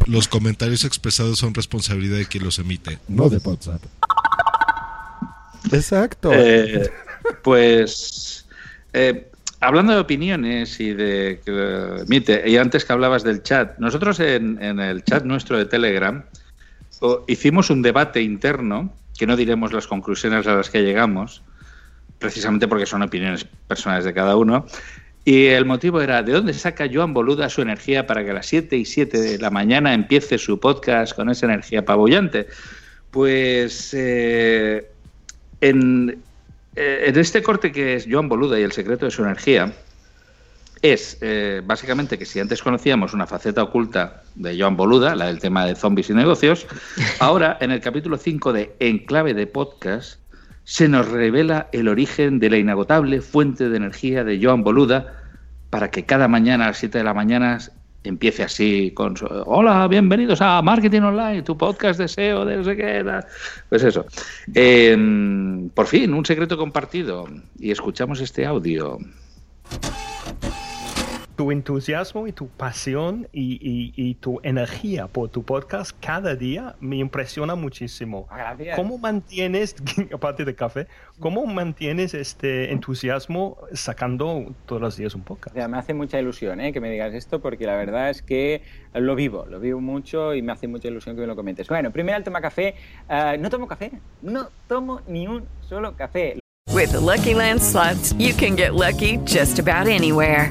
Los comentarios expresados son responsabilidad de quien los emite. No de WhatsApp. Exacto. Eh, pues, eh, hablando de opiniones y de que lo emite, y antes que hablabas del chat, nosotros en, en el chat nuestro de Telegram hicimos un debate interno, que no diremos las conclusiones a las que llegamos, precisamente porque son opiniones personales de cada uno. Y el motivo era, ¿de dónde saca Joan Boluda su energía para que a las 7 y 7 de la mañana empiece su podcast con esa energía apabullante? Pues eh, en, eh, en este corte que es Joan Boluda y el secreto de su energía, es eh, básicamente que si antes conocíamos una faceta oculta de Joan Boluda, la del tema de zombies y negocios, [laughs] ahora en el capítulo 5 de Enclave de Podcast se nos revela el origen de la inagotable fuente de energía de Joan Boluda para que cada mañana a las 7 de la mañana empiece así con su, hola, bienvenidos a Marketing Online, tu podcast de SEO, de no sé qué, tal". pues eso. Eh, por fin, un secreto compartido y escuchamos este audio. Tu entusiasmo y tu pasión y, y- y tu energía por tu podcast cada día me impresiona muchísimo. Gracias. ¿Cómo mantienes, [laughs] aparte de café, cómo mantienes este entusiasmo sacando todos los días un podcast? O sea, me hace mucha ilusión ¿eh? que me digas esto porque la verdad es que lo vivo, lo vivo mucho y me hace mucha ilusión que me lo comentes. Bueno, primero el toma café. Ah, no tomo café, no tomo ni un solo café. With the Lucky Land slots, you can get lucky just about anywhere.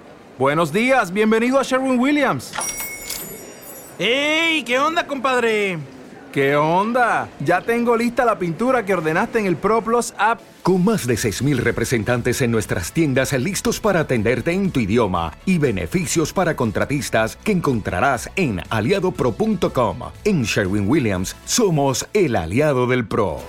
Buenos días, bienvenido a Sherwin Williams. ¡Ey! ¿Qué onda, compadre? ¿Qué onda? Ya tengo lista la pintura que ordenaste en el ProPlus app. Con más de 6.000 representantes en nuestras tiendas listos para atenderte en tu idioma y beneficios para contratistas que encontrarás en aliadopro.com. En Sherwin Williams somos el aliado del PRO.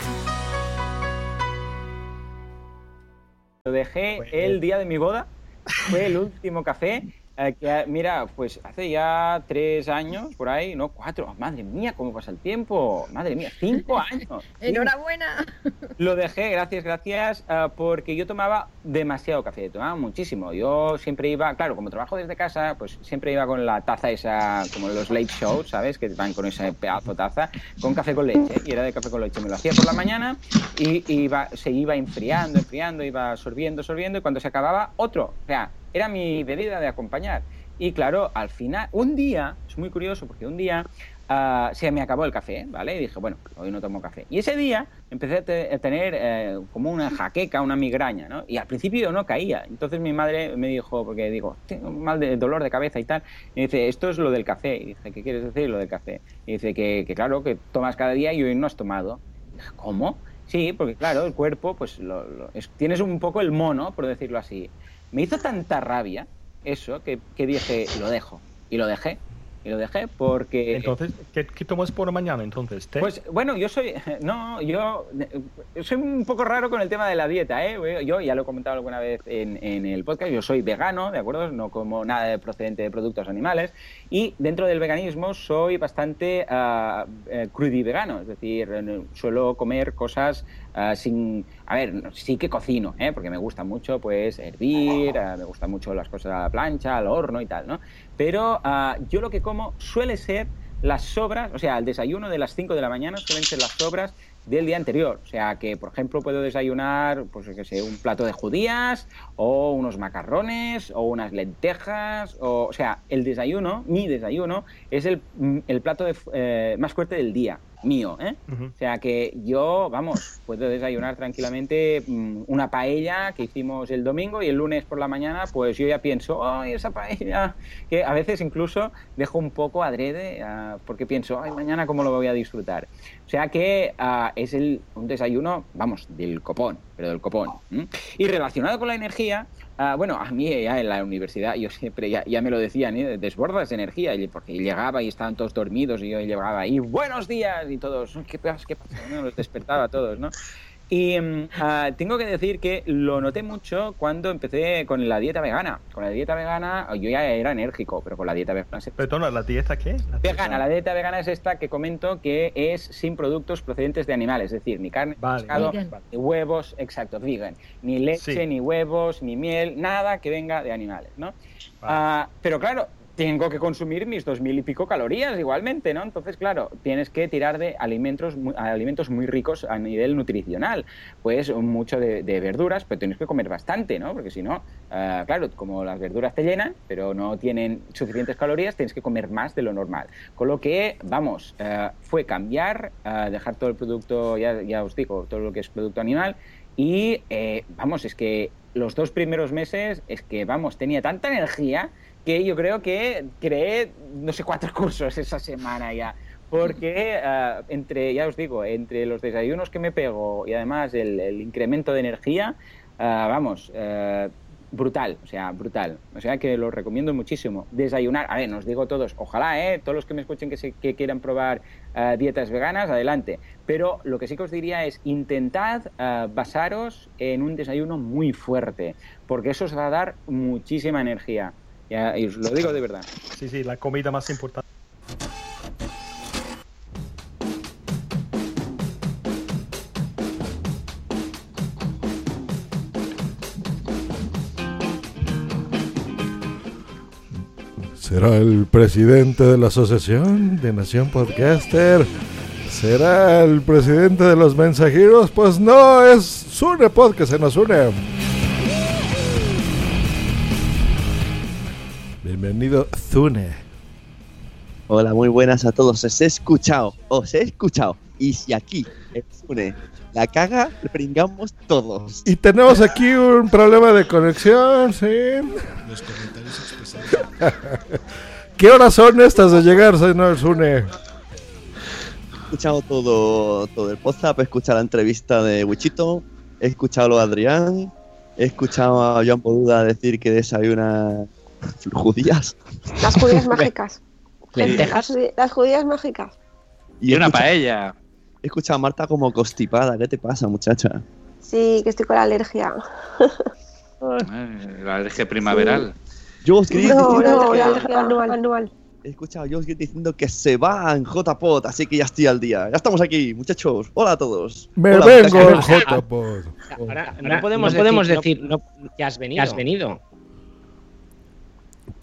Lo dejé el día de mi boda, fue el último café. Eh, que, mira, pues hace ya tres años, por ahí, no, cuatro. Madre mía, cómo pasa el tiempo. Madre mía, cinco [laughs] años. Enhorabuena. Lo dejé, gracias, gracias, ah, porque yo tomaba demasiado café, tomaba muchísimo. Yo siempre iba, claro, como trabajo desde casa, pues siempre iba con la taza esa, como los late shows, ¿sabes? Que van con esa pedazo taza, con café con leche. Y era de café con leche. Me lo hacía por la mañana y iba, se iba enfriando, enfriando, iba sorbiendo, sorbiendo, y cuando se acababa, otro. O sea, era mi bebida de acompañar. Y claro, al final, un día, es muy curioso porque un día ah, se me acabó el café, ¿vale? Y dije, bueno, hoy no tomo café. Y ese día empecé a, te- a tener eh, como una jaqueca, una migraña, ¿no? Y al principio no caía. Entonces mi madre me dijo, porque digo, tengo mal de dolor de cabeza y tal, y dice, esto es lo del café. Y dije, ¿qué quieres decir lo del café? Y dice que, claro, que tomas cada día y hoy no has tomado. Y dije, ¿Cómo? Sí, porque claro, el cuerpo, pues tienes un poco el mono, por decirlo así. Me hizo tanta rabia eso que, que dije, lo dejo. Y lo dejé. Y lo dejé porque... Entonces, ¿qué, qué tomas por la mañana entonces? ¿Té? Pues bueno, yo soy. [laughs] No, yo soy un poco raro con el tema de la dieta, ¿eh? Yo ya lo he comentado alguna vez en, en el podcast. Yo soy vegano, ¿de acuerdo? No como nada de procedente de productos animales. Y dentro del veganismo soy bastante eh, crudivegano, es decir, suelo comer cosas ah, sin. A ver, sí que cocino, ¿eh? Porque me gusta mucho, pues, hervir, ah, me gustan mucho las cosas a la plancha, al horno y tal, ¿no? Pero ah, yo lo que como suele ser las sobras, o sea, el desayuno de las 5 de la mañana suelen ser las sobras del día anterior. O sea, que por ejemplo puedo desayunar, pues sé, un plato de judías o unos macarrones o unas lentejas. O, o sea, el desayuno, mi desayuno, es el, mm, el plato eh, más fuerte del día, mío. ¿eh? O sea que yo, vamos, puedo desayunar tranquilamente mm, una paella que hicimos el domingo y el lunes por la mañana, pues yo ya pienso, ¡ay, esa paella! Que a veces incluso dejo un poco adrede ah, porque pienso, ¡ay, mañana cómo lo voy a disfrutar! O sea que ah, es el, un desayuno, vamos, del copón, pero del copón. Y relacionado con la energía, ah, bueno, a mí ya en la universidad, yo siempre, ya, ya me lo decían, ¿eh? desbordas de energía, y- porque llegaba y estaban todos dormidos y yo llegaba ahí, buenos días, y todos, ¿qué pasa? ¿Qué pasa? ¿no? Los despertaba a todos, ¿no? Y ah, tengo que decir que lo noté mucho cuando empecé con la dieta vegana. Con la dieta vegana yo ya era enérgico, pero con la dieta vegana se Perdona, ¿la dieta qué? La Vegana, la dieta vegana es esta que comento que es sin productos procedentes de animales, es decir, ni carne, ni pescado, Vegan. ni huevos, exacto, vegan, ni leche, Sí. ni huevos, ni miel, nada que venga de animales, ¿no? Ah, pero claro, tengo que consumir mis dos mil y pico calorías igualmente, ¿no? Entonces, claro, tienes que tirar de alimentos alimentos muy ricos a nivel nutricional, pues mucho de, verduras, pero tienes que comer bastante, ¿no? Porque si no, ah, claro, como las verduras te llenan, pero no tienen suficientes calorías, tienes que comer más de lo normal. Con lo que, vamos, eh, fue cambiar, eh, dejar todo el producto, ya, ya os digo, todo lo que es producto animal, y eh, vamos, es que los dos primeros meses, es que, vamos, tenía tanta energía que yo creo que creé, no sé cuántos [laughs] cursos esa semana ya. Porque eh, entre, ya os digo, entre los desayunos que me pego y además el, incremento de energía, eh, vamos, eh, brutal, o sea, brutal. O sea que lo recomiendo muchísimo. Desayunar, a ver, nos digo todos, ojalá, ¿eh? Todos los que me escuchen que, se, que quieran probar eh, dietas veganas, adelante. Pero lo que sí que os diría es intentad eh, basaros en un desayuno muy fuerte, porque eso os va a dar muchísima energía. Ya, y lo digo de verdad. Sí, sí, la comida más importante. ¿Será el presidente de la Asociación de Nación Podcaster? ¿Será el presidente de los mensajeros? Pues no, es Sune Podcast, se nos une. Bienvenido, Zune. Hola, muy buenas a todos. Os he escuchado, os he escuchado. Y si aquí, el Zune, la caga, pringamos todos. Y tenemos aquí un problema de conexión, sí. Los comentarios expresados. ¿Qué horas son estas de llegar, señor Zune? He escuchado todo, todo el podcast, he escuchado la entrevista de Wichito, he escuchado lo de Adrián, he escuchado a Joan Poduda decir que desayuna [laughs] judías. Las judías mágicas. Lentejas. Las, judías mágicas. Y he una escuchado- paella. He escuchado a Marta como constipada. ¿Qué te pasa, muchacha? Sí, que estoy con la alergia. La alergia primaveral. Yo os quería No, decir- no, la alergia anual. anual. He escuchado a Josh Gate diciendo que se va en JPod, así que ya estoy al día. Ya estamos aquí, muchachos. Hola a todos. Me Hola, vengo en. JPod. Ahora, no no podemos podemos, decir- decir, no- que has venido. has venido.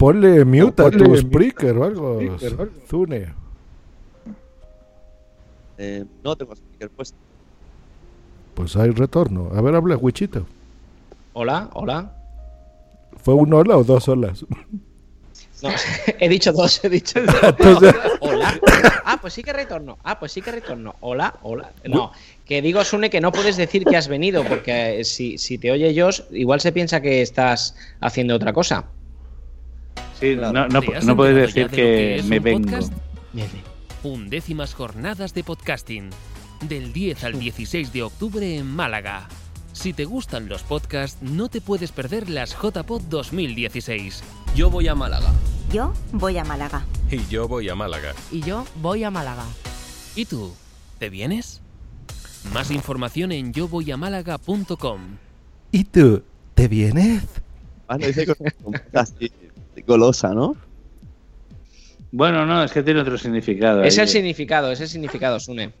Ponle mute a Ponle tu mute speaker o algo. Zune. Eh, no tengo speaker puesto. Pues hay retorno. A ver, habla Wichito. Hola, hola. ¿Fue un hola o dos olas? No, [laughs] he dicho dos, he dicho dos. [laughs] Entonces- Hola. Ah, pues sí que retorno. Ah, pues sí que retorno. Hola, hola. No, que digo, Sune, que no puedes decir que has venido, porque si, si te oye Josh, igual se piensa que estás haciendo otra cosa. Sí, no, no, ¿Te has no puedes decir de que, es me vengo. podcast? Undécimas jornadas de podcasting. Del 10 al 16 de octubre en Málaga. Si te gustan los podcasts, no te puedes perder las JPod 2016. Yo voy a Málaga. Yo voy a Málaga. Y yo voy a Málaga. Y yo voy a Málaga. ¿Y tú? ¿Te vienes? Más información en yovoyamálaga.com. ¿Y tú? ¿Te vienes? Ah, dice así, golosa, ¿no? Bueno, no, es que tiene otro significado. Es ahí. el significado, es el significado, Sune.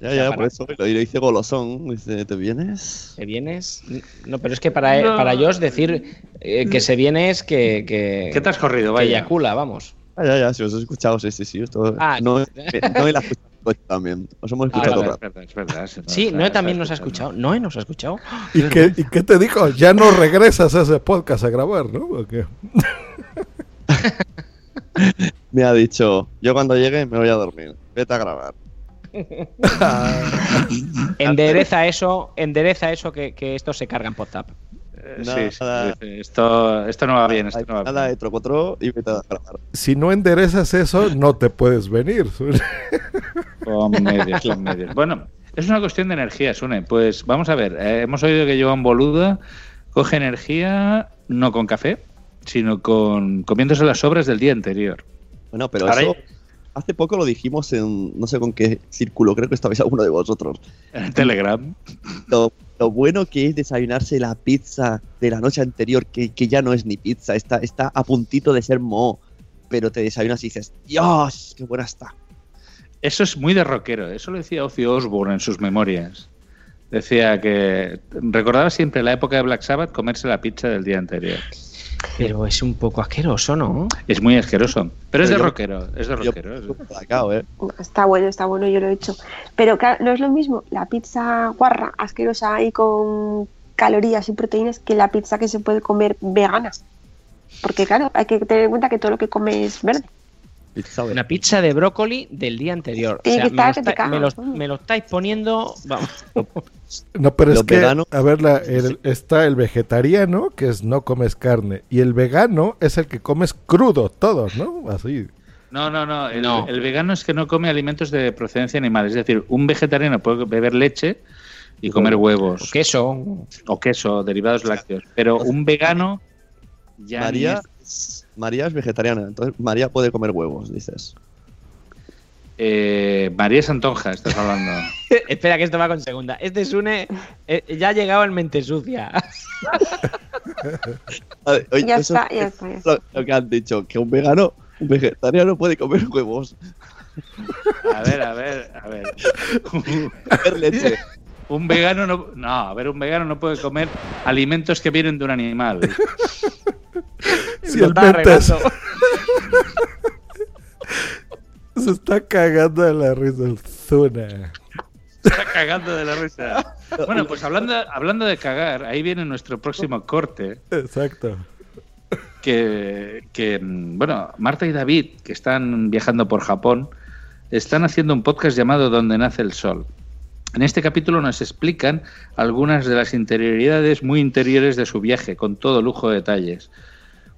Ya, ya, para- por eso lo dice golosón. Dice, ¿te vienes? ¿Se vienes? No, pero es que para, No. para Josh decir eh, que se viene es que. que ¿Qué te has corrido, Que vaya? eyacula, vamos. Ah, ya, ya, si os he escuchado, sí, sí, sí. Esto, Ah, no, no [laughs] la escuchado también. Os hemos escuchado vale. todo. Es verdad, es verdad. se nos- Sí, Noé también nos nos ha escuchado. Noé nos ha escuchado. ¿Y qué, ¿Y qué te dijo? Ya no regresas a ese podcast a grabar, ¿no? ¿O qué? [laughs] Me ha dicho, yo cuando llegue me voy a dormir. Vete a grabar. [laughs] endereza eso, endereza eso que, que esto se carga en PodTap. Eh, sí, sí, esto, esto no va bien, esto no va bien. Nada de trocotro y vete a grabar. Si no enderezas eso, no te puedes venir. [laughs] Con medios, con medios. Bueno, es una cuestión de energía, Sune. Pues vamos a ver, eh, hemos oído que Joan Boluda coge energía no con café, sino con comiéndose las sobras del día anterior. Bueno, pero Ahora eso hace poco lo dijimos en no sé con qué círculo, creo que estabais alguno de vosotros. En Telegram. Lo, lo bueno que es desayunarse la pizza de la noche anterior, que, que ya no es ni pizza, está, está a puntito de ser mo, pero te desayunas y dices, Dios, qué buena está. Eso es muy de rockero, eso lo decía Ozzy Osbourne en sus memorias. Decía que recordaba siempre la época de Black Sabbath comerse la pizza del día anterior. Pero es un poco asqueroso, ¿no? Es muy asqueroso, pero es de Pero yo- rockero, es de yo- rockero. es- Placao, ¿eh? Está bueno, está bueno, yo lo he hecho. Pero claro, no es lo mismo la pizza guarra, asquerosa y con calorías y proteínas que la pizza que se puede comer vegana. Porque claro, hay que tener en cuenta que todo lo que come es verde. Una pizza de brócoli del día anterior. O sea, que me, lo está- me, lo, cagas, me lo estáis poniendo. Vamos. [laughs] No, pero es que, veganos- a ver, la- el- está el vegetariano, que es no comes carne, y el vegano es el que comes crudo, todos, ¿no? Así. No, no, no el, No. el vegano es que no come alimentos de procedencia animal. Es decir, un vegetariano puede beber leche y comer huevos. queso. O queso, derivados lácteos. Pero un vegano Ya María, ni es, María es vegetariana, entonces María puede comer huevos, dices. Eh, María Santonja, estás hablando. [laughs] Espera, que esto va con segunda. Este Sune eh, ya ha llegado en mente sucia. [laughs] A ver, oye, Ya está, ya es está, ya Lo, lo que han dicho, que un vegano, un vegetariano puede comer huevos. A ver, a ver, a ver. [laughs] Comer leche. Un vegano no. No, a ver, un vegano no puede comer alimentos que vienen de un animal. [laughs] Si el arreglando. [laughs] se está cagando de la risa el Zuna. Está cagando de la risa. [laughs] Bueno, pues hablando, hablando de cagar, ahí viene nuestro próximo corte. Exacto. Que, que, mm, bueno, Marta y David, que están viajando por Japón, están haciendo un podcast llamado Donde nace el sol. En este capítulo nos explican algunas de las interioridades muy interiores de su viaje, con todo lujo de detalles.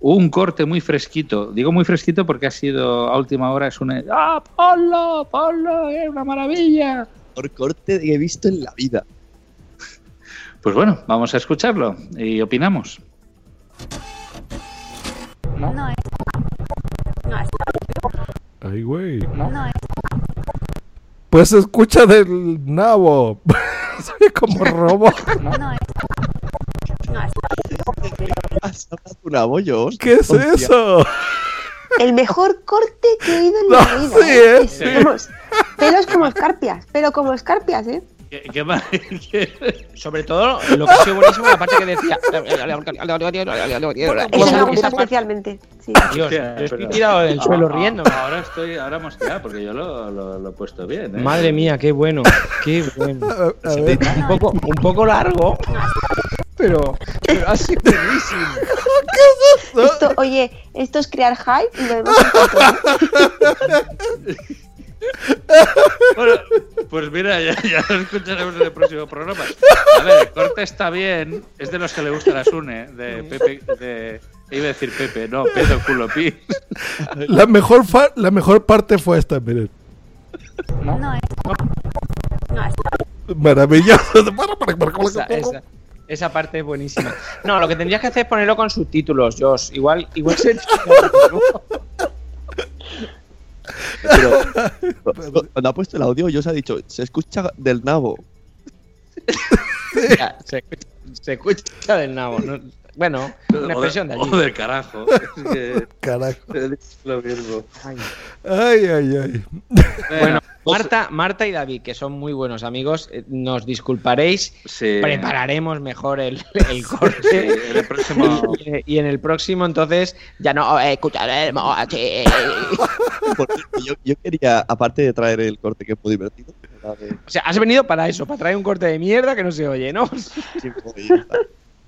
Un corte muy fresquito, digo muy fresquito porque ha sido a última hora, es un... ¡Ah, ponlo! ¡Ponlo! ¡Es una maravilla! Por corte que he visto en la vida. Pues bueno, vamos a escucharlo y opinamos. No es. No es. Ay, güey. No es. Pues escucha del nabo. [laughs] Soy como [laughs] robo. No es. No es. ¿Has hablado un abollo? ¿Qué es Hostia. eso? El mejor corte que he oído en No, la vida. sí, ¿eh? ¿eh? Es Sí. como- pelos como escarpias, pero como escarpias, ¿eh? ¿Qué, qué Sobre todo, lo que ha sido buenísimo la parte que decía. Eso me gusta especialmente. Sí. Dios, yo estoy tirado del suelo Ah, riendo. ah, Ahora estoy, ahora mosqueado porque yo lo, lo- lo he puesto bien. ¿eh? Madre mía, qué bueno, qué bueno. A, a ver. Un poco, un poco largo, pero, pero ha sido buenísimo. Esto, oye, esto es crear hype y lo demás es control. Bueno, pues mira, ya, ya lo escucharemos en el próximo programa. A ver, el corte está bien. Es de los que le gusta la Sune, de Pepe. De, iba a decir Pepe, no, Pedro Culo Pi. La mejor, fa- la mejor parte fue esta, miren. No es. No es. Maravilloso. Esa, esa- esa parte es buenísima. No, lo que tendrías que hacer es ponerlo con subtítulos, Josh. Igual, igual se. Pero cuando ha puesto el audio, os ha dicho, se escucha del nabo. [laughs] Ya, se, escucha- se escucha del nabo. ¿no? Bueno, una expresión de allí. O del carajo. [laughs] Es que Carajo. es lo mismo. Ay, ay, ay. Bueno, Marta, Marta y David, que son muy buenos amigos, eh, nos disculparéis. Sí. Prepararemos mejor el, [laughs] el Sí, corte. en el próximo. Y, y en el próximo, entonces, ya no eh, escucharemos. eh, Porque yo, yo quería, aparte de traer el corte que es muy divertido, de- O sea, has venido para eso, para traer un corte de mierda que no se oye, ¿no? sí, pues.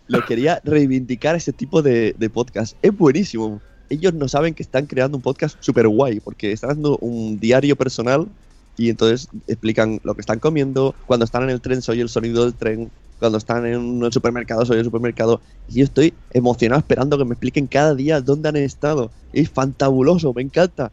Lo quería reivindicar ese tipo de, de podcast. Es buenísimo. Ellos no saben que están creando un podcast súper guay, porque están haciendo un diario personal y entonces explican lo que están comiendo. Cuando están en el tren, soy el sonido del tren. Cuando están en el supermercado, soy el supermercado. Y yo estoy emocionado esperando que me expliquen cada día dónde han estado. Es fantabuloso, me encanta.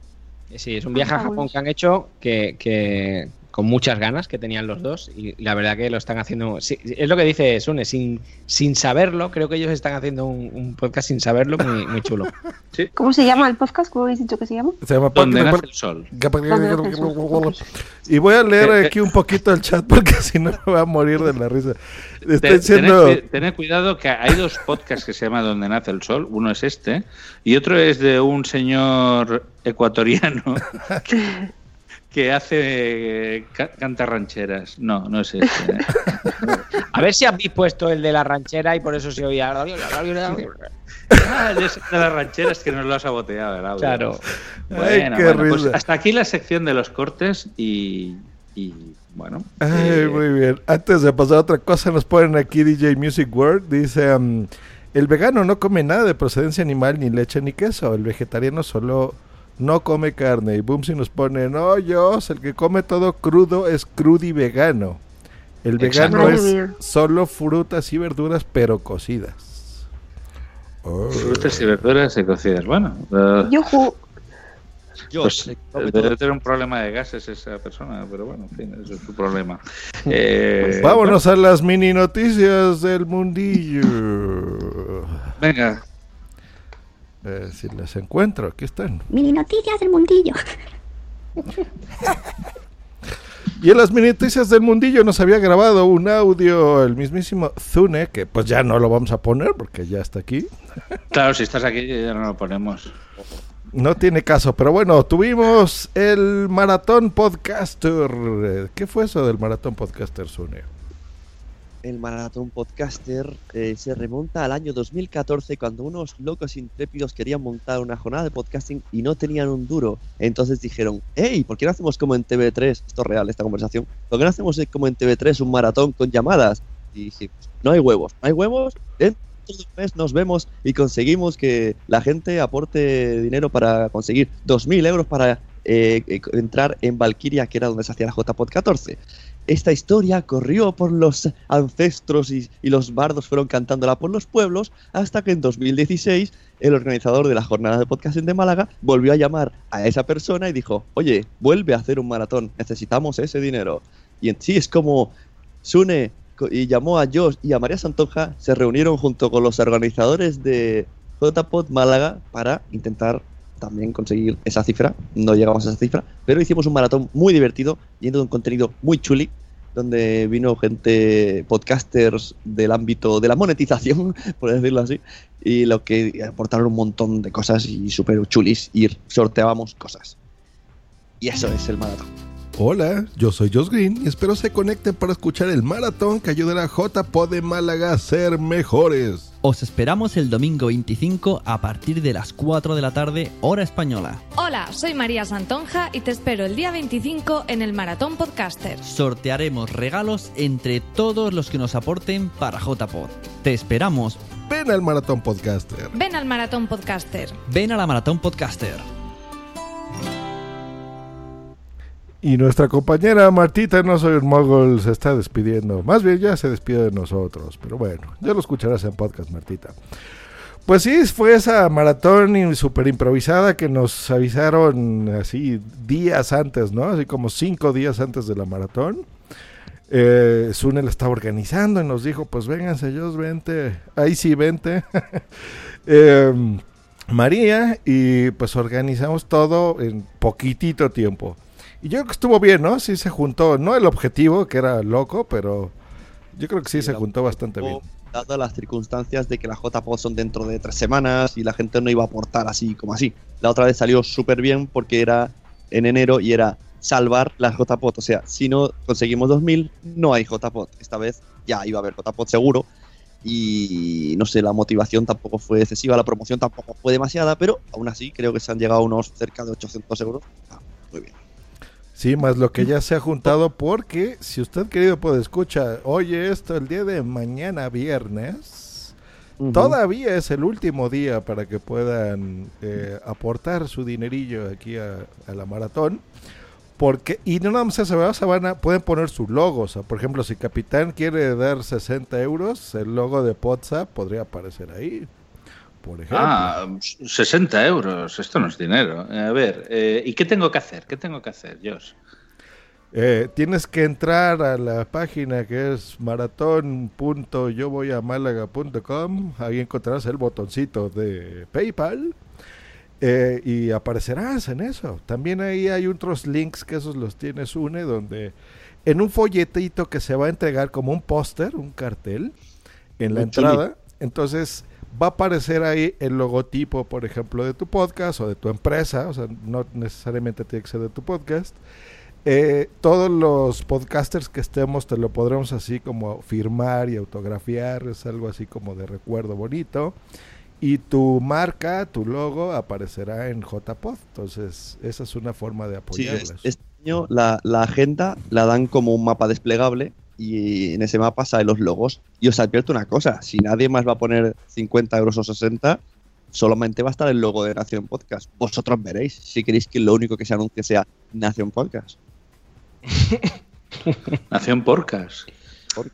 Sí, es un viaje a Japón que han hecho que, que con muchas ganas que tenían los dos y la verdad que lo están haciendo. sí, es lo que dice Sune, sin, sin saberlo, creo que ellos están haciendo un, un podcast sin saberlo muy, muy chulo. [laughs] ¿Cómo se llama el podcast? ¿Cómo habéis dicho que se llama? Se llama Donde nace el sol. Y voy a leer Eh, eh. aquí un poquito el chat porque [laughs] si no me voy a morir de la risa. Estoy Te- diciendo. tened, cu- tened cuidado que hay dos podcasts que se llama Donde nace el sol. Uno es este y otro es de un señor ecuatoriano que, [laughs] que hace ca- canta rancheras. No, no es este. ¿eh? [laughs] A ver si habéis puesto el de la ranchera y por eso se oía. Ah, de las rancheras que nos lo ha saboteado el audio. Claro. Bueno, Ay, qué bueno, pues hasta aquí la sección de los cortes y, y, bueno. Ay, eh, muy bien. Antes de pasar a otra cosa, nos ponen aquí DJ Music World. Dice: um, El vegano no come nada de procedencia animal, ni leche ni queso. El vegetariano solo no come carne. Y Boomsy nos pone: No, yo, el que come todo crudo es crudi vegano. El vegano es solo frutas y verduras, pero cocidas. Oh. Frutas y verduras y cocidas. Bueno, eh, Yo Yo, pues come debe tener un problema de gases esa persona, pero bueno, en fin, eso es su problema. Eh, Vámonos a las mini noticias del mundillo. venga, eh, si las encuentro. Aquí están. Mini noticias del mundillo. [laughs] Y en las mini noticias del mundillo nos había grabado un audio el mismísimo Zune, que pues ya no lo vamos a poner porque ya está aquí. Claro, si estás aquí ya no lo ponemos. No tiene caso, pero bueno, tuvimos el Maratón Podcaster. Eh, ¿Qué fue eso del Maratón Podcaster, Zune? El Maratón Podcaster eh, se remonta al año 2014 cuando unos locos intrépidos querían montar una jornada de podcasting y no tenían un duro. Entonces dijeron, hey, ¿por qué no hacemos como en TV3? Esto es real, esta conversación. ¿Por qué no hacemos como en TV3 un maratón con llamadas? Y dijimos, no hay huevos, no hay huevos. Dentro de un mes nos vemos y conseguimos que la gente aporte dinero para conseguir 2.000 euros para eh, eh, entrar en Valkyria, que era donde se hacía la JPod 14 esta historia corrió por los ancestros y, los bardos fueron cantándola por los pueblos hasta que en 2016 el organizador de la jornada de podcasting de Málaga volvió a llamar a esa persona y dijo, oye, vuelve a hacer un maratón, necesitamos ese dinero. Y en sí es como Sune y llamó a Josh y a María Santonja, se reunieron junto con los organizadores de JPod Málaga para intentar también conseguir esa cifra. No llegamos a esa cifra, pero hicimos un maratón muy divertido, yendo de un contenido muy chuli, donde vino gente, podcasters del ámbito de la monetización, [laughs] por decirlo así, y lo que aportaron un montón de cosas y súper chulis, y sorteábamos cosas. Y eso es el maratón. Hola, yo soy Josh Green y espero se conecten para escuchar el maratón que ayudará a JPO de Málaga a ser mejores. Os esperamos el domingo 25 a partir de las 4 de la tarde, hora española. Hola, soy María Santonja y te espero el día 25 en el Maratón Podcaster. Sortearemos regalos entre todos los que nos aporten para JPod. Te esperamos. Ven al Maratón Podcaster. Ven al Maratón Podcaster. Ven a la Maratón Podcaster. Y nuestra compañera Martita, no soy un mogol, se está despidiendo. Más bien ya se despide de nosotros. Pero bueno, ya lo escucharás en podcast, Martita. Pues sí, fue esa maratón súper improvisada que nos avisaron así días antes, ¿no? Así como cinco días antes de la maratón. Eh, Sune la estaba organizando y nos dijo, pues vénganse, ellos vente, ahí sí vente. [laughs] eh, María y pues organizamos todo en poquitito tiempo. Y yo creo que estuvo bien, ¿no? Sí se juntó, no el objetivo, que era loco, pero yo creo que sí, se juntó bastante bien. Dadas las circunstancias de que las JPOD son dentro de tres semanas y la gente no iba a aportar así como así. La otra vez salió súper bien porque era en enero y era salvar las JPOD. O sea, si no conseguimos 2000, no hay JPOD. Esta vez ya iba a haber JPOD seguro. Y no sé, la motivación tampoco fue excesiva, la promoción tampoco fue demasiada, pero aún así creo que se han llegado a unos cerca de 800 euros. Ah, muy bien. Sí, más lo que ya se ha juntado porque si usted querido puede escuchar, oye esto el día de mañana viernes, uh -huh. todavía es el último día para que puedan eh, aportar su dinerillo aquí a, a, la maratón. Porque, y no nada más eso, se van a, pueden poner su logo. O sea, por ejemplo, si Capitán quiere dar 60 euros, el logo de WhatsApp podría aparecer ahí por ejemplo. Ah, 60 euros, esto no es dinero. A ver, eh, ¿y qué tengo que hacer? ¿Qué tengo que hacer, Josh? Eh, tienes que entrar a la página que es maratón.yovoyamálaga.com. Ahí encontrarás el botoncito de PayPal. Eh, y aparecerás en eso. También ahí hay otros links que esos los tienes une donde en un folletito que se va a entregar como un póster, un cartel en la entrada. Entonces va a aparecer ahí el logotipo, por ejemplo, de tu podcast o de tu empresa, o sea, no necesariamente tiene que ser de tu podcast. Eh, todos los podcasters que estemos te lo podremos así como firmar y autografiar, es algo así como de recuerdo bonito. Y tu marca, tu logo aparecerá en JPod. Entonces, esa es una forma de apoyarles. Sí, este año la, la agenda la dan como un mapa desplegable y en ese mapa salen los logos. Y os advierto una cosa, si nadie más va a poner 50 euros o 60, solamente va a estar el logo de Nación Podcast. Vosotros veréis si queréis que lo único que se anuncie sea Nación Podcast. [laughs] Nación Porcas.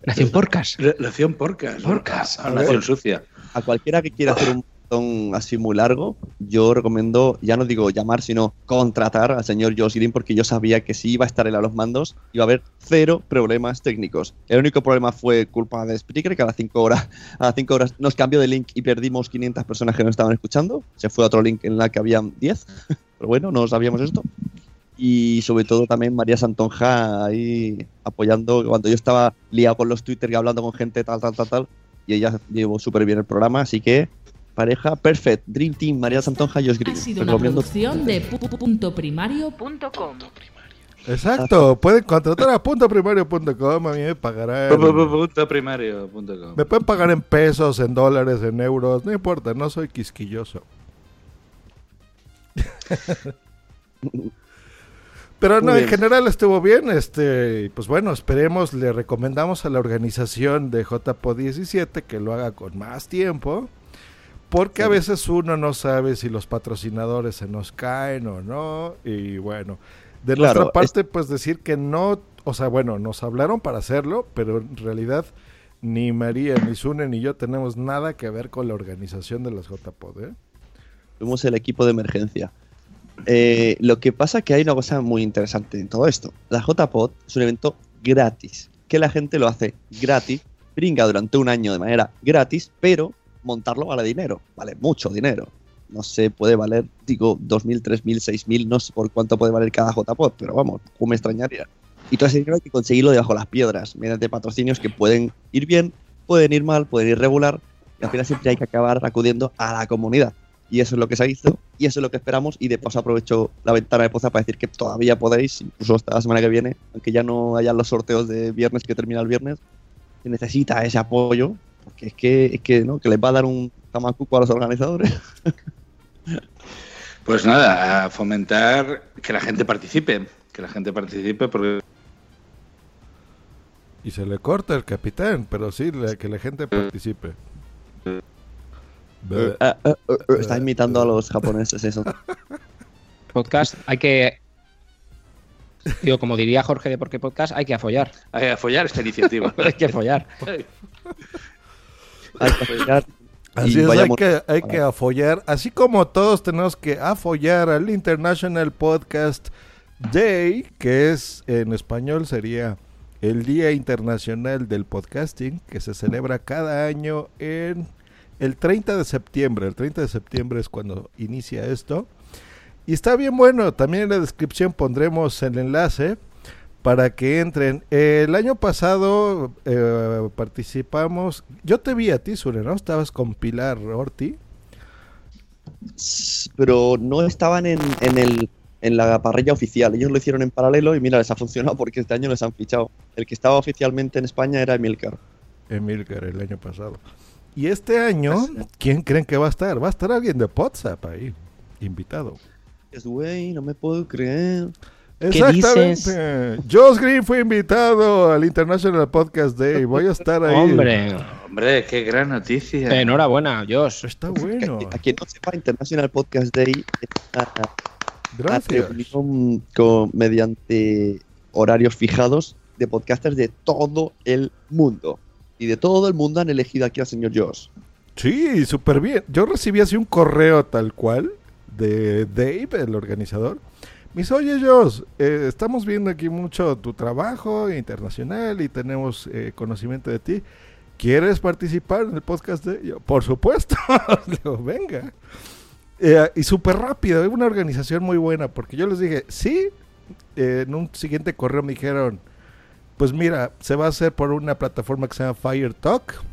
Nación Porcas. Nación Porcas. Porcas. Nación Sucia. A cualquiera que quiera hacer un maratón así muy largo, yo recomiendo, ya no digo llamar, sino contratar al señor Josh Green porque yo sabía que si iba a estar él a los mandos, iba a haber cero problemas técnicos. El único problema fue culpa de Spreaker, que a las 5 horas, [laughs] a las cinco horas nos cambió de link y perdimos 500 personas que nos estaban escuchando. Se fue a otro link en la que habían 10, [laughs] pero bueno, no sabíamos esto. Y sobre todo también María Santonja ahí apoyando, cuando yo estaba liado con los Twitter y hablando con gente tal, tal, tal, tal, y ella llevó súper bien el programa, así que pareja perfect, Dream Team, María Santonja y Josh Green. Ha sido una producción de puntoprimario.com. Exacto, pueden contratar a puntoprimario.com, a mí me pagarán. Puntoprimario.com. Me pueden pagar en pesos, en dólares, en euros, no importa, no soy quisquilloso. [laughs] Pero no, en general estuvo bien. Este, pues bueno, esperemos, le recomendamos a la organización de JPO 17 que lo haga con más tiempo. Porque a veces uno no sabe si los patrocinadores se nos caen o no. Y bueno, de Claro, nuestra parte, pues decir que no, o sea, bueno, nos hablaron para hacerlo, pero en realidad ni María, ni Sune, ni yo tenemos nada que ver con la organización de las JPod, ¿eh? El equipo de emergencia. Eh, lo que pasa es que hay una cosa muy interesante en todo esto. La JPod es un evento gratis, que la gente lo hace gratis, brinca durante un año de manera gratis, pero montarlo vale dinero, vale mucho dinero. No sé, puede valer, digo, 2.000, 3.000, 6.000, no sé por cuánto puede valer cada JPod, pero vamos, me extrañaría. Y todo ese dinero hay que conseguirlo debajo de las piedras, mediante patrocinios que pueden ir bien, pueden ir mal, pueden ir regular, y al final siempre hay que acabar acudiendo a la comunidad. Y eso es lo que se hizo, y eso es lo que esperamos. Y de paso aprovecho la ventana de Poza para decir que todavía podéis, incluso hasta la semana que viene, aunque ya no hayan los sorteos de viernes que termina el viernes, se necesita ese apoyo, porque es que, es que, ¿no? que les va a dar un tamacuco a los organizadores. [laughs] Pues nada, a fomentar que la gente participe. Que la gente participe porque Y se le corta el capitán, pero sí, la- que la gente participe. Eh, eh, eh, está imitando a los japoneses eso. [laughs] Podcast, hay que. Digo, como diría Jorge de Por qué Podcast, hay que afollar. hay que apoyar esta iniciativa. [laughs] hay que afollar. [laughs] Hay que apoyar Así es, hay que, hay que afollar, así como todos tenemos que afollar al International Podcast Day, que es en español sería el Día Internacional del Podcasting, que se celebra cada año en el 30 de septiembre. El 30 de septiembre es cuando inicia esto. Y está bien bueno, también en la descripción pondremos el enlace para que entren. El año pasado eh, participamos, yo te vi a ti, Sure, ¿no? Estabas con Pilar Orti. pero no estaban en, en el, en la parrilla oficial. Ellos lo hicieron en paralelo y mira, les ha funcionado porque este año les han fichado. El que estaba oficialmente en España era Emilcar. Emilcar el año pasado. Y este año, ¿quién creen que va a estar? Va a estar alguien de WhatsApp ahí, invitado. Es güey, no me puedo creer. Exactamente. Josh Green fue invitado al International Podcast Day. Voy a estar ahí. Hombre. Hombre, qué gran noticia. Enhorabuena, Josh. Está bueno. A quien no sepa, International Podcast Day es una, una Gracias. reunión con- mediante horarios fijados de podcasters de todo el mundo. Y de todo el mundo han elegido aquí al señor Josh. Sí, súper bien. Yo recibí así un correo tal cual de Dave, el organizador. Dice, oye Josh, eh, estamos viendo aquí mucho tu trabajo internacional y tenemos eh, conocimiento de ti. ¿Quieres participar en el podcast de yo? Por supuesto. [laughs] Digo, venga. Eh, y súper rápido, es una organización muy buena, porque yo les dije, sí, en un siguiente correo me dijeron, pues mira, se va a hacer por una plataforma que se llama Fire Talk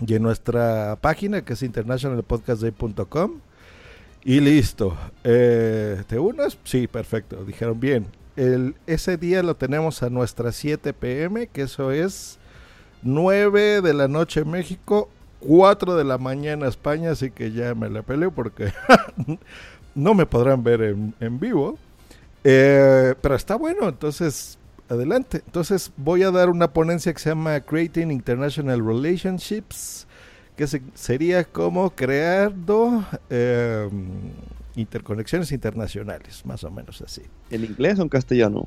y en nuestra página que es internationalpodcastday.com y listo. Eh, ¿Te unes? Sí, perfecto. Dijeron bien. Ese día lo tenemos a nuestras 7 pm, que eso es 9 de la noche en México, 4 de la mañana España, así que ya me la peleo porque [laughs] no me podrán ver en, en vivo. Eh, pero está bueno, entonces adelante. Entonces voy a dar una ponencia que se llama Creating International Relationships, que se- sería como creando eh, interconexiones internacionales, más o menos así. ¿En inglés o en castellano?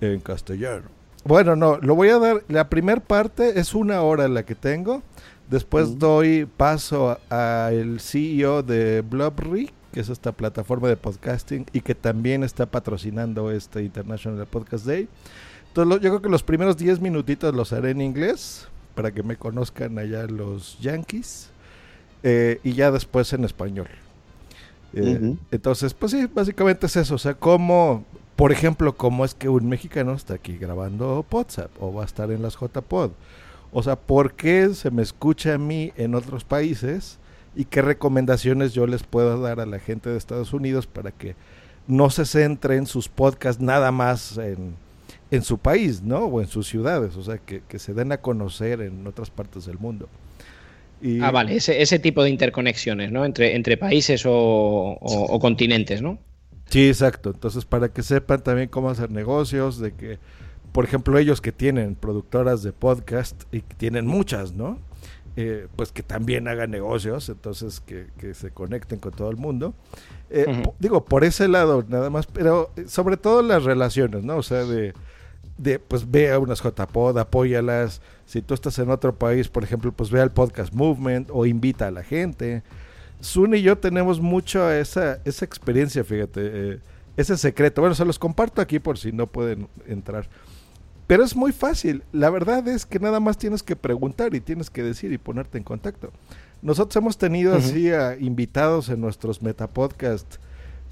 En castellano. Bueno, no, lo voy a dar. La primera parte es una hora la que tengo. Después doy paso al CEO de Blobry, que es esta plataforma de podcasting y que también está patrocinando este International Podcast Day. Entonces yo creo que los primeros 10 minutitos los haré en inglés para que me conozcan allá los Yankees eh, y ya después en español. Eh. Entonces, pues sí, básicamente es eso. O sea, cómo, por ejemplo, cómo es que un mexicano está aquí grabando WhatsApp o va a estar en las JPod. O sea, ¿por qué se me escucha a mí en otros países? ¿Y qué recomendaciones yo les puedo dar a la gente de Estados Unidos para que no se centren sus podcasts nada más en, en su país, ¿no? O en sus ciudades. O sea, que, que se den a conocer en otras partes del mundo. Y- Ah, vale, ese, ese tipo de interconexiones, ¿no? Entre, entre países o, o- o continentes, ¿no? Sí, exacto. Entonces, para que sepan también cómo hacer negocios, de que, por ejemplo, ellos que tienen productoras de podcast y que tienen muchas, ¿no? Eh, pues que también hagan negocios, entonces que, que se conecten con todo el mundo. Eh, Digo, por ese lado nada más, pero eh, sobre todo las relaciones, ¿no? O sea, de, de pues ve a unas JPod, apóyalas. Si tú estás en otro país, por ejemplo, pues ve al Podcast Movement o invita a la gente. Sun y yo tenemos mucho esa, esa experiencia, fíjate, eh, ese secreto. Bueno, se los comparto aquí por si no pueden entrar. Pero es muy fácil. La verdad es que nada más tienes que preguntar y tienes que decir y ponerte en contacto. Nosotros hemos tenido así a invitados en nuestros metapodcasts,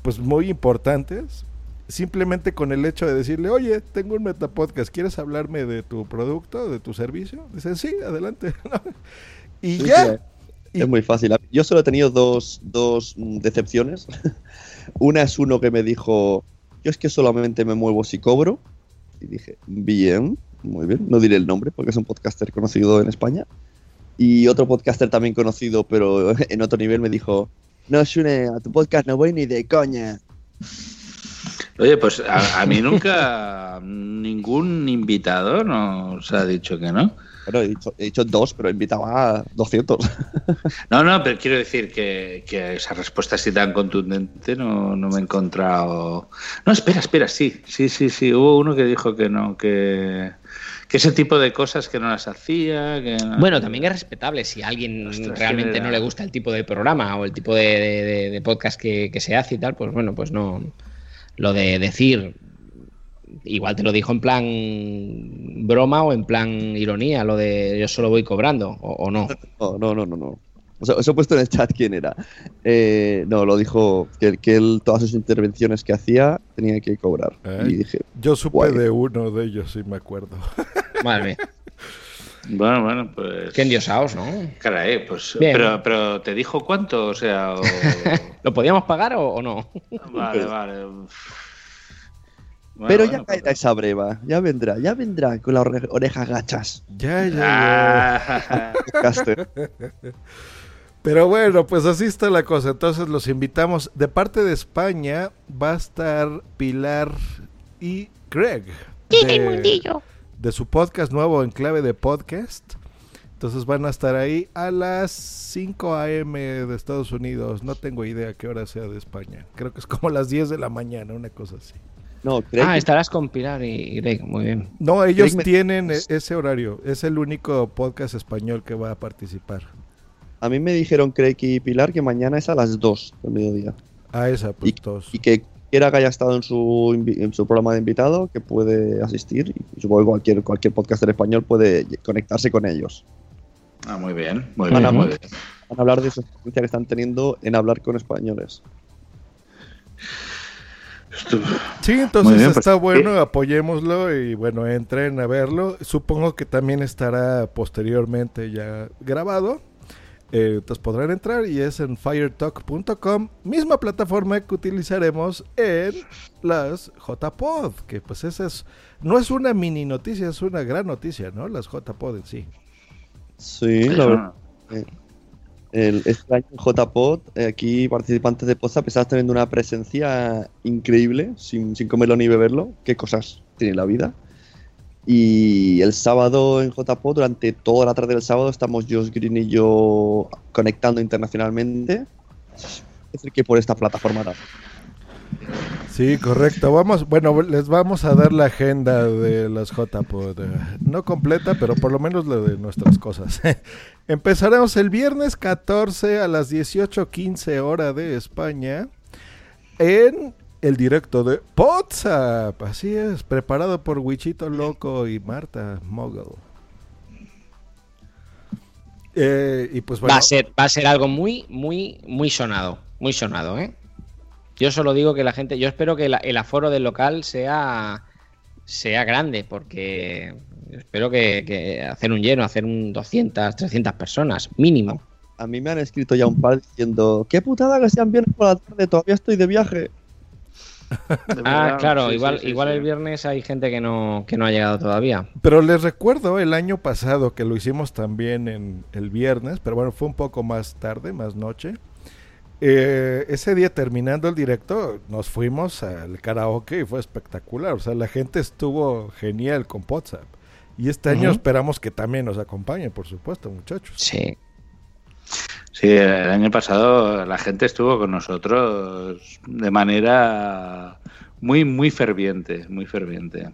pues muy importantes. Simplemente con el hecho de decirle, oye, tengo un metapodcast, ¿quieres hablarme de tu producto, de tu servicio? Dicen, sí, adelante. [laughs] y Sí, ya. Es muy fácil. Yo solo he tenido dos, dos mm, decepciones. [laughs] Una es uno que me dijo, yo es que solamente me muevo si cobro. Y dije, bien, muy bien. No diré el nombre porque es un podcaster conocido en España. Y otro podcaster también conocido, pero [laughs] en otro nivel, me dijo, no, Shune, a tu podcast no voy ni de coña. Oye, pues a, a mí nunca ningún invitado nos ha dicho que no. Bueno, he dicho, he dicho dos, pero invitaba a 200. [laughs] No, no, pero quiero decir que, que esa respuesta así tan contundente no, no me he encontrado. No, espera, espera, sí, sí, sí, sí. Hubo uno que dijo que no, que, que ese tipo de cosas que no las hacía. Que no- Bueno, también es respetable si a alguien Ostras, realmente no le gusta el tipo de programa o el tipo de, de- de- de podcast que, que se hace y tal, pues bueno, pues no. Lo de decir, igual te lo dijo en plan broma o en plan ironía, lo de yo solo voy cobrando, o, o no. No, no, no, no. no. O sea, os he puesto en el chat quién era. Eh, no, lo dijo que, que él, todas sus intervenciones que hacía, tenía que cobrar. Eh, Y dije, Yo supe guay. de uno de ellos, sí me acuerdo. Madre mía. Bueno, bueno, pues. Qué endiosados, ¿no? Caray, pues. Bien. Pero, pero te dijo cuánto, o sea. o- [laughs] ¿Lo podíamos pagar o, o no? Vale, vale. Bueno, Pero bueno, ya caerá esa breva, ya vendrá, ya vendrá con las ore- orejas gachas. Ya, Ah. [laughs] Podcaster. Pero bueno, pues así está la cosa. Entonces los invitamos. De parte de España va a estar Pilar y Greg. De- mundillo. De su podcast nuevo en clave de podcast. Entonces van a estar ahí a las 5 a.m. de Estados Unidos. No tengo idea qué hora sea de España. Creo que es como las 10 de la mañana, una cosa así. No, creo Ah, que- estarás con Pilar y Greg, muy bien. No, ellos Greg me- tienen e- ese horario. Es el único podcast español que va a participar. a mí me dijeron Craig y Pilar que mañana es a las 2 del mediodía. A esa, pues. Y que quiera que haya estado en su, en su programa de invitado, que puede asistir. Y supongo que cualquier, cualquier podcaster español puede conectarse con ellos. Ah, muy bien, muy Van a, bien, muy bien. van a hablar de esa experiencia que están teniendo en hablar con españoles. Sí, entonces bien, pues, está bueno, apoyémoslo y bueno, entren a verlo. Supongo que también estará posteriormente ya grabado. Eh, entonces podrán entrar y es en firetalk.com, misma plataforma que utilizaremos en las JPod, que pues esa es, no es una mini noticia, es una gran noticia, ¿no? Las JPod en sí. Sí, la verdad. eh, El, este año en JPod, eh, aquí participantes de WhatsApp están teniendo una presencia increíble, sin, sin comerlo ni beberlo. Qué cosas tiene la vida. Y el sábado en JPod, durante toda la tarde del sábado, estamos Josh Green y yo conectando internacionalmente. Es decir, que por esta plataforma. Sí, correcto. Vamos, bueno, les vamos a dar la agenda de las JPod. eh, No completa, pero por lo menos la de nuestras cosas. [laughs] Empezaremos el viernes 14 a las 18:15 hora de España en el directo de WhatsApp. Así es, preparado por Wichito Loco y Marta Mogul. Eh, y pues bueno, Va a ser, va a ser algo muy, muy, muy sonado. Muy sonado, ¿eh? Yo solo digo que la gente, yo espero que la- el aforo del local sea, sea grande, porque espero que, que hacer un lleno, hacer un 200, 300 personas, mínimo. A mí me han escrito ya un par diciendo, qué putada que sean viernes por la tarde, todavía estoy de viaje. Ah, claro, sí, igual, sí, sí, igual sí. el viernes hay gente que no, que no ha llegado todavía. Pero les recuerdo el año pasado que lo hicimos también en el viernes, pero bueno, fue un poco más tarde, más noche. Eh, ese día terminando el directo, nos fuimos al karaoke y fue espectacular. O sea, la gente estuvo genial con WhatsApp. Y este año esperamos que también nos acompañen, por supuesto, muchachos. Sí. Sí, el año pasado la gente estuvo con nosotros de manera muy, muy ferviente, muy ferviente.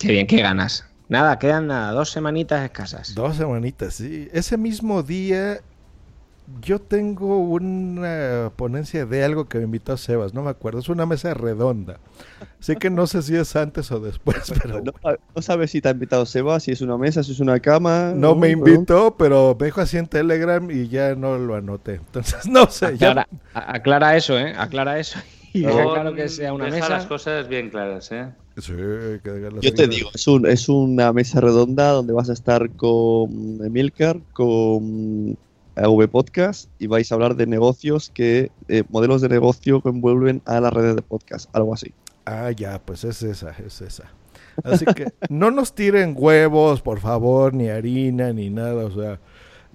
Qué bien, qué ganas. Nada, quedan nada, dos semanitas escasas. Dos semanitas, sí. Ese mismo día yo tengo una ponencia de algo que me invitó Sebas, no me acuerdo. Es una mesa redonda. Así que no sé si es antes o después, pero No, no sabes si te ha invitado Seba, si es una mesa, si es una cama. no me ¿no? invitó, pero me dijo así en Telegram y ya no lo anoté. Entonces, no sé. Aclara, aclara eso, ¿eh? Aclara eso. Y deja claro que sea una deja mesa. las cosas bien claras, ¿eh? Sí, que Yo te digo, es, un, es una mesa redonda donde vas a estar con Emilcar, con AV Podcast y vais a hablar de negocios que, eh, modelos de negocio que envuelven a las redes de podcast, algo así. Ah, ya, pues es esa, es esa. Así que [laughs] no nos tiren huevos, por favor, ni harina, ni nada. O sea,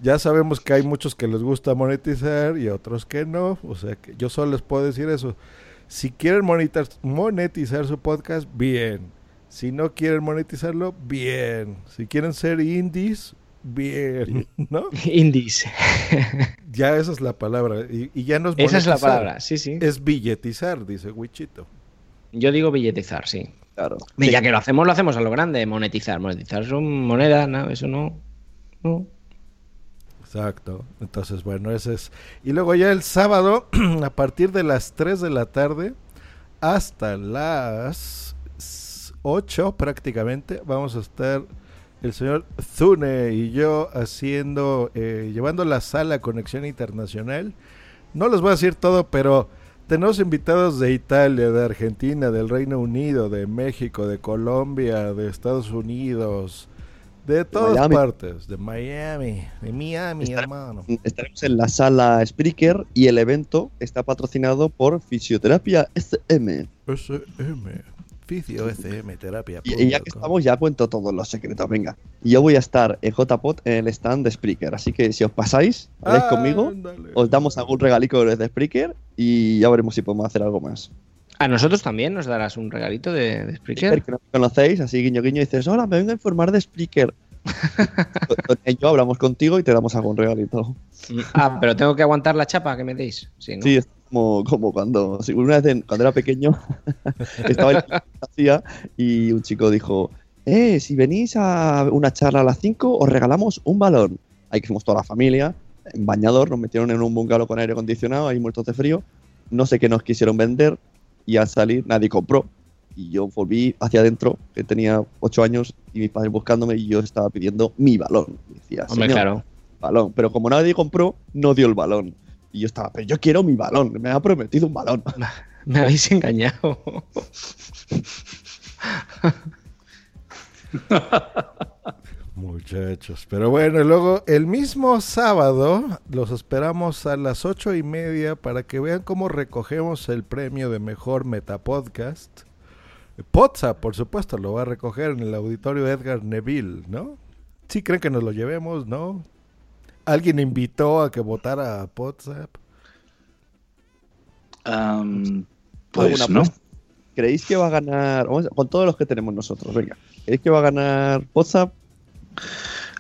ya sabemos que hay muchos que les gusta monetizar y otros que no. O sea, que yo solo les puedo decir eso. Si quieren monetizar, monetizar su podcast, bien. Si no quieren monetizarlo, bien. Si quieren ser indies, bien. [laughs] ¿No? Indies. Ya esa es la palabra. Y, y ya no es Esa es la palabra, sí, sí. Es billetizar, dice Wichito. Yo digo billetizar, sí. Claro. Y ya que lo hacemos, lo hacemos a lo grande, monetizar. Monetizar son monedas, no, eso no. no. Exacto. Entonces, bueno, ese es. Y luego ya el sábado, [clears throat] a partir de las 3 de la tarde hasta las 8 prácticamente, vamos a estar el señor Zune y yo haciendo, eh, llevando la sala Conexión Internacional. No les voy a decir todo, pero tenemos invitados de Italia, de Argentina, del Reino Unido, de México, de Colombia, de Estados Unidos, de todas Miami. partes, de Miami, de Miami, hermano. Estaremos en la sala Spreaker y el evento está patrocinado por Fisioterapia SM. SM, Fisio SM, terapia. Y, y ya que estamos, ya cuento todos los secretos, venga. Yo voy a estar en JPOT en el stand de Spreaker, así que si os pasáis, habláis conmigo, os damos algún regalico desde Spreaker y ya veremos si podemos hacer algo más. A nosotros también nos darás un regalito de, de Spreaker. Spreaker, que no me conocéis, así guiño guiño, dices, hola, me vengo a informar de Spreaker. [laughs] Ello hablamos contigo y te damos algún regalito. Ah, pero tengo que aguantar la chapa que me deis. Sí, ¿no? Sí, es como, como cuando una vez cuando era pequeño [laughs] estaba en la hacía y un chico dijo, eh, si venís a una charla a las 5 os regalamos un balón. Ahí que fuimos toda la familia, en bañador, nos metieron en un bungalow con aire acondicionado, ahí muertos de frío. No sé qué nos quisieron vender y al salir nadie compró. Y yo volví hacia adentro, que tenía 8 años, y mis padres buscándome y yo estaba pidiendo mi balón. Y decía, Hombre, "Señor, claro. balón. Pero como nadie compró, no dio el balón. Y yo estaba, pero yo quiero mi balón, me ha prometido un balón. [laughs] Me habéis engañado. [laughs] Muchachos, pero bueno, y luego el mismo sábado los esperamos a las ocho y media para que vean cómo recogemos el premio de mejor metapodcast. Potsa, por supuesto, lo va a recoger en el auditorio Edgar Neville, ¿no? ¿Sí creen que nos lo llevemos, no? ¿Alguien invitó a que votara a Potsa? Am, pues ¿Alguna no. ¿Creéis que va a ganar, vamos con todos los que tenemos nosotros, venga, ¿creéis que va a ganar WhatsApp?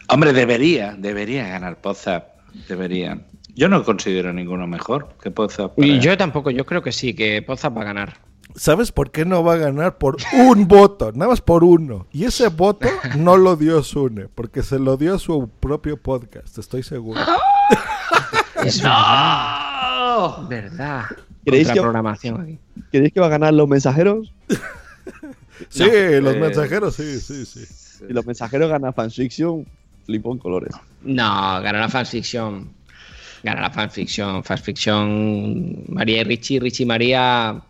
Hombre, debería, debería ganar Pozap, debería. Yo no considero ninguno mejor que Podzap. Y para- yo tampoco, yo creo que sí, que Poza va a ganar. ¿Sabes por qué no va a ganar? Por un voto, nada más por uno. Y ese voto no lo dio Sune, porque se lo dio a su propio podcast, estoy seguro. [laughs] Es verdad. Verdad. ¿Queréis que, Contraprogramación aquí. ¿Queréis que va a ganar los mensajeros? [laughs] Sí, No, los eh, mensajeros, sí, sí, sí. Si los mensajeros ganan fanfiction, flipo en colores. No, ganará fanfiction. Ganará fanfiction. Fanfiction. María y Richie, Richie y María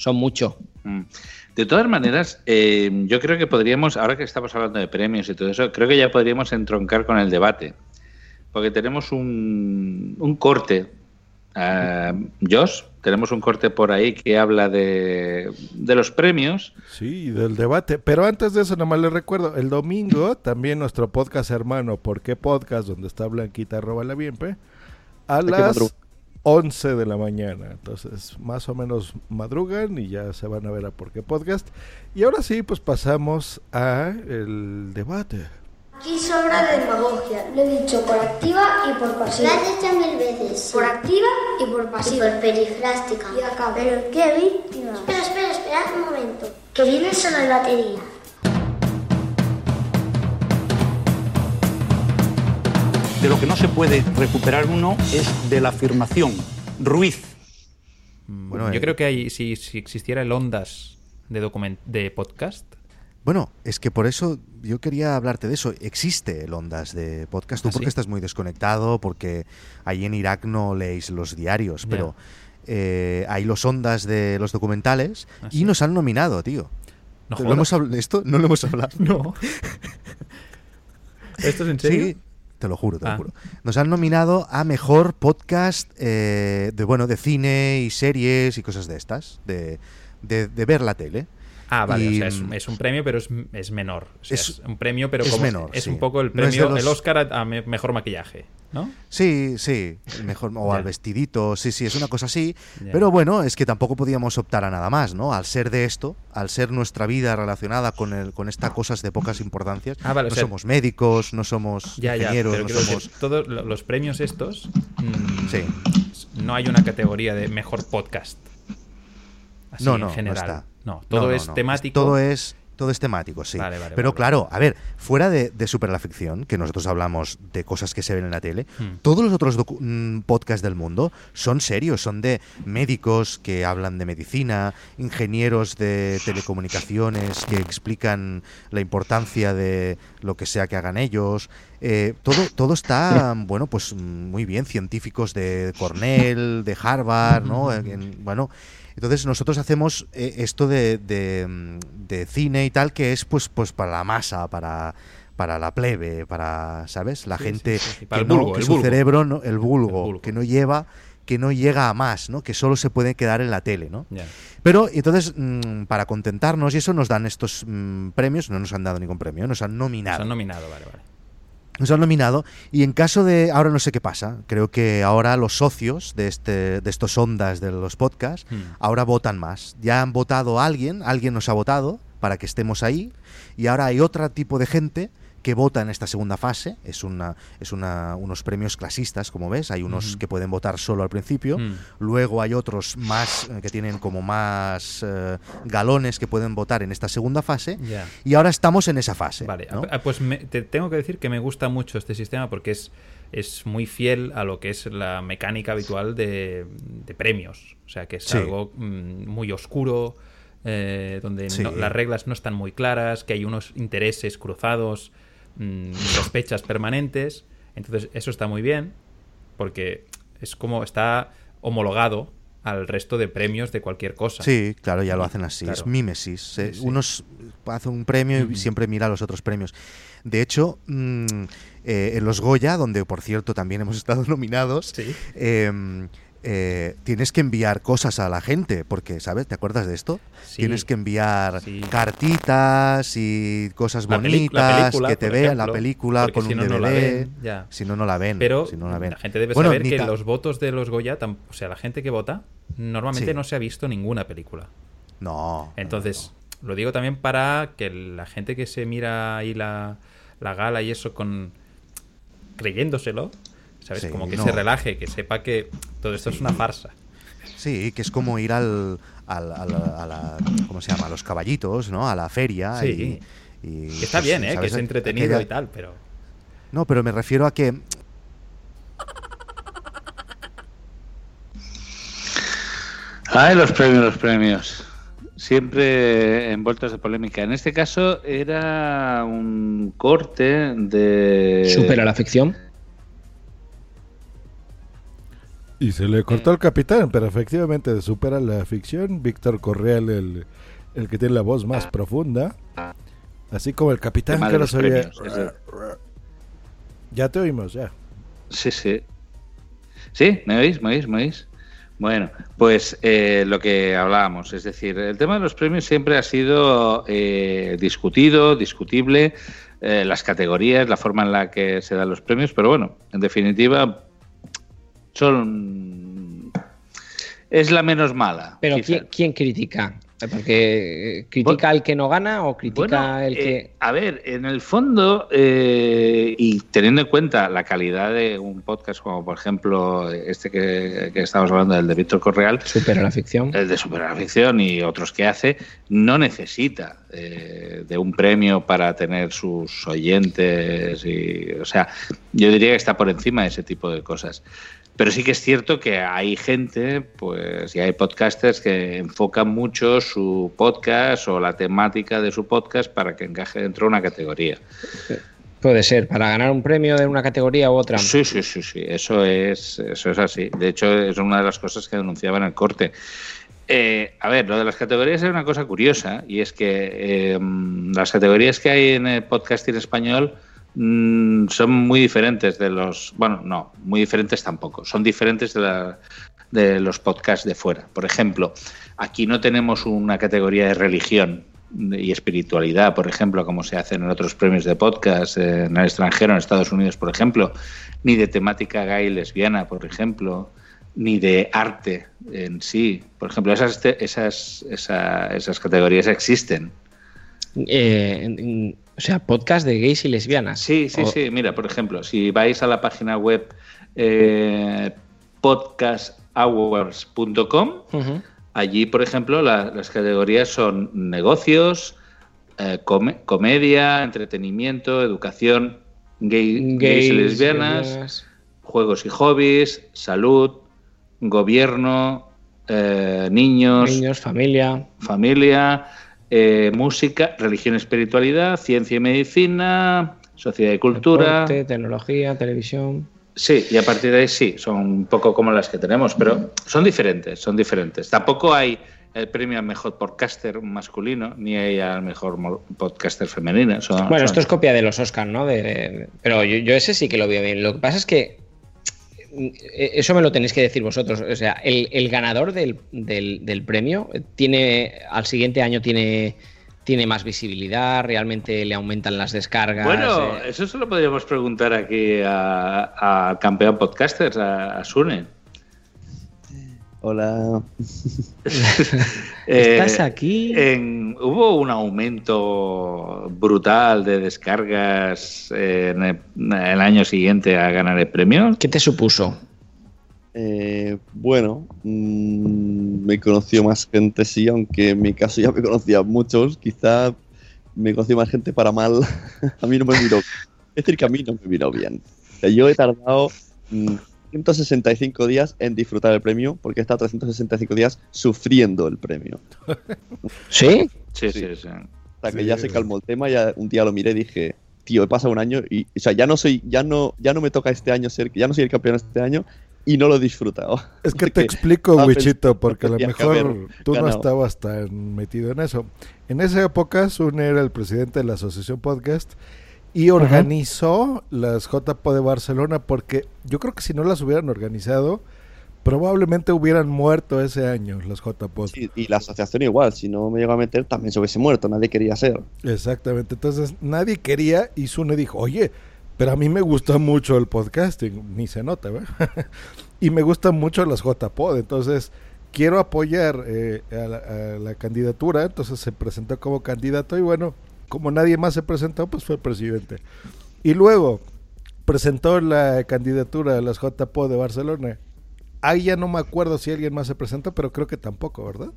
son mucho. Mm. De todas maneras, eh, yo creo que podríamos, ahora que estamos hablando de premios y todo eso, creo que ya podríamos entroncar con el debate. Porque tenemos un, un corte. ah, Josh, tenemos un corte por ahí que habla de, de los premios. Sí, del debate. Pero antes de eso, nada más les recuerdo, el domingo [laughs] también nuestro podcast hermano, ¿Por qué Podcast? Donde está Blanquita, arroba la bienpe, a las 11 de la mañana. Entonces, más o menos madrugan y ya se van a ver a ¿Por qué Podcast? Y ahora sí, pues pasamos a el debate. Aquí sobra demagogia. Lo he dicho por activa y por pasiva. Lo has dicho mil veces. Por activa y por pasiva. Y por perifrástica. Y acá. Pero qué víctima. Espera, espera, espera un momento. Que viene solo de batería. De lo que no se puede recuperar uno es de la afirmación. Ruiz. Bueno, yo creo que hay, si, si existiera el Ondas de, document de podcast, Bueno, es que por eso yo quería hablarte de eso. Existe el Ondas de podcast. Tú ¿Ah, porque sí? estás muy desconectado, porque ahí en Irak no leéis los diarios, pero eh, hay los Ondas de los documentales ¿Ah, y sí? nos han nominado, tío. No ¿Lo jodas. hemos ¿Esto no lo hemos hablado? [laughs] No. [laughs] ¿Esto es en serio? Sí, te lo juro, te Ah. lo juro. Nos han nominado a mejor podcast eh, de bueno de cine y series y cosas de estas, de, de, de ver la tele. Ah, vale, Y, o sea, es, es un premio, pero es, es menor. O sea, Es- es, un premio, pero es como menor, es sí. un poco el No premio, los- el Oscar a, a me- mejor maquillaje, ¿no? Sí, sí, mejor, o [laughs] al vestidito, sí, sí, es una cosa así. Pero bueno, es que tampoco podíamos optar a nada más, ¿no? Al ser de esto, al ser nuestra vida relacionada con el, con estas cosas de pocas importancias, Ah, vale, o no sea- somos médicos, no somos Ya, ingenieros, no somos... todos lo- los premios estos, mm, Sí. no hay una categoría de mejor podcast. Así no, en no, no general. está. No, todo No, es no. temático. Todo es, todo es temático, sí. Vale, vale, Pero vale. claro, a ver, fuera de, de Super la Ficción, que nosotros hablamos de cosas que se ven en la tele, Hmm. todos los otros mm, podcasts del mundo son serios, son de médicos que hablan de medicina, ingenieros de telecomunicaciones que explican la importancia de lo que sea que hagan ellos. Eh, todo, todo está, [laughs] bueno, pues muy bien, científicos de Cornell, de Harvard, ¿no? En- bueno, entonces nosotros hacemos eh, esto de, de, de cine y tal, que es pues, pues para la masa, para, para la plebe, para, ¿sabes? La Sí, gente sí, sí, sí. Para que, el no- vulgo, que el su vulgo. cerebro, no, el, vulgo, El vulgo. que no lleva que no llega a más, ¿no? Que solo se puede quedar en la tele, ¿no? Ya. Pero entonces, mm, para contentarnos y eso, nos dan estos mm, premios, no nos han dado ningún premio, nos han nominado. Nos han nominado, vale, vale. Nos han nominado. Y en caso de ahora no sé qué pasa creo que ahora los socios de este de estos ondas de los podcasts Hmm. ahora votan más. Ya han votado a alguien alguien nos ha votado para que estemos ahí. Y ahora hay otro tipo de gente que vota en esta segunda fase es una es una unos premios clasistas como ves hay unos que pueden votar solo al principio Hmm. luego hay otros más eh, que tienen como más eh, galones que pueden votar en esta segunda fase y ahora estamos en esa fase Vale, ¿no? ah, pues me- te tengo que decir que me gusta mucho este sistema porque es, es muy fiel a lo que es la mecánica habitual de, de premios. O sea, que es Sí. algo mm, muy oscuro, eh, donde Sí. no- las reglas no están muy claras, que hay unos intereses cruzados, mm, sospechas permanentes. Entonces, eso está muy bien porque es como está homologado al resto de premios de cualquier cosa. Sí, claro, ya lo hacen así. claro. Es mímesis. eh, Sí, sí. Unos hacen un premio y siempre mira los otros premios. De hecho, mm, eh, en los Goya, donde por cierto también hemos estado [laughs] nominados, em, eh, tienes que enviar cosas a la gente, porque, ¿sabes? ¿Te acuerdas de esto? Sí, tienes que enviar sí. cartitas y cosas La bonitas, película, que te vean la película con si un no, no la DVD. ven, ya. Si no, no la ven. Pero si no la, ven. la gente debe Bueno, saber que los votos de los Goya, o sea, la gente que vota, normalmente Sí. no se ha visto ninguna película. No. Entonces, lo digo también para que la gente que se mira ahí la, la gala y eso con creyéndoselo, ¿Sabes? Sí, como que no. se relaje, que sepa que todo esto es una farsa. Sí, que es como ir al, al- al- a la, ¿cómo se llama? A los caballitos, ¿no? A la feria. Sí. y, y, Que está pues, bien, ¿eh? Que es entretenido Aquella- y tal, pero... No, pero me refiero a que Ay, los premios, los premios. Siempre envueltos de polémica. En este caso era un corte de... Supera la ficción. Y se le cortó al capitán, pero efectivamente supera la ficción. Víctor Correal, el, el que tiene la voz más profunda. Así como el capitán que los sabía. premios, de- Ya te oímos, ya. Sí, sí. ¿Sí? ¿Me oís? ¿Me oís? ¿Me oís? Bueno, pues eh, lo que hablábamos, es decir, el tema de los premios siempre ha sido eh, discutido, discutible, eh, las categorías, la forma en la que se dan los premios, pero bueno, en definitiva, son. Es la menos mala. Pero. ¿quién, quién critica? Porque eh, critica al que no gana o critica Bueno, el que eh, a ver, en el fondo, eh, y teniendo en cuenta la calidad de un podcast como por ejemplo este que, que estamos hablando, el de Víctor Correal, supera la ficción. el de Supera la Ficción y otros que hace, no necesita eh, de un premio para tener sus oyentes. Y, o sea, yo diría que está por encima de ese tipo de cosas. Pero sí que es cierto que hay gente, pues, y hay podcasters que enfocan mucho su podcast o la temática de su podcast para que encaje dentro de una categoría. puede ser para ganar un premio de una categoría u otra. Sí, sí, sí, sí, eso es, eso es así. De hecho, es una de las cosas que denunciaba en el corte. Eh, a ver, lo de las categorías es una cosa curiosa y es que eh, las categorías que hay en el podcasting español mm, son muy diferentes de los, bueno, no, muy diferentes tampoco, son diferentes de, la- de los podcasts de fuera. Por ejemplo, aquí no tenemos una categoría de religión y espiritualidad, por ejemplo, como se hacen en otros premios de podcast en el extranjero, en Estados Unidos, por ejemplo, ni de temática gay lesbiana, por ejemplo, ni de arte en sí. Por ejemplo, esas, esas, esa- esas categorías existen. Eh, o sea, podcast de gays y lesbianas. Sí, sí, O- sí. Mira, por ejemplo, si vais a la página web eh, podcasthours.com, allí, por ejemplo, la- las categorías son negocios, eh, come- comedia, entretenimiento, educación, gay- gays, y lesbianas. juegos y hobbies, salud, gobierno, eh, niños, Niños, familia. familia, eh, música, religión espiritualidad, ciencia y medicina, sociedad y cultura. deporte, tecnología, televisión. Sí, y a partir de ahí sí, son un poco como las que tenemos, pero son diferentes, son diferentes. Tampoco hay el premio al mejor podcaster masculino, ni hay al mejor podcaster femenino. Son- Bueno, son- esto es copia de los Oscars, ¿no? De- de- pero yo, yo ese sí que lo veo bien. Lo que pasa es que eso me lo tenéis que decir vosotros. O sea, el, el ganador del, del- del premio tiene al siguiente año tiene tiene más visibilidad, realmente le aumentan las descargas. Bueno, eh, eso se lo podríamos preguntar aquí a- al campeón podcasters, a, a Sune. Hola. [laughs] ¿Estás Eh, aquí? en- ¿Hubo un aumento brutal de descargas eh, en el, en el año siguiente a ganar el premio? ¿Qué te supuso? Eh, bueno, mm, me conoció más gente, sí, aunque en mi caso ya me conocía muchos. Quizá me conoció más gente para mal. [laughs] a mí no me miró. Es decir, que a mí no me miró bien. O sea, yo he tardado mm, 165 días en disfrutar el premio, porque he estado 365 días sufriendo el premio. ¿Sí? Sí, sí, sí. O sea, que ya se calmó el tema, ya un día lo miré y dije, tío, he pasado un año y, o sea, ya no soy, ya no, ya no me toca este año ser, ya no soy el campeón este año y no lo he disfrutado. [laughs] Es que te explico, Wichito, porque a lo mejor tú no estabas tan metido en eso. En esa época, Sune era el presidente de la Asociación Podcast y organizó las JPO de Barcelona porque yo creo que si no las hubieran organizado, probablemente hubieran muerto ese año las JPO. Y, y la asociación igual, si no me llegó a meter también se hubiese muerto, nadie quería ser. Exactamente. Entonces nadie quería y Sune dijo, oye, pero a mí me gusta mucho el podcasting, ni se nota, ¿verdad? [laughs] y me gustan mucho las JPod, entonces quiero apoyar eh, a, la, a la candidatura, entonces se presentó como candidato y bueno, como nadie más se presentó, pues fue presidente. Y luego presentó la candidatura a las JPO de Barcelona. Ahí ya no me acuerdo si alguien más se presentó, pero creo que tampoco, ¿verdad?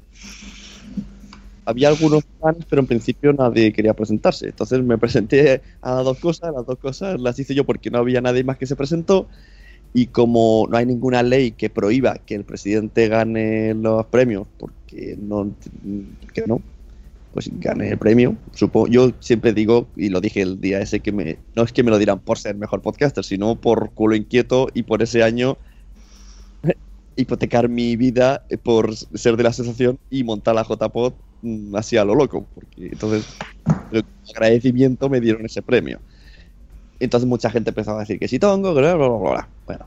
Había algunos fans, pero en principio nadie quería presentarse. Entonces me presenté a las dos cosas, las dos cosas las hice yo porque no había nadie más que se presentó. Y como no hay ninguna ley que prohíba que el presidente gane los premios, porque no, que no, pues gane el premio. Supongo, yo siempre digo, y lo dije el día ese, que me, no es que me lo dirán por ser mejor podcaster, sino por culo inquieto y por ese año [laughs] hipotecar mi vida por ser de la asociación y montar la JPod mm, así a lo loco. Porque entonces, el agradecimiento me dieron ese premio. Entonces mucha gente empezaba a decir que si tongo, bla, bla, bla, bla. Bueno,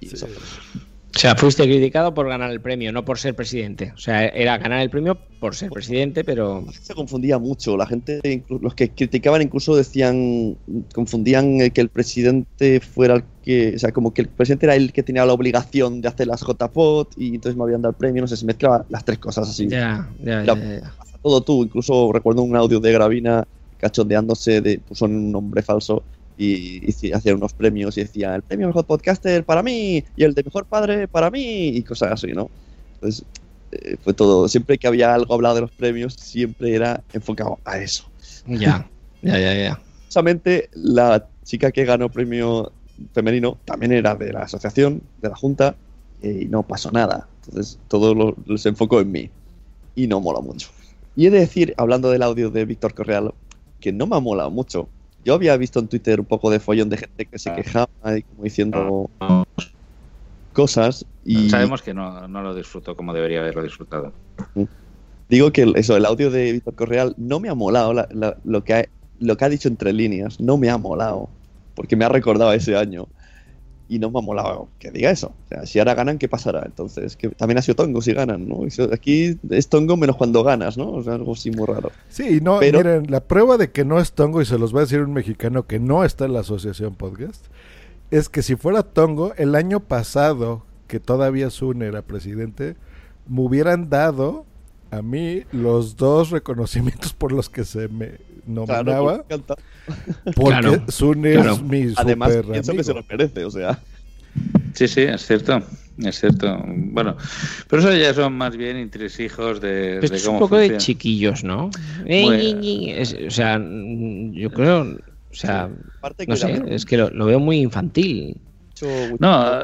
y eso fue. O sea, fuiste criticado por ganar el premio, no por ser presidente. O sea, era ganar el premio por ser presidente, pero... Se confundía mucho. La gente, los que criticaban incluso decían, confundían el que el presidente fuera el que, o sea, como que el presidente era el que tenía la obligación de hacer las JPOT y entonces me habían dado el premio, no sé, se mezclaba las tres cosas así. Ya, ya, ya, ya. todo tú, incluso recuerdo un audio de Gravina cachondeándose de, puso un nombre falso y, y hacían unos premios y decía el premio mejor podcaster para mí y el de mejor padre para mí y cosas así, ¿no? Entonces eh, fue todo, siempre que había algo hablado de los premios, siempre era enfocado a eso. Ya, [laughs] ya, ya, ya. Justamente la chica que ganó premio femenino también era de la asociación, de la junta, y no pasó nada. Entonces todo lo, lo- se enfocó en mí y no mola mucho. Y he de decir, hablando del audio de Víctor Correal, que no me ha molado mucho. Yo había visto en Twitter un poco de follón de gente que se quejaba y como diciendo cosas y Sabemos que no, no lo disfrutó como debería haberlo disfrutado. digo que eso, el audio de Víctor Correal no me ha molado la- la- lo, que ha, lo que ha dicho entre líneas, no me ha molado, porque me ha recordado a ese año y no me ha molado que diga eso. O sea, si ahora ganan, ¿qué pasará? Entonces, que también ha sido tongo si ganan, ¿no? Aquí es tongo menos cuando ganas, ¿no? O sea, algo así muy raro. Sí, no, Pero- miren, la prueba de que no es Tongo, y se los va a decir un mexicano que no está en la asociación podcast, es que si fuera Tongo, el año pasado, que todavía Sun era presidente, me hubieran dado a mí los dos reconocimientos por los que se me nominaba. Claro. Porque Claro, Sun es claro. mi Además, super pienso que se amigo. lo merece, o sea. Sí, sí, es cierto. Es cierto. Bueno, pero eso ya son más bien entresijos de, Pero de es un cómo poco de funciona. chiquillos, ¿no? Bueno. Es- o sea, yo creo, o sea, no que sé, es que lo, lo veo muy infantil. No,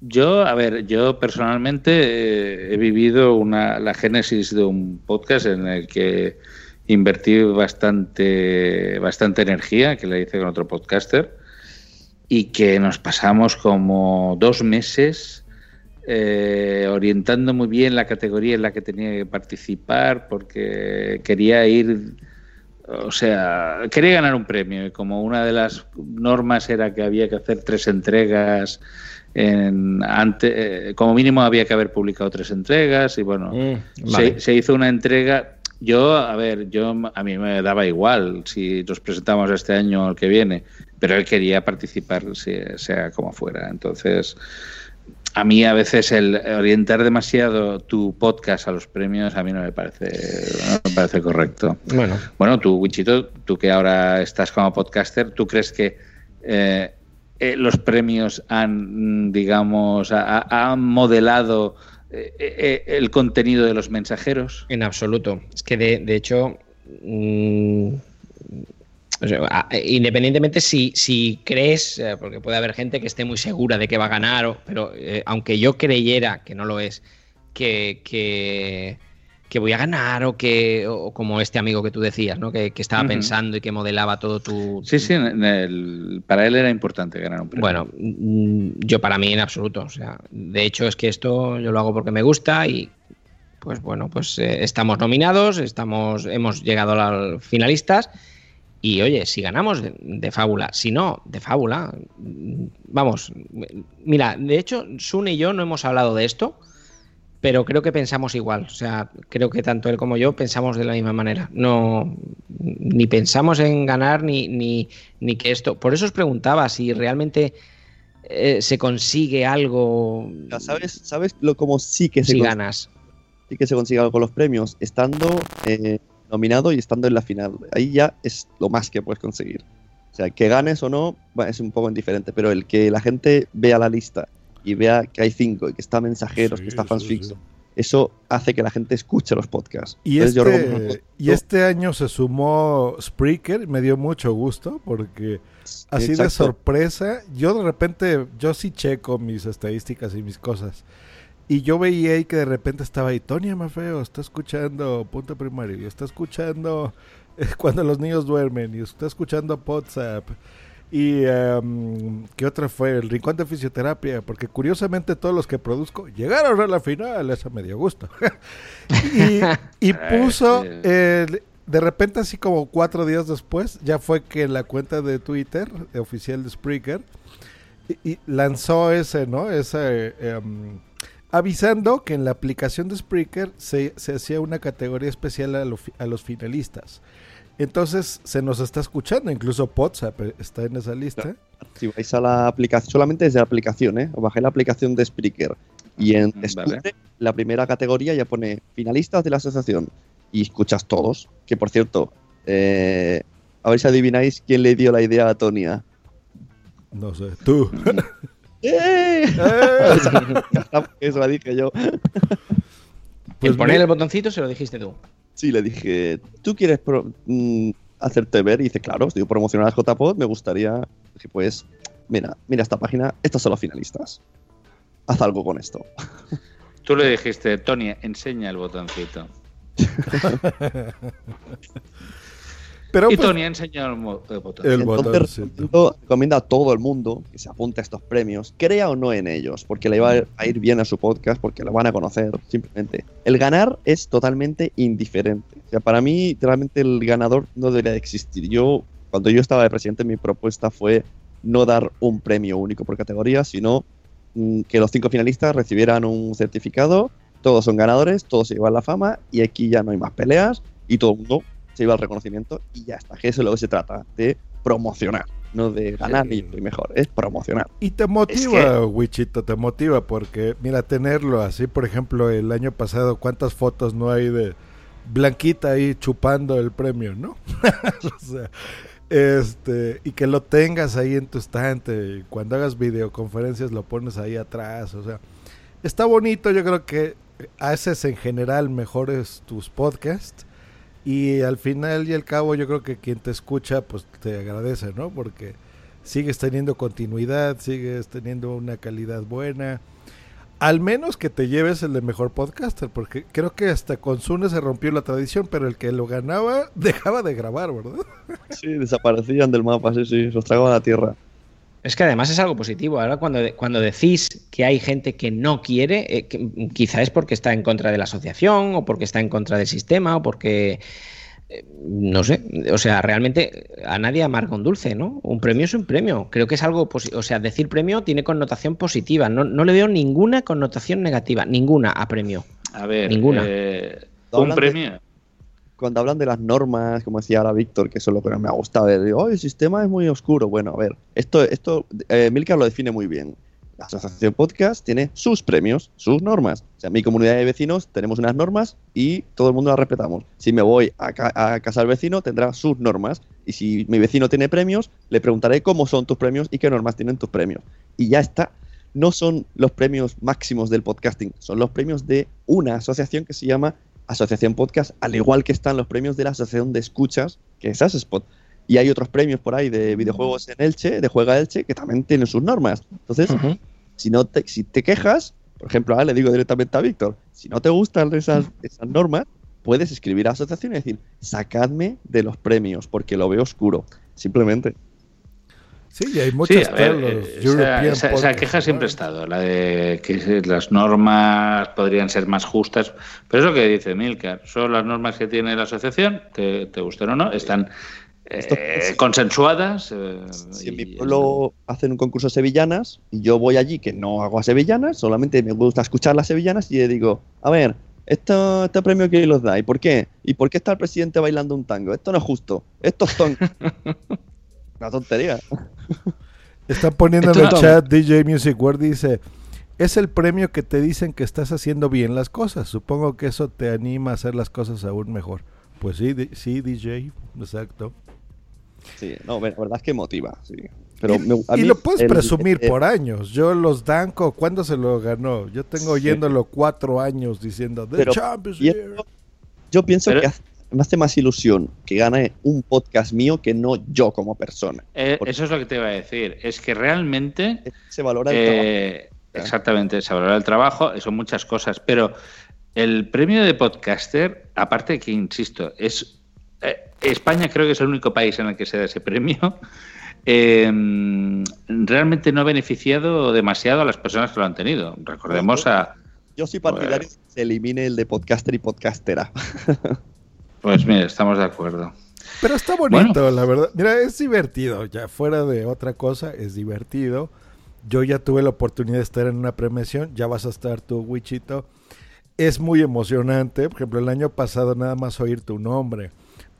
yo, a ver, yo personalmente eh, he vivido una, la génesis de un podcast en el que invertí bastante, bastante energía, que le hice con otro podcaster, y que nos pasamos como dos meses eh, orientando muy bien la categoría en la que tenía que participar, porque quería ir o sea, quería ganar un premio y como una de las normas era que había que hacer tres entregas, en, ante, eh, como mínimo había que haber publicado tres entregas y bueno, Mm, vale. se, se hizo una entrega. Yo, a ver, yo a mí me daba igual si nos presentamos este año o el que viene, pero él quería participar, sea, sea como fuera. Entonces, a mí a veces el orientar demasiado tu podcast a los premios a mí no me parece, no me parece correcto. Bueno, Bueno, tú, Wichito, tú que ahora estás como podcaster, ¿tú crees que eh, eh, los premios han, mm, digamos, ha- ha- modelado eh, eh, el contenido de los mensajeros? En absoluto. Es que de, hecho, mm, independientemente si, si crees, porque puede haber gente que esté muy segura de que va a ganar, pero aunque yo creyera, que no lo es, que, que, que voy a ganar o que, o como este amigo que tú decías, ¿no? que, que estaba Ujú. pensando y que modelaba todo tu... Sí, sí, en el- para él era importante ganar un premio. Bueno, mm, yo para mí en absoluto. O sea, de hecho es que esto yo lo hago porque me gusta y pues bueno, pues eh, estamos nominados, estamos, hemos llegado a los finalistas y oye, si ganamos de, de fábula, si no, de fábula, mm, vamos, mira, de hecho Sun y yo no hemos hablado de esto, pero creo que pensamos igual, o sea, creo que tanto él como yo pensamos de la misma manera, no, ni pensamos en ganar ni, ni, ni que esto, por eso os preguntaba si realmente eh, se consigue algo ¿Sabes, sabes lo como sí que se si ganas. sí que se consigue algo con los premios? Estando eh, nominado y estando en la final. Ahí ya es lo más que puedes conseguir. O sea, que ganes o no bueno, es un poco indiferente, pero el que la gente vea la lista y vea que hay cinco y que está mensajeros, que está fansfiction, eso hace que la gente escuche los podcasts. Y Entonces, yo este, y este año se sumó Spreaker, me dio mucho gusto porque así de Exacto. sorpresa, yo de repente, yo sí checo mis estadísticas y mis cosas. Y yo veía ahí que de repente estaba ahí, Tony Mafeo está escuchando Punto Primario, y está escuchando [laughs] Cuando los niños duermen, y está escuchando WhatsApp. Y em, ¿qué otra fue? El Rincón de Fisioterapia, porque curiosamente todos los que produzco llegaron a la final, eso me dio gusto. [laughs] y, y [laughs] puso, de repente así como cuatro días después, ya fue que la cuenta de Twitter, oficial de Spreaker, y, y lanzó ese, ¿no? Ese, em, avisando que en la aplicación de Spreaker se, se hacía una categoría especial a, lo a los finalistas. Entonces se nos está escuchando, incluso WhatsApp está en esa lista. Si vais a la aplicación, solamente desde la aplicación, ¿eh? Os bajé la aplicación de Spreaker y en Escuche, la primera categoría ya pone finalistas de la asociación y escuchas todos. Que por cierto, eh, a ver si adivináis quién le dio la idea a Tonia. No sé, tú. [laughs] ¡Eh! Eso la dije yo. el poner el botoncito se lo dijiste tú. Sí, le dije, ¿tú quieres pro- mm, hacerte ver? Y dice, claro, estoy promocionar a JPod, me gustaría. Dije, pues, mira, mira esta página, estos son los finalistas. Haz algo con esto. Tú le dijiste, Tony, enseña el botoncito. [laughs] Pero y pues- Tony el, mo- el botón. Entonces, recomiendo, recomiendo a todo el mundo que se apunte a estos premios, crea o no en ellos, porque le va a ir bien a su podcast, porque lo van a conocer, simplemente. El ganar es totalmente indiferente. O sea, para mí, realmente el ganador no debería de existir. Yo, cuando yo estaba de presidente, mi propuesta fue no dar un premio único por categoría, sino mm, que los cinco finalistas recibieran un certificado, todos son ganadores, todos se llevan la fama, y aquí ya no hay más peleas, y todo el mundo se lleva el reconocimiento y ya está. Que eso es lo que se trata, de promocionar, no de ganar ni y mejor, es promocionar. Y te motiva, Wichito, te motiva porque, mira, tenerlo así, por ejemplo, el año pasado, ¿cuántas fotos no hay de Blanquita ahí chupando el premio, no? [laughs] o sea, este, y que lo tengas ahí en tu estante, y cuando hagas videoconferencias lo pones ahí atrás, o sea, está bonito, yo creo que haces en general mejores tus podcasts y al final y al cabo yo creo que quien te escucha pues te agradece, ¿no? Porque sigues teniendo continuidad, sigues teniendo una calidad buena. Al menos que te lleves el de mejor podcaster, porque creo que hasta con Zune se rompió la tradición, pero el que lo ganaba [laughs] dejaba de grabar, ¿verdad? Sí, desaparecían del mapa, sí, sí, los tragaban a la tierra. Es que además es algo positivo. Ahora cuando, cuando decís que hay gente que no quiere, eh, que quizá es porque está en contra de la asociación o porque está en contra del sistema o porque... eh, No sé, o sea, realmente a nadie amarga un dulce, ¿no? Un premio es un premio. Creo que es algo, posi- o sea, decir premio tiene connotación positiva. No, no le veo ninguna connotación negativa, ninguna a premio. A ver, Ninguna. eh, un de- premio. Cuando hablan de las normas, como decía ahora Víctor, que eso es lo que no me ha gustado, "Oh, el sistema es muy oscuro. Bueno, a ver, esto, esto eh, lo define muy bien. La Asociación Podcast tiene sus premios, sus normas. O sea, mi comunidad de vecinos tenemos unas normas y todo el mundo las respetamos. Si me voy a, ca- a casa del vecino, tendrá sus normas. Y si mi vecino tiene premios, le preguntaré cómo son tus premios y qué normas tienen tus premios. Y ya está. No son los premios máximos del podcasting, son los premios de una asociación que se llama Asociación Podcast, al igual que están los premios de la Asociación de Escuchas, que es Asespot. Y hay otros premios por ahí de videojuegos en Elche, de Juega Elche, que también tienen sus normas. Entonces, si, no te, si te quejas, por ejemplo, ahora le digo directamente a Víctor, si no te gustan esas, esas normas, puedes escribir a la asociación y decir, sacadme de los premios, porque lo veo oscuro. Simplemente. Sí, y hay Sí, muchos a ver, los eh, esa, queja siempre ha estado, la de que las normas podrían ser más justas, pero es lo que dice Milcar, son las normas que tiene la asociación, te, te gusten o no, están eh, consensuadas. eh, Si en mi pueblo hacen un concurso de sevillanas y yo voy allí que no hago a sevillanas, solamente me gusta escuchar las sevillanas y le digo, a ver, esto, este premio que los da, ¿y por qué? ¿Y por qué está el presidente bailando un tango? Esto no es justo, esto son... Una tontería. Están poniendo en el chat DJ Music World dice, es el premio que te dicen que estás haciendo bien las cosas. Supongo que eso te anima a hacer las cosas aún mejor. Pues sí, sí DJ, exacto. Sí, no, la verdad es que motiva, sí. Pero y, me- a y mí lo puedes el- presumir por años. Yo los Danco, ¿cuándo se lo ganó? Yo tengo Sí. oyéndolo cuatro años diciendo The Pero- Champions y League". esto- yo pienso Pero- que hace- me hace más ilusión que gane un podcast mío que no yo como persona. Eh, eso es lo que te iba a decir. Es que realmente. se valora el eh, Exactamente, se valora el trabajo, son muchas cosas. Pero el premio de podcaster, aparte que, insisto, es. eh, España creo que es el único país en el que se da ese premio. [laughs] eh, realmente no ha beneficiado demasiado a las personas que lo han tenido. Recordemos a. Yo soy partidario que se elimine el de podcaster y podcastera. [laughs] Pues mira, estamos de acuerdo. Pero está bonito, la verdad. Mira, es divertido. Ya fuera de otra cosa, es divertido. Yo ya tuve la oportunidad de estar en una premiación. Ya vas a estar tú, Wichito. Es muy emocionante. Por ejemplo, el año pasado nada más oír tu nombre,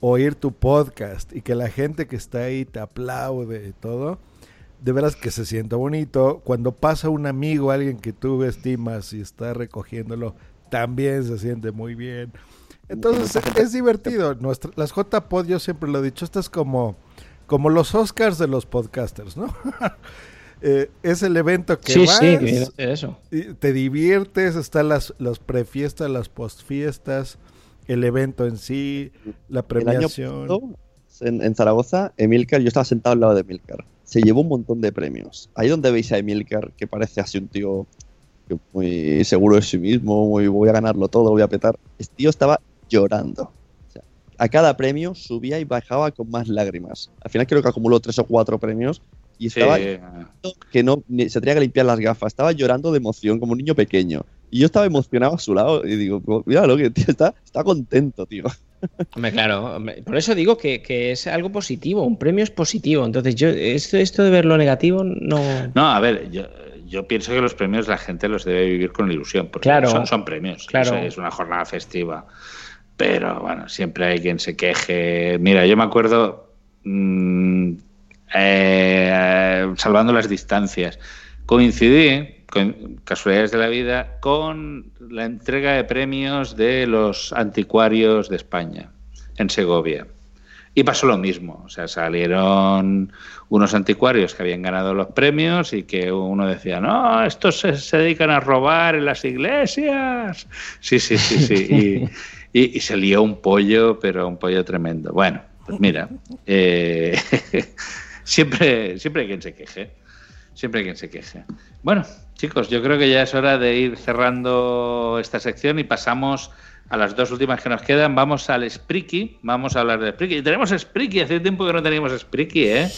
oír tu podcast y que la gente que está ahí te aplaude y todo. De veras que se siente bonito. Cuando pasa un amigo, alguien que tú estimas y está recogiéndolo, también se siente muy bien. Entonces es divertido. Nuestra, las JPod, yo siempre lo he dicho, esto es como, como los Oscars de los podcasters, ¿no? [laughs] Eh, es el evento que Sí, vas, eso. y te diviertes, están las, las prefiestas, las postfiestas, el evento en sí, la El año premiación. pasado, en, en Zaragoza, Emilcar, yo estaba sentado al lado de Emilcar. Se llevó un montón de premios. Ahí donde veis a Emilcar, que parece así un tío muy seguro de sí mismo, muy voy a ganarlo todo, voy a petar. Este tío estaba llorando. O sea, a cada premio subía y bajaba con más lágrimas. Al final creo que acumuló tres o cuatro premios y Sí. estaba que no se tenía que limpiar las gafas. Estaba llorando de emoción como un niño pequeño. Y yo estaba emocionado a su lado y digo, mira lo que tío está, está contento, tío. [laughs] Hombre, claro, hombre, por eso digo que, que es algo positivo, un premio es positivo. Entonces, yo esto, esto de ver lo negativo no. No, a ver, yo, yo pienso que los premios la gente los debe vivir con ilusión, porque Claro. son, son premios, Claro. es una jornada festiva. Pero bueno, siempre hay quien se queje. Mira, yo me acuerdo, mm, eh, salvando las distancias, coincidí, con casualidades de la vida, con la entrega de premios de los anticuarios de España, en Segovia. Y pasó lo mismo, o sea, salieron unos anticuarios que habían ganado los premios y que uno decía, no, estos se, se dedican a robar en las iglesias. Sí, sí, sí, sí. [laughs] Y, y- y se lió un pollo, pero un pollo tremendo. Bueno, pues mira, eh, [laughs] siempre, siempre hay quien se queje. Siempre hay quien se queje. Bueno, chicos, yo creo que ya es hora de ir cerrando esta sección y pasamos a las dos últimas que nos quedan. Vamos al Spreaky. Vamos a hablar de Spreaky. Y tenemos Spreaky. Hace tiempo que no teníamos Spreaky, ¿eh?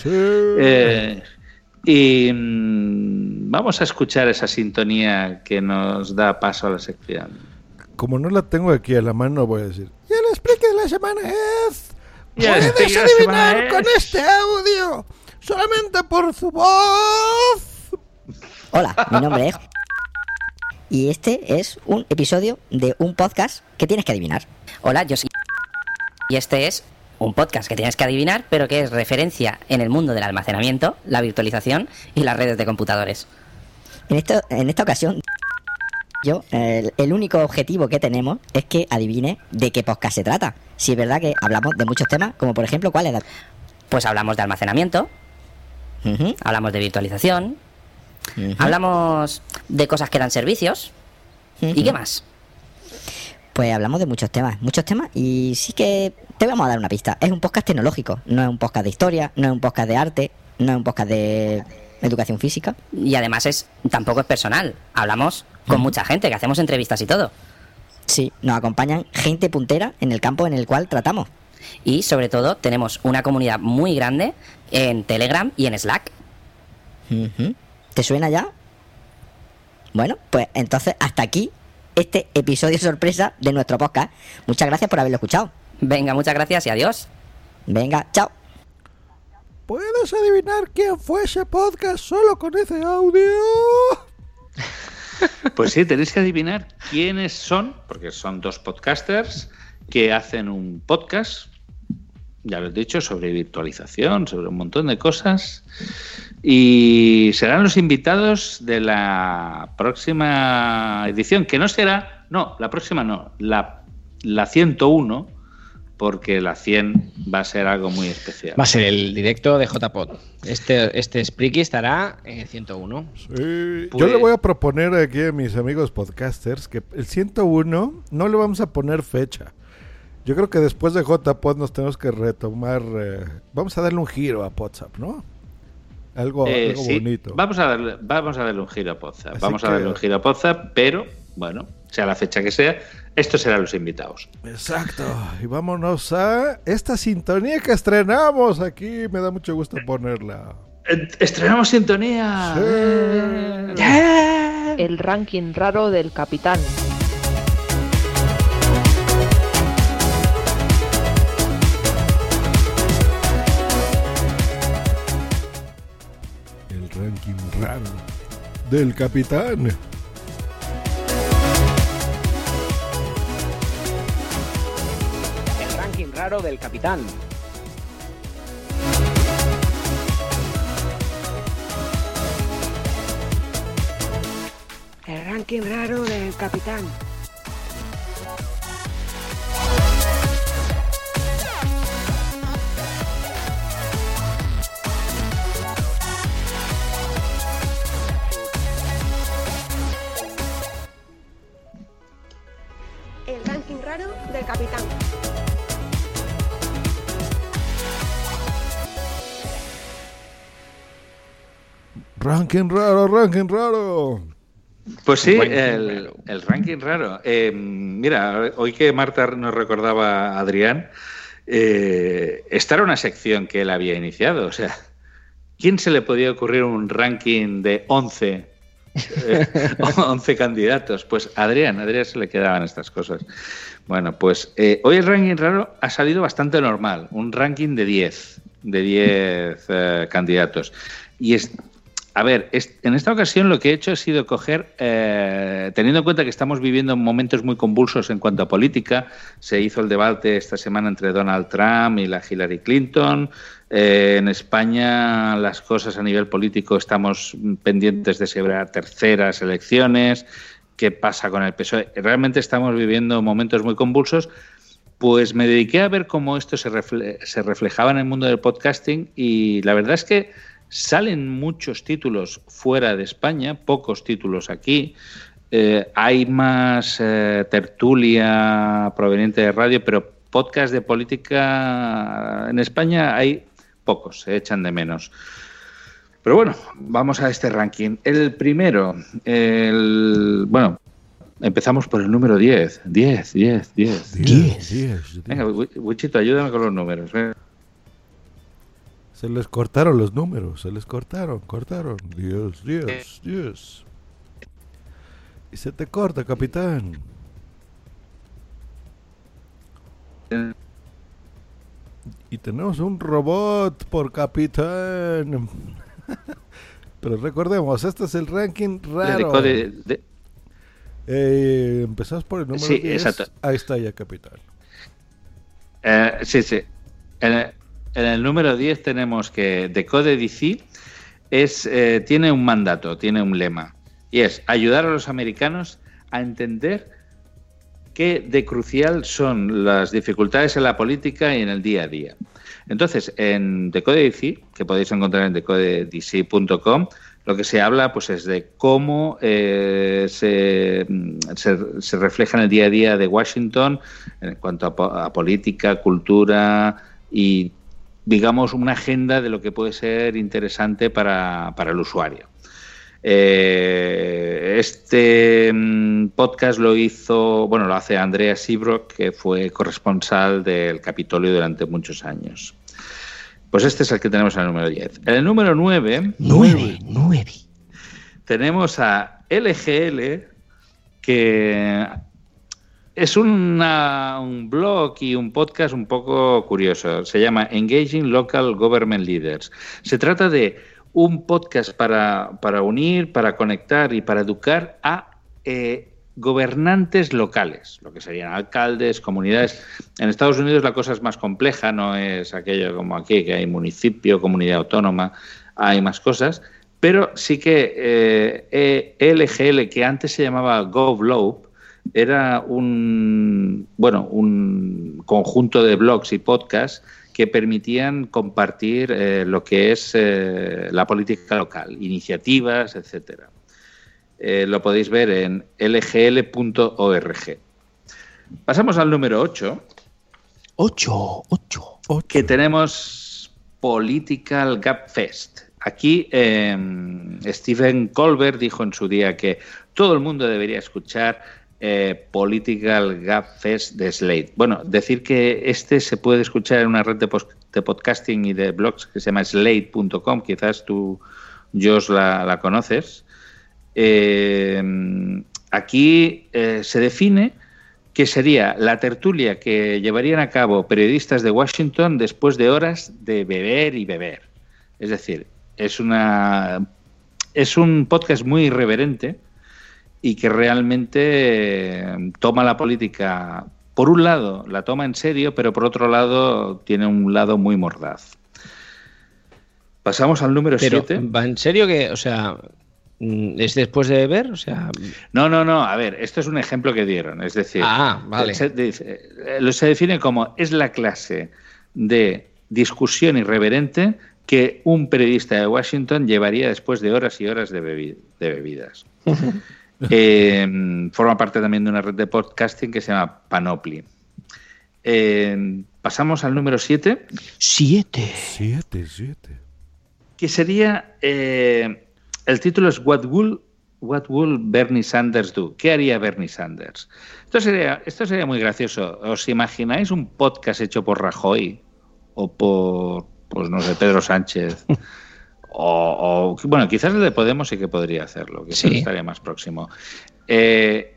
Eh, y mm, vamos a escuchar esa sintonía que nos da paso a la sección. Como no la tengo aquí a la mano, voy a decir. Y el explique de la semana es. Puedes adivinar es- con este audio solamente por su voz. Hola, mi nombre es. Y este es un episodio de un podcast que tienes que adivinar. Hola, yo soy. Y este es un podcast que tienes que adivinar, pero que es referencia en el mundo del almacenamiento, la virtualización y las redes de computadores. En, esto, en esta ocasión, yo, el, el único objetivo que tenemos es que adivine de qué podcast se trata. Si es verdad que hablamos de muchos temas, como por ejemplo, ¿cuál es? Pues hablamos de almacenamiento, hablamos de virtualización, hablamos de cosas que dan servicios. ¿Y qué más? Pues hablamos de muchos temas, muchos temas, y sí que te vamos a dar una pista. Es un podcast tecnológico, no es un podcast de historia, no es un podcast de arte, no es un podcast de educación física. Y además es tampoco es personal. Hablamos con mucha gente, que hacemos entrevistas y todo. Sí, nos acompañan gente puntera en el campo en el cual tratamos. Y sobre todo tenemos una comunidad muy grande en Telegram y en Slack. ¿Te suena ya? Bueno, pues entonces hasta aquí este episodio [laughs] sorpresa de nuestro podcast. Muchas gracias por haberlo escuchado. Venga, muchas gracias y adiós. Venga, chao. ¿Puedes adivinar quién fue ese podcast solo con ese audio? [laughs] Pues sí, tenéis que adivinar quiénes son, porque son dos podcasters que hacen un podcast, ya lo he dicho, sobre virtualización, sobre un montón de cosas. Y serán los invitados de la próxima edición, que no será, no, la próxima no, la, la 101, porque la 100 va a ser algo muy especial. Va a ser el directo de JPod. Este, este Spreaky estará en 101. Sí, Pues- Yo le voy a proponer aquí a mis amigos podcasters que el 101 no le vamos a poner fecha. Yo creo que después de JPod nos tenemos que retomar. eh, vamos a darle un giro a WhatsApp, ¿no? Algo, Eh, algo sí, bonito. Vamos a darle, vamos a darle un giro a. Así Vamos a darle un giro a Poza, pero bueno, sea la fecha que sea, estos serán los invitados. Exacto. Y vámonos a esta sintonía que estrenamos aquí. Me da mucho gusto ponerla. Estrenamos sintonía. El ranking raro del capitán. El ranking raro del capitán. Del capitán. El ranking raro del capitán. El ranking raro del capitán. Ranking raro, ranking raro. Pues sí, el ranking raro. Eh, mira, hoy que Marta nos recordaba a Adrián, eh, esta era una sección que él había iniciado. O sea, ¿quién se le podía ocurrir un ranking de 11, eh, [laughs] 11 candidatos? Pues Adrián, a Adrián se le quedaban estas cosas. Bueno, pues eh, hoy el ranking raro ha salido bastante normal, un ranking de 10, de 10 eh, candidatos. Y es, a ver, en esta ocasión lo que he hecho ha sido coger, eh, teniendo en cuenta que estamos viviendo momentos muy convulsos en cuanto a política, se hizo el debate esta semana entre Donald Trump y la Hillary Clinton. Eh, en España las cosas a nivel político estamos pendientes de habrá terceras elecciones, qué pasa con el PSOE. Realmente estamos viviendo momentos muy convulsos. Pues me dediqué a ver cómo esto se, refle- se reflejaba en el mundo del podcasting y la verdad es que salen muchos títulos fuera de España, pocos títulos aquí. Eh, hay más eh, tertulia proveniente de radio, pero podcast de política en España hay pocos, se echan de menos. Pero bueno, vamos a este ranking. El primero, el, bueno, empezamos por el número 10. 10, 10, 10. 10, 10. Venga, Wi- Wichito, ayúdame con los números. Se les cortaron los números, se les cortaron, cortaron. Dios, Dios, Dios. Y se te corta, capitán. Y tenemos un robot por capitán. [laughs] Pero recordemos, este es el ranking raro. de- de- Eh, empezamos por el número Sí, 10. exacto. Ahí está ya, capitán. Eh, sí, sí. El, en el número 10 tenemos que Decode DC es, eh, tiene un mandato, tiene un lema. Y es ayudar a los americanos a entender qué de crucial son las dificultades en la política y en el día a día. Entonces, en Decode DC, que podéis encontrar en decodedc.com, lo que se habla pues es de cómo eh, se, se- refleja en el día a día de Washington en cuanto a política, cultura y digamos una agenda de lo que puede ser interesante para, para el usuario. Eh, este mm, podcast lo hizo, bueno, lo hace Andrea Seabrook, que fue corresponsal del Capitolio durante muchos años. Pues este es el que tenemos en el número 10. En el número 9, 9, 9. tenemos a LGL, que es un blog y un podcast un poco curioso. Se llama Engaging Local Government Leaders. Se trata de un podcast para, para unir, para conectar y para educar a eh, gobernantes locales, lo que serían alcaldes, comunidades. En Estados Unidos la cosa es más compleja, no es aquello como aquí, que hay municipio, comunidad autónoma, hay más cosas, pero sí que eh, eh, LGL, que antes se llamaba GovLow, era un bueno un conjunto de blogs y podcasts que permitían compartir eh, lo que es eh, la política local, iniciativas, etcétera. Eh, lo podéis ver en lgl.org. Pasamos al número 8. 8, 8. Que tenemos Political Gap Fest. Aquí Stephen Colbert dijo en su día que todo el mundo debería escuchar eh, Political Gap Fest de Slate. Bueno, decir que este se puede escuchar en una red de, podcasting y de blogs que se llama slate.com, quizás tú, Josh, la, la conoces. Eh, aquí eh, se define que sería la tertulia que llevarían a cabo periodistas de Washington después de horas de beber y beber. Es decir, es una es un podcast muy irreverente y que realmente eh, toma la política por un lado la toma en serio, pero por otro lado tiene un lado muy mordaz. Pasamos al número Pero, 7. ¿va en serio que, o sea, mm, es después de beber? O sea, No, no, no. A ver, esto es un ejemplo que dieron. Es decir, Ah, vale. se, dice- eh, lo se define como es la clase de discusión irreverente que un periodista de Washington llevaría después de horas y horas de, bebi- de bebidas. [laughs] Eh, forma parte también de una red de podcasting que se llama Panoply. Eh, pasamos al número 7. 7. 7, 7. que sería eh, el título es What Will What Will Bernie Sanders Do? ¿Qué haría Bernie Sanders? Esto sería esto sería muy gracioso. ¿Os imagináis un podcast hecho por Rajoy o por pues no sé Pedro Sánchez? [laughs] O, o- bueno, quizás el de Podemos sí que podría hacerlo, quizás Sí. estaría más próximo. Eh,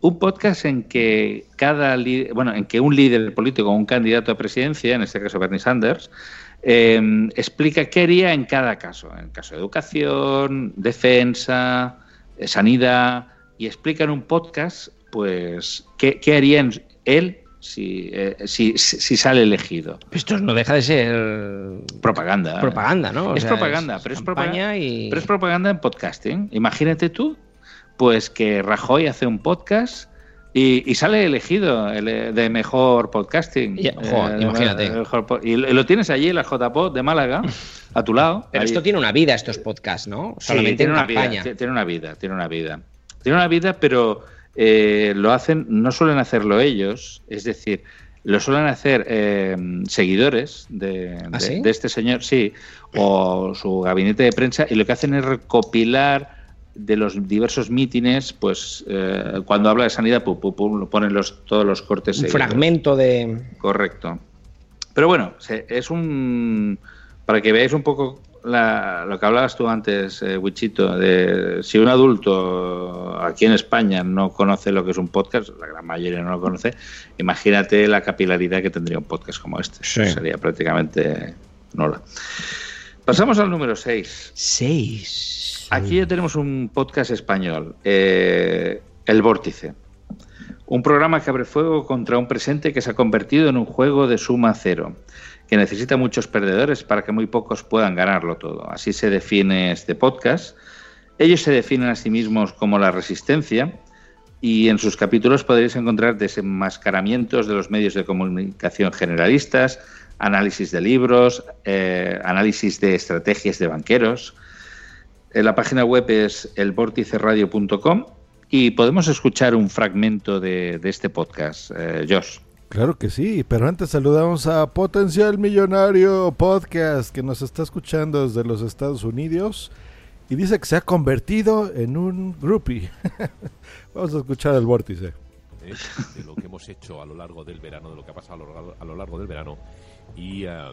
un podcast en que cada bueno, en que un líder político o un candidato a presidencia, en este caso Bernie Sanders, eh, explica qué haría en cada caso, en caso de educación, defensa, eh, sanidad, y explica en un podcast, pues, qué, qué haría en- él si, eh, si, si- si sale elegido. Esto no deja de ser Propaganda. propaganda, ¿no? O es sea, propaganda, pero es propaganda, y... pero es propaganda en podcasting. Imagínate tú, pues que Rajoy hace un podcast y, y sale elegido el, eh, de mejor podcasting. Eh, imagínate. mejor y lo tienes allí en la JPod de Málaga, [laughs] a tu lado. Pero ahí. esto tiene una vida, estos podcasts, ¿no? Sí, Solamente tiene en una campaña. vida, ti- tiene una vida, tiene una vida. Tiene una vida, pero eh, lo hacen, no suelen hacerlo ellos, es decir, lo suelen hacer eh, seguidores de, ¿Ah, de- sí? de este señor, sí, o su gabinete de prensa, y lo que hacen es recopilar de los diversos mítines, pues eh, cuando habla de sanidad, pu- pu- pu- ponen los, todos los cortes. Un seguidos. fragmento de... Correcto. Pero bueno, es un. Para que veáis un poco la- lo que hablabas tú antes, eh, Wichito, de si un adulto aquí en España no conoce lo que es un podcast, la gran mayoría no lo conoce, imagínate la capilaridad que tendría un podcast como este. Sí. Sería prácticamente nula. Pasamos al número 6. 6. Aquí ya tenemos un podcast español, eh, El Vórtice. Un programa que abre fuego contra un presente que se ha convertido en un juego de suma cero, que necesita muchos perdedores para que muy pocos puedan ganarlo todo. Así se define este podcast. Ellos se definen a sí mismos como la resistencia y en sus capítulos podréis encontrar desenmascaramientos de los medios de comunicación generalistas, análisis de libros, eh, análisis de estrategias de banqueros. Eh, La página web es elvorticeradio.com y podemos escuchar un fragmento de, de este podcast. Eh, Josh. Claro que sí, pero antes saludamos a Potencial Millonario Podcast que nos está escuchando desde los Estados Unidos y dice que se ha convertido en un groupie. [laughs] Vamos a escuchar el vórtice. de lo que hemos hecho a lo largo del verano, de lo que ha pasado a lo largo, a lo largo del verano y eh,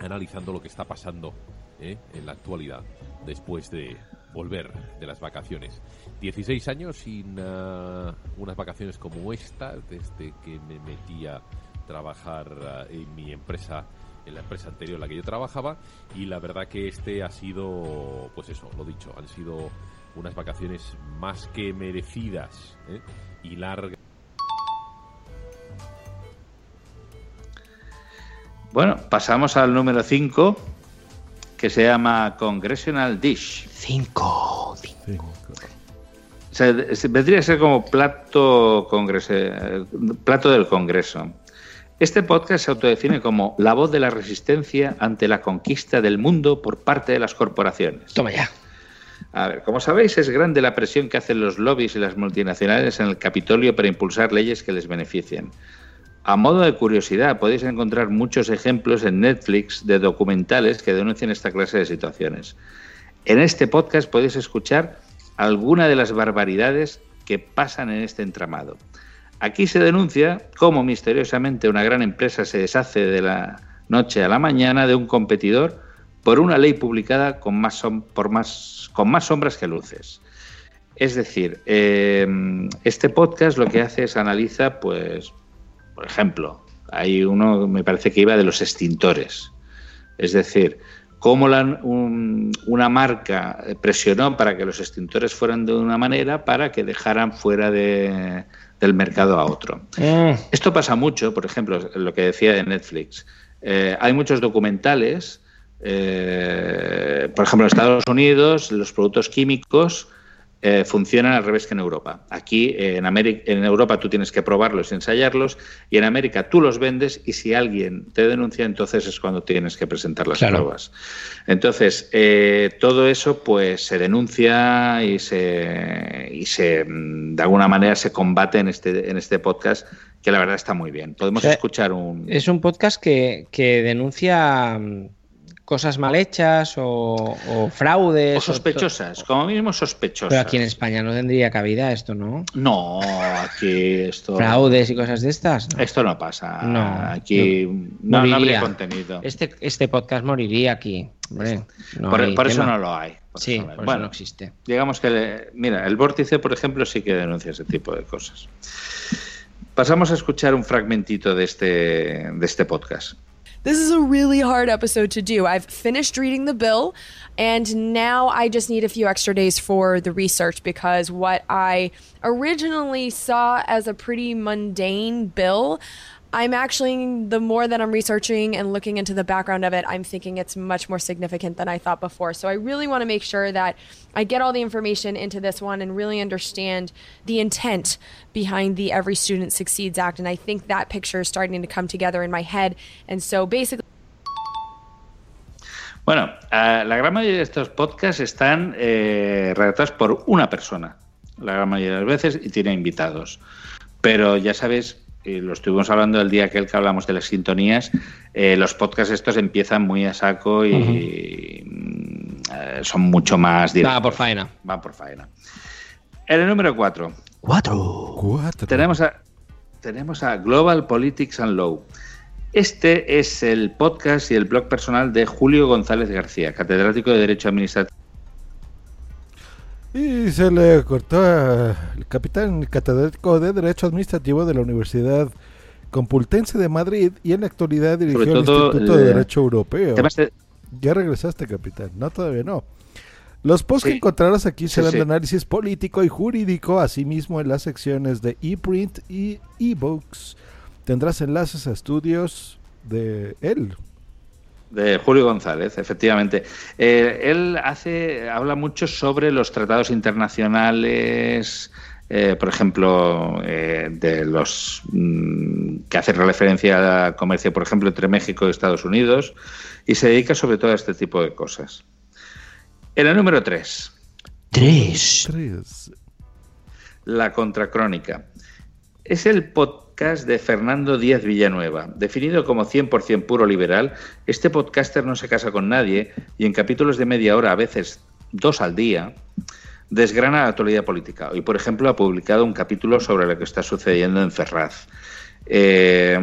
analizando lo que está pasando ¿eh? en la actualidad después de volver de las vacaciones. 16 años sin eh, unas vacaciones como esta, desde que me metí a trabajar eh, en mi empresa en la empresa anterior en la que yo trabajaba y la verdad que este ha sido pues eso lo dicho han sido unas vacaciones más que merecidas ¿eh? y largas Bueno, pasamos al número 5, que se llama Congressional Dish. 5. sea, se- vendría a ser como plato, congreso, eh, plato del Congreso. Este podcast se autodefine como la voz de la resistencia ante la conquista del mundo por parte de las corporaciones. Toma ya. A ver, como sabéis, es grande la presión que hacen los lobbies y las multinacionales en el Capitolio para impulsar leyes que les beneficien. A modo de curiosidad, podéis encontrar muchos ejemplos en Netflix de documentales que denuncian esta clase de situaciones. En este podcast podéis escuchar alguna de las barbaridades que pasan en este entramado. Aquí se denuncia cómo misteriosamente una gran empresa se deshace de la noche a la mañana de un competidor por una ley publicada con más, sombras que luces. Es decir, eh, este podcast lo que hace es analiza, pues, por ejemplo, hay uno, me parece que iba de los extintores. Es decir, cómo la- un- una marca presionó para que los extintores fueran de una manera para que dejaran fuera de- del mercado a otro. Esto pasa mucho, por ejemplo, lo que decía de Netflix. Eh, hay muchos documentales, eh, por ejemplo, en Estados Unidos, los productos químicos eh, funcionan al revés que en Europa. Aquí, eh, en, América, en Europa, tú tienes que probarlos y ensayarlos, y en América tú los vendes y si alguien te denuncia, entonces es cuando tienes que presentar las Claro. pruebas. Entonces, eh, todo eso pues se denuncia y se, y se mm, de alguna manera se combate en este, en este podcast, que la verdad está muy bien. Podemos O sea, escuchar un... Es un podcast que, que denuncia mm, cosas mal hechas o, o fraudes. O sospechosas, como mínimo sospechosas. Pero aquí en España no tendría cabida esto, ¿no? No, aquí esto... Fraudes y cosas de estas. ¿no? Esto no pasa. No, aquí no, no habría contenido. Este, este podcast moriría aquí. hombre. No por eso no lo hay. por Sí, eso Bueno, no existe. Digamos que, le- mira, el vórtice, por ejemplo, sí que denuncia ese tipo de cosas. Pasamos a escuchar un fragmentito de este, de este podcast. This is a really hard episode to do. I've finished reading the bill, and now I just need a few extra days for the research because what I originally saw as a pretty mundane bill, I'm actually, the more that I'm researching and looking into the background of it, I'm thinking it's much more significant than I thought before. So I really want to make sure that I get all the information into this one and really understand the intent behind the Every Student Succeeds Act. And I think that picture is starting to come together in my head. And so basically, Bueno, la gran mayoría de estos podcasts están eh, redactados por una persona, la gran mayoría de las veces, y tiene invitados. Pero ya sabéis, y lo estuvimos hablando el día aquel que hablamos de las sintonías, eh, los podcasts estos empiezan muy a saco y eh, son mucho más directos. Va por faena. Va por faena. En el número 4 Cuatro. tenemos a, tenemos a Global Politics and Law. Este es el podcast y el blog personal de Julio González García, catedrático de Derecho Administrativo. Y se le cortó al capitán catedrático de Derecho Administrativo de la Universidad Complutense de Madrid y en la actualidad dirigió el Instituto de Derecho Europeo. de- Ya regresaste, capitán. No, todavía no. Los posts que encontrarás aquí Sí, serán sí. de análisis político y jurídico, asimismo en las secciones de ePrint y eBooks. Tendrás enlaces a estudios de él. De Julio González, efectivamente. Eh, él hace, habla mucho sobre los tratados internacionales, eh, por ejemplo, eh, de los mm, que hacen referencia al comercio, por ejemplo, entre México y Estados Unidos, y se dedica sobre todo a este tipo de cosas. En el número 3. Tres. La Contracrónica. Es el de Fernando Díaz Villanueva. Definido como 100% puro liberal, este podcaster no se casa con nadie y en capítulos de media hora, a veces dos al día, desgrana la actualidad política. Hoy, por ejemplo, ha publicado un capítulo sobre lo que está sucediendo en Ferraz. Eh,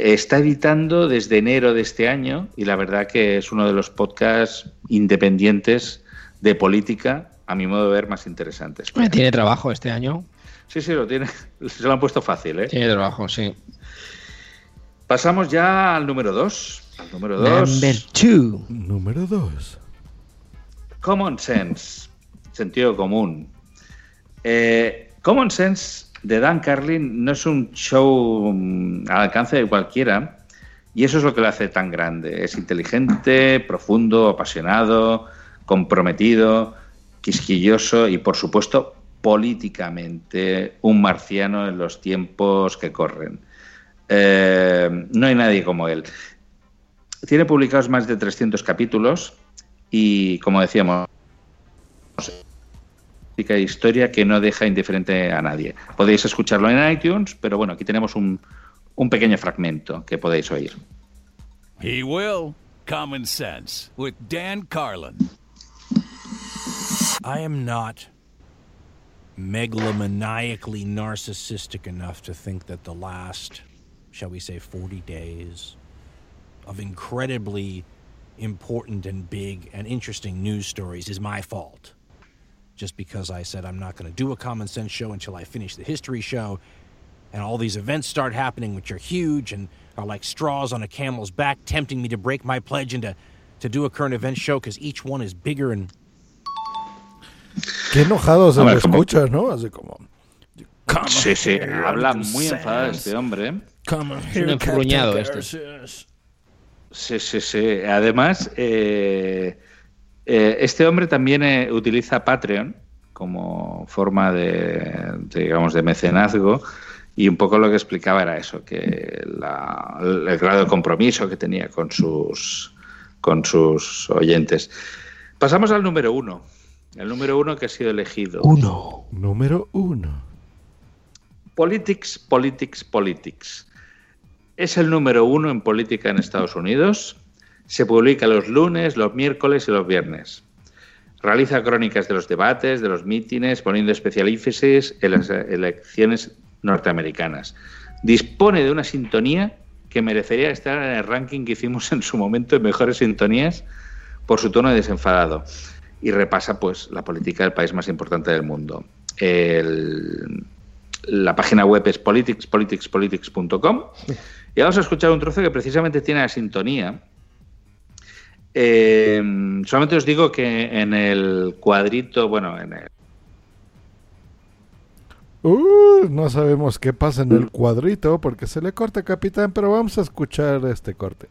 está editando desde enero de este año y la verdad que es uno de los podcasts independientes de política, a mi modo de ver, más interesantes. Tiene trabajo este año. Sí, sí, lo tiene. Se lo han puesto fácil, ¿eh? Tiene trabajo, sí. Pasamos ya al número 2. Al número 2. Number two. Número 2. Common Sense. Sentido común. Eh, Common Sense de Dan Carlin no es un show mm, al alcance de cualquiera. Y eso es lo que lo hace tan grande. Es inteligente, profundo, apasionado, comprometido, quisquilloso y, por supuesto, políticamente un marciano en los tiempos que corren. Eh, no hay nadie como él. Tiene publicados más de 300 capítulos y, como decíamos, historia que no deja indiferente a nadie. Podéis escucharlo en iTunes, pero bueno, aquí tenemos un, un pequeño fragmento que podéis oír. He will. Common Sense megalomaniacally narcissistic enough to think that the last, shall we say, 40 days of incredibly important and big and interesting news stories is my fault. Just because I said I'm not going to do a common sense show until I finish the history show, and all these events start happening, which are huge and are like straws on a camel's back, tempting me to break my pledge and to, to do a current event show because each one is bigger and. Qué enojado se lo escucha, ¿no? Así como. Sí, sí, habla muy enfadado este hombre. Es un enfurruñado este. Sí, sí, sí. Además, eh, eh, este hombre también eh, utiliza Patreon como forma de, de, digamos, de mecenazgo. Y un poco lo que explicaba era eso, que la, el grado de compromiso que tenía con sus, con sus oyentes. Pasamos al número uno. El número uno que ha sido elegido. Uno. Número uno. Politics, Politics, Politics. Es el número uno en política en Estados Unidos. Se publica los lunes, los miércoles y los viernes. Realiza crónicas de los debates, de los mítines, poniendo especial énfasis en las elecciones norteamericanas. Dispone de una sintonía que merecería estar en el ranking que hicimos en su momento de mejores sintonías por su tono desenfadado. Y repasa pues la política del país más importante del mundo. El, la página web es politicspoliticspolitics.com y vamos a escuchar un trozo que precisamente tiene la sintonía. Eh, solamente os digo que en el cuadrito, bueno, en el, Uh, no sabemos qué pasa en el cuadrito porque se le corta, capitán, pero vamos a escuchar este corte.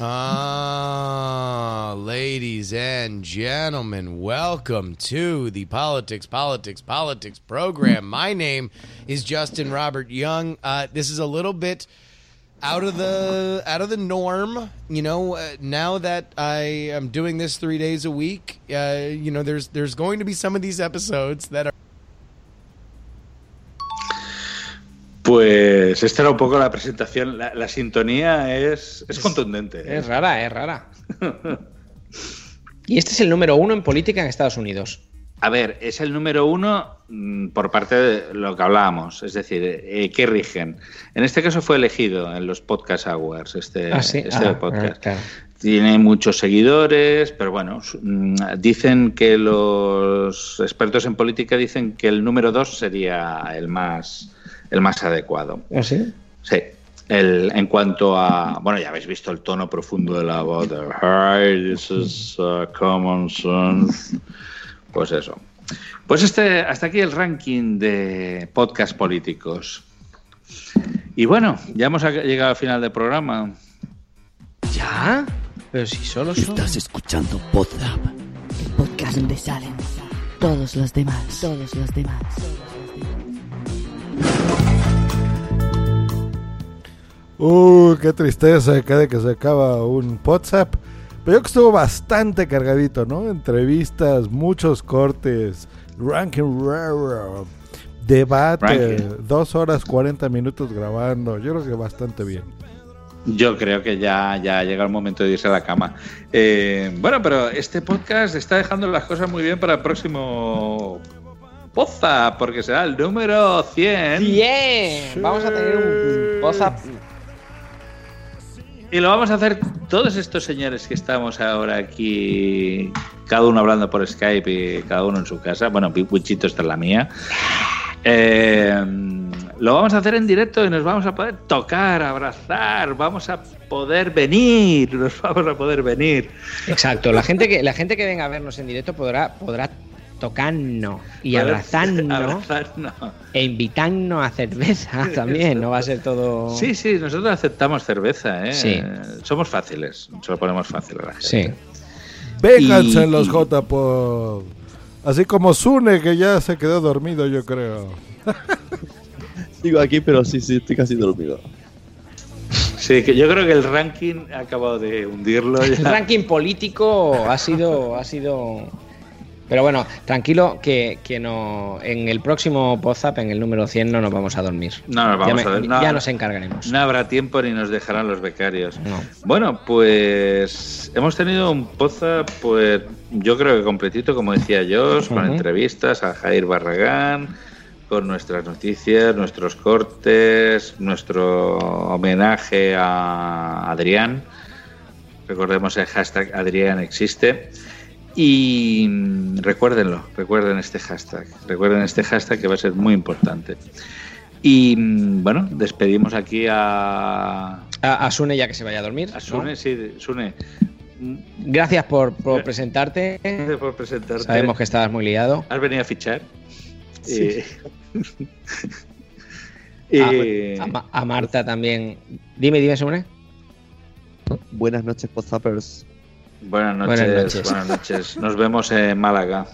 Ah, ladies and gentlemen, welcome to the Politics, Politics, Politics program. My name is Justin Robert Young. Uh, this is a little bit out of the out of the norm, you know. Uh, now that I am doing this three days a week, uh, you know, there's there's going to be some of these episodes that are. Pues esta era un poco la presentación. La, la sintonía es, es, contundente. ¿eh? Es rara, es rara. y este es el número uno en política en Estados Unidos. A ver, es el número uno mm, por parte de lo que hablábamos, es decir, eh, ¿qué rigen? En este caso fue elegido en los Podcast Awards, este, ah, ¿sí? este ah, podcast. Ah, claro. Tiene muchos seguidores, pero bueno, mm, dicen que los expertos en política dicen que el número dos sería el más el más adecuado. ¿Ah, sí? Sí. El, en cuanto a. Bueno, ya habéis visto el tono profundo de la voz. De, Hi, this is uh, common sense. Pues eso. Pues este, hasta aquí el ranking de podcast políticos. Y bueno, ya hemos llegado al final del programa. ¿Ya? Pero si solo son... Estás escuchando Podzap, el podcast donde salen todos los demás. Todos los demás. Uh, qué tristeza cada que se acaba un WhatsApp. Pero yo que estuvo bastante cargadito, ¿no? Entrevistas, muchos cortes, ranking raro, debate, Ranking. dos horas 40 minutos grabando. Yo creo que bastante bien. Yo creo que ya, ya llega el momento de irse a la cama. Eh, bueno, pero este podcast está dejando las cosas muy bien para el próximo Poza, porque será el número 100. ¡Bien! Vamos a tener un Poza Y lo vamos a hacer todos estos señores que estamos ahora aquí, cada uno hablando por Skype y cada uno en su casa. Bueno, Wichito está en la mía. Eh, Lo vamos a hacer en directo y nos vamos a poder tocar, abrazar, vamos a poder venir, [laughs] nos vamos a poder venir. Exacto, la gente que la gente que venga a vernos en directo podrá podrá tocarnos y abrazarnos. [laughs] e invitarnos a cerveza [laughs] también, no va a ser todo Sí, sí, nosotros aceptamos cerveza, ¿eh? Sí. Somos fáciles, se lo ponemos fácil a la gente. Sí. Vénganse Y- los JPod. Así como Sune, que ya se quedó dormido, yo creo. [laughs] Sigo aquí, pero sí, sí, estoy casi dormido. Sí, que yo creo que el ranking ha acabado de hundirlo. El ranking político ha sido ha sido pero bueno, tranquilo que, que no en el próximo WhatsApp, en el número 100 no nos vamos a dormir. No nos vamos ya, me- a ver. no, ya no. nos encargaremos. No habrá tiempo ni nos dejarán los becarios. No. Bueno, pues hemos tenido un poza, pues yo creo que completito, como decía Josh, con entrevistas a Jair Barragán, con nuestras noticias, nuestros cortes, nuestro homenaje a Adrián. Recordemos el hashtag Adrián existe. Y mm, recuérdenlo, recuerden este hashtag, recuerden este hashtag que va a ser muy importante. Y mm, bueno, despedimos aquí a, A, a Sune ya que se vaya a dormir. a ¿no? Sune, sí, Sune. Gracias por, por presentarte. Gracias por presentarte. Sabemos que estabas muy liado. Has venido a fichar. Sí. Y- [laughs] A- y- a, Ma- a Marta también. Dime, dime, Sune. Buenas noches, Podzappers. Buenas noches, Buenas buenas noches. Nos vemos en Málaga.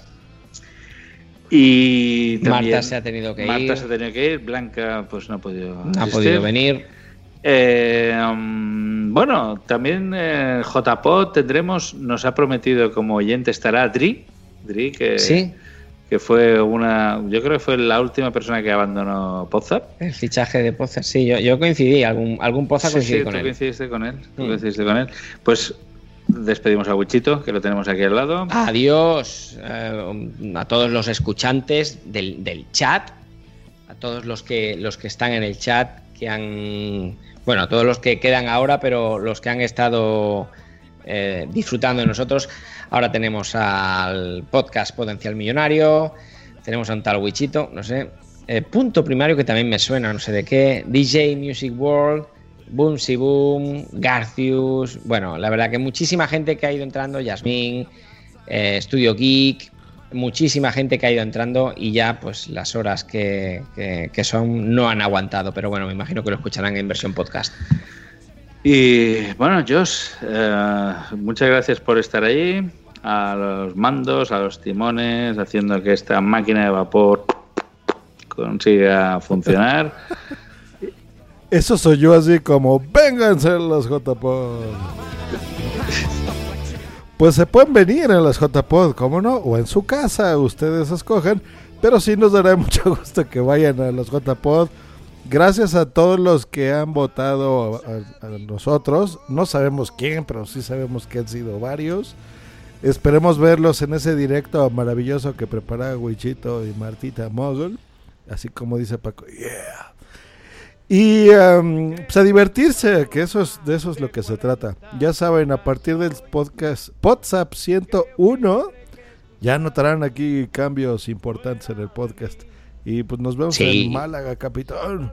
Y también Marta se ha tenido que Marta ir. se ha tenido que ir. Blanca, pues no ha podido. No ha podido venir. Eh, um, bueno, también eh, JPod tendremos, nos ha prometido como oyente estará Dri, Dri que, Sí. que fue una, yo creo que fue la última persona que abandonó Podzap. El fichaje de Poza. Sí, yo, yo coincidí. Algún, algún Poza Sí, coincidí sí, con tú él. coincidiste con él, tú coincidiste con él. Pues despedimos a Wichito, que lo tenemos aquí al lado. Adiós eh, a todos los escuchantes del, del chat, a todos los que, los que están en el chat, que han. Bueno, a todos los que quedan ahora, pero los que han estado eh, disfrutando de nosotros. Ahora tenemos al podcast Potencial Millonario, tenemos a un tal Wichito, no sé. eh, punto primario que también me suena, no sé de qué. DJ Music World. Boom Si Boom, Garcius, bueno, la verdad que muchísima gente que ha ido entrando, Yasmín, eh, Studio Geek, muchísima gente que ha ido entrando y ya pues las horas que, que- que son no han aguantado, pero bueno, me imagino que lo escucharán en versión podcast. Y bueno, Josh, eh, muchas gracias por estar ahí, a los mandos, a los timones, haciendo que esta máquina de vapor consiga funcionar. [laughs] Eso soy yo así como, vénganse los JPod. Pues se pueden venir en las JPod, ¿cómo no? O en su casa, ustedes escogen. Pero sí nos dará [laughs] mucho gusto que vayan a los JPod. Gracias a todos los que han votado a, nosotros. No sabemos quién, pero sí sabemos que han sido varios. Esperemos verlos en ese directo maravilloso que prepara Wichito y Martita Mogul. Así como dice Paco, yeah. Y em, pues a divertirse, que eso es, de eso es lo que se trata. Ya saben, a partir del podcast WhatsApp 101, ya notarán aquí cambios importantes en el podcast. Y pues nos vemos Sí. en Málaga, capitán.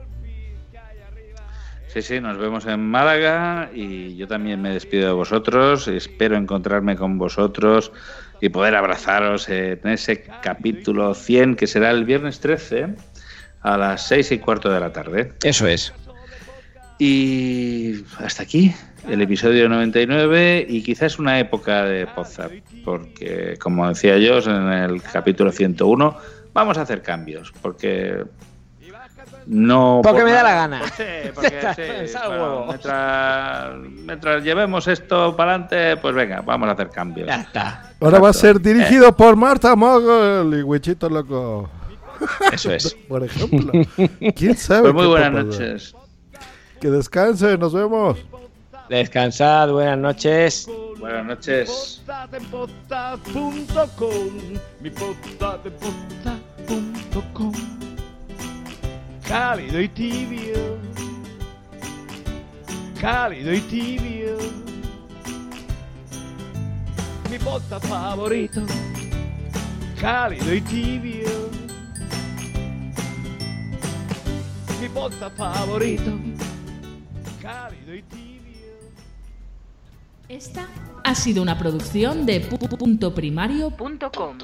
Sí, sí, nos vemos en Málaga y yo también me despido de vosotros. Espero encontrarme con vosotros y poder abrazaros en ese capítulo 100 que será el viernes 13 a las 6 y cuarto de la tarde. Eso es. Y hasta aquí el episodio 99 y quizás una época de Podzap, porque como decía yo en el capítulo 101, vamos a hacer cambios, porque no... Porque por me da la gana. Sí, porque [laughs] sí, bueno, mientras, mientras llevemos esto para adelante, pues venga, vamos a hacer cambios. Ya está. Ahora va a ser dirigido por Marta Mogul y Wichito Loco. Eso es. [laughs] por ejemplo. ¿Quién sabe? Pues muy buenas noches. Que descansen, nos vemos. Descansad, buenas noches. Buenas noches. Cálido y tibio, cálido y tibio. Mi podzap favorito, cálido y tibio. Mi podcast favorito. Cálido y tibio. Esta ha sido una producción de pu- pu- punto primario punto com.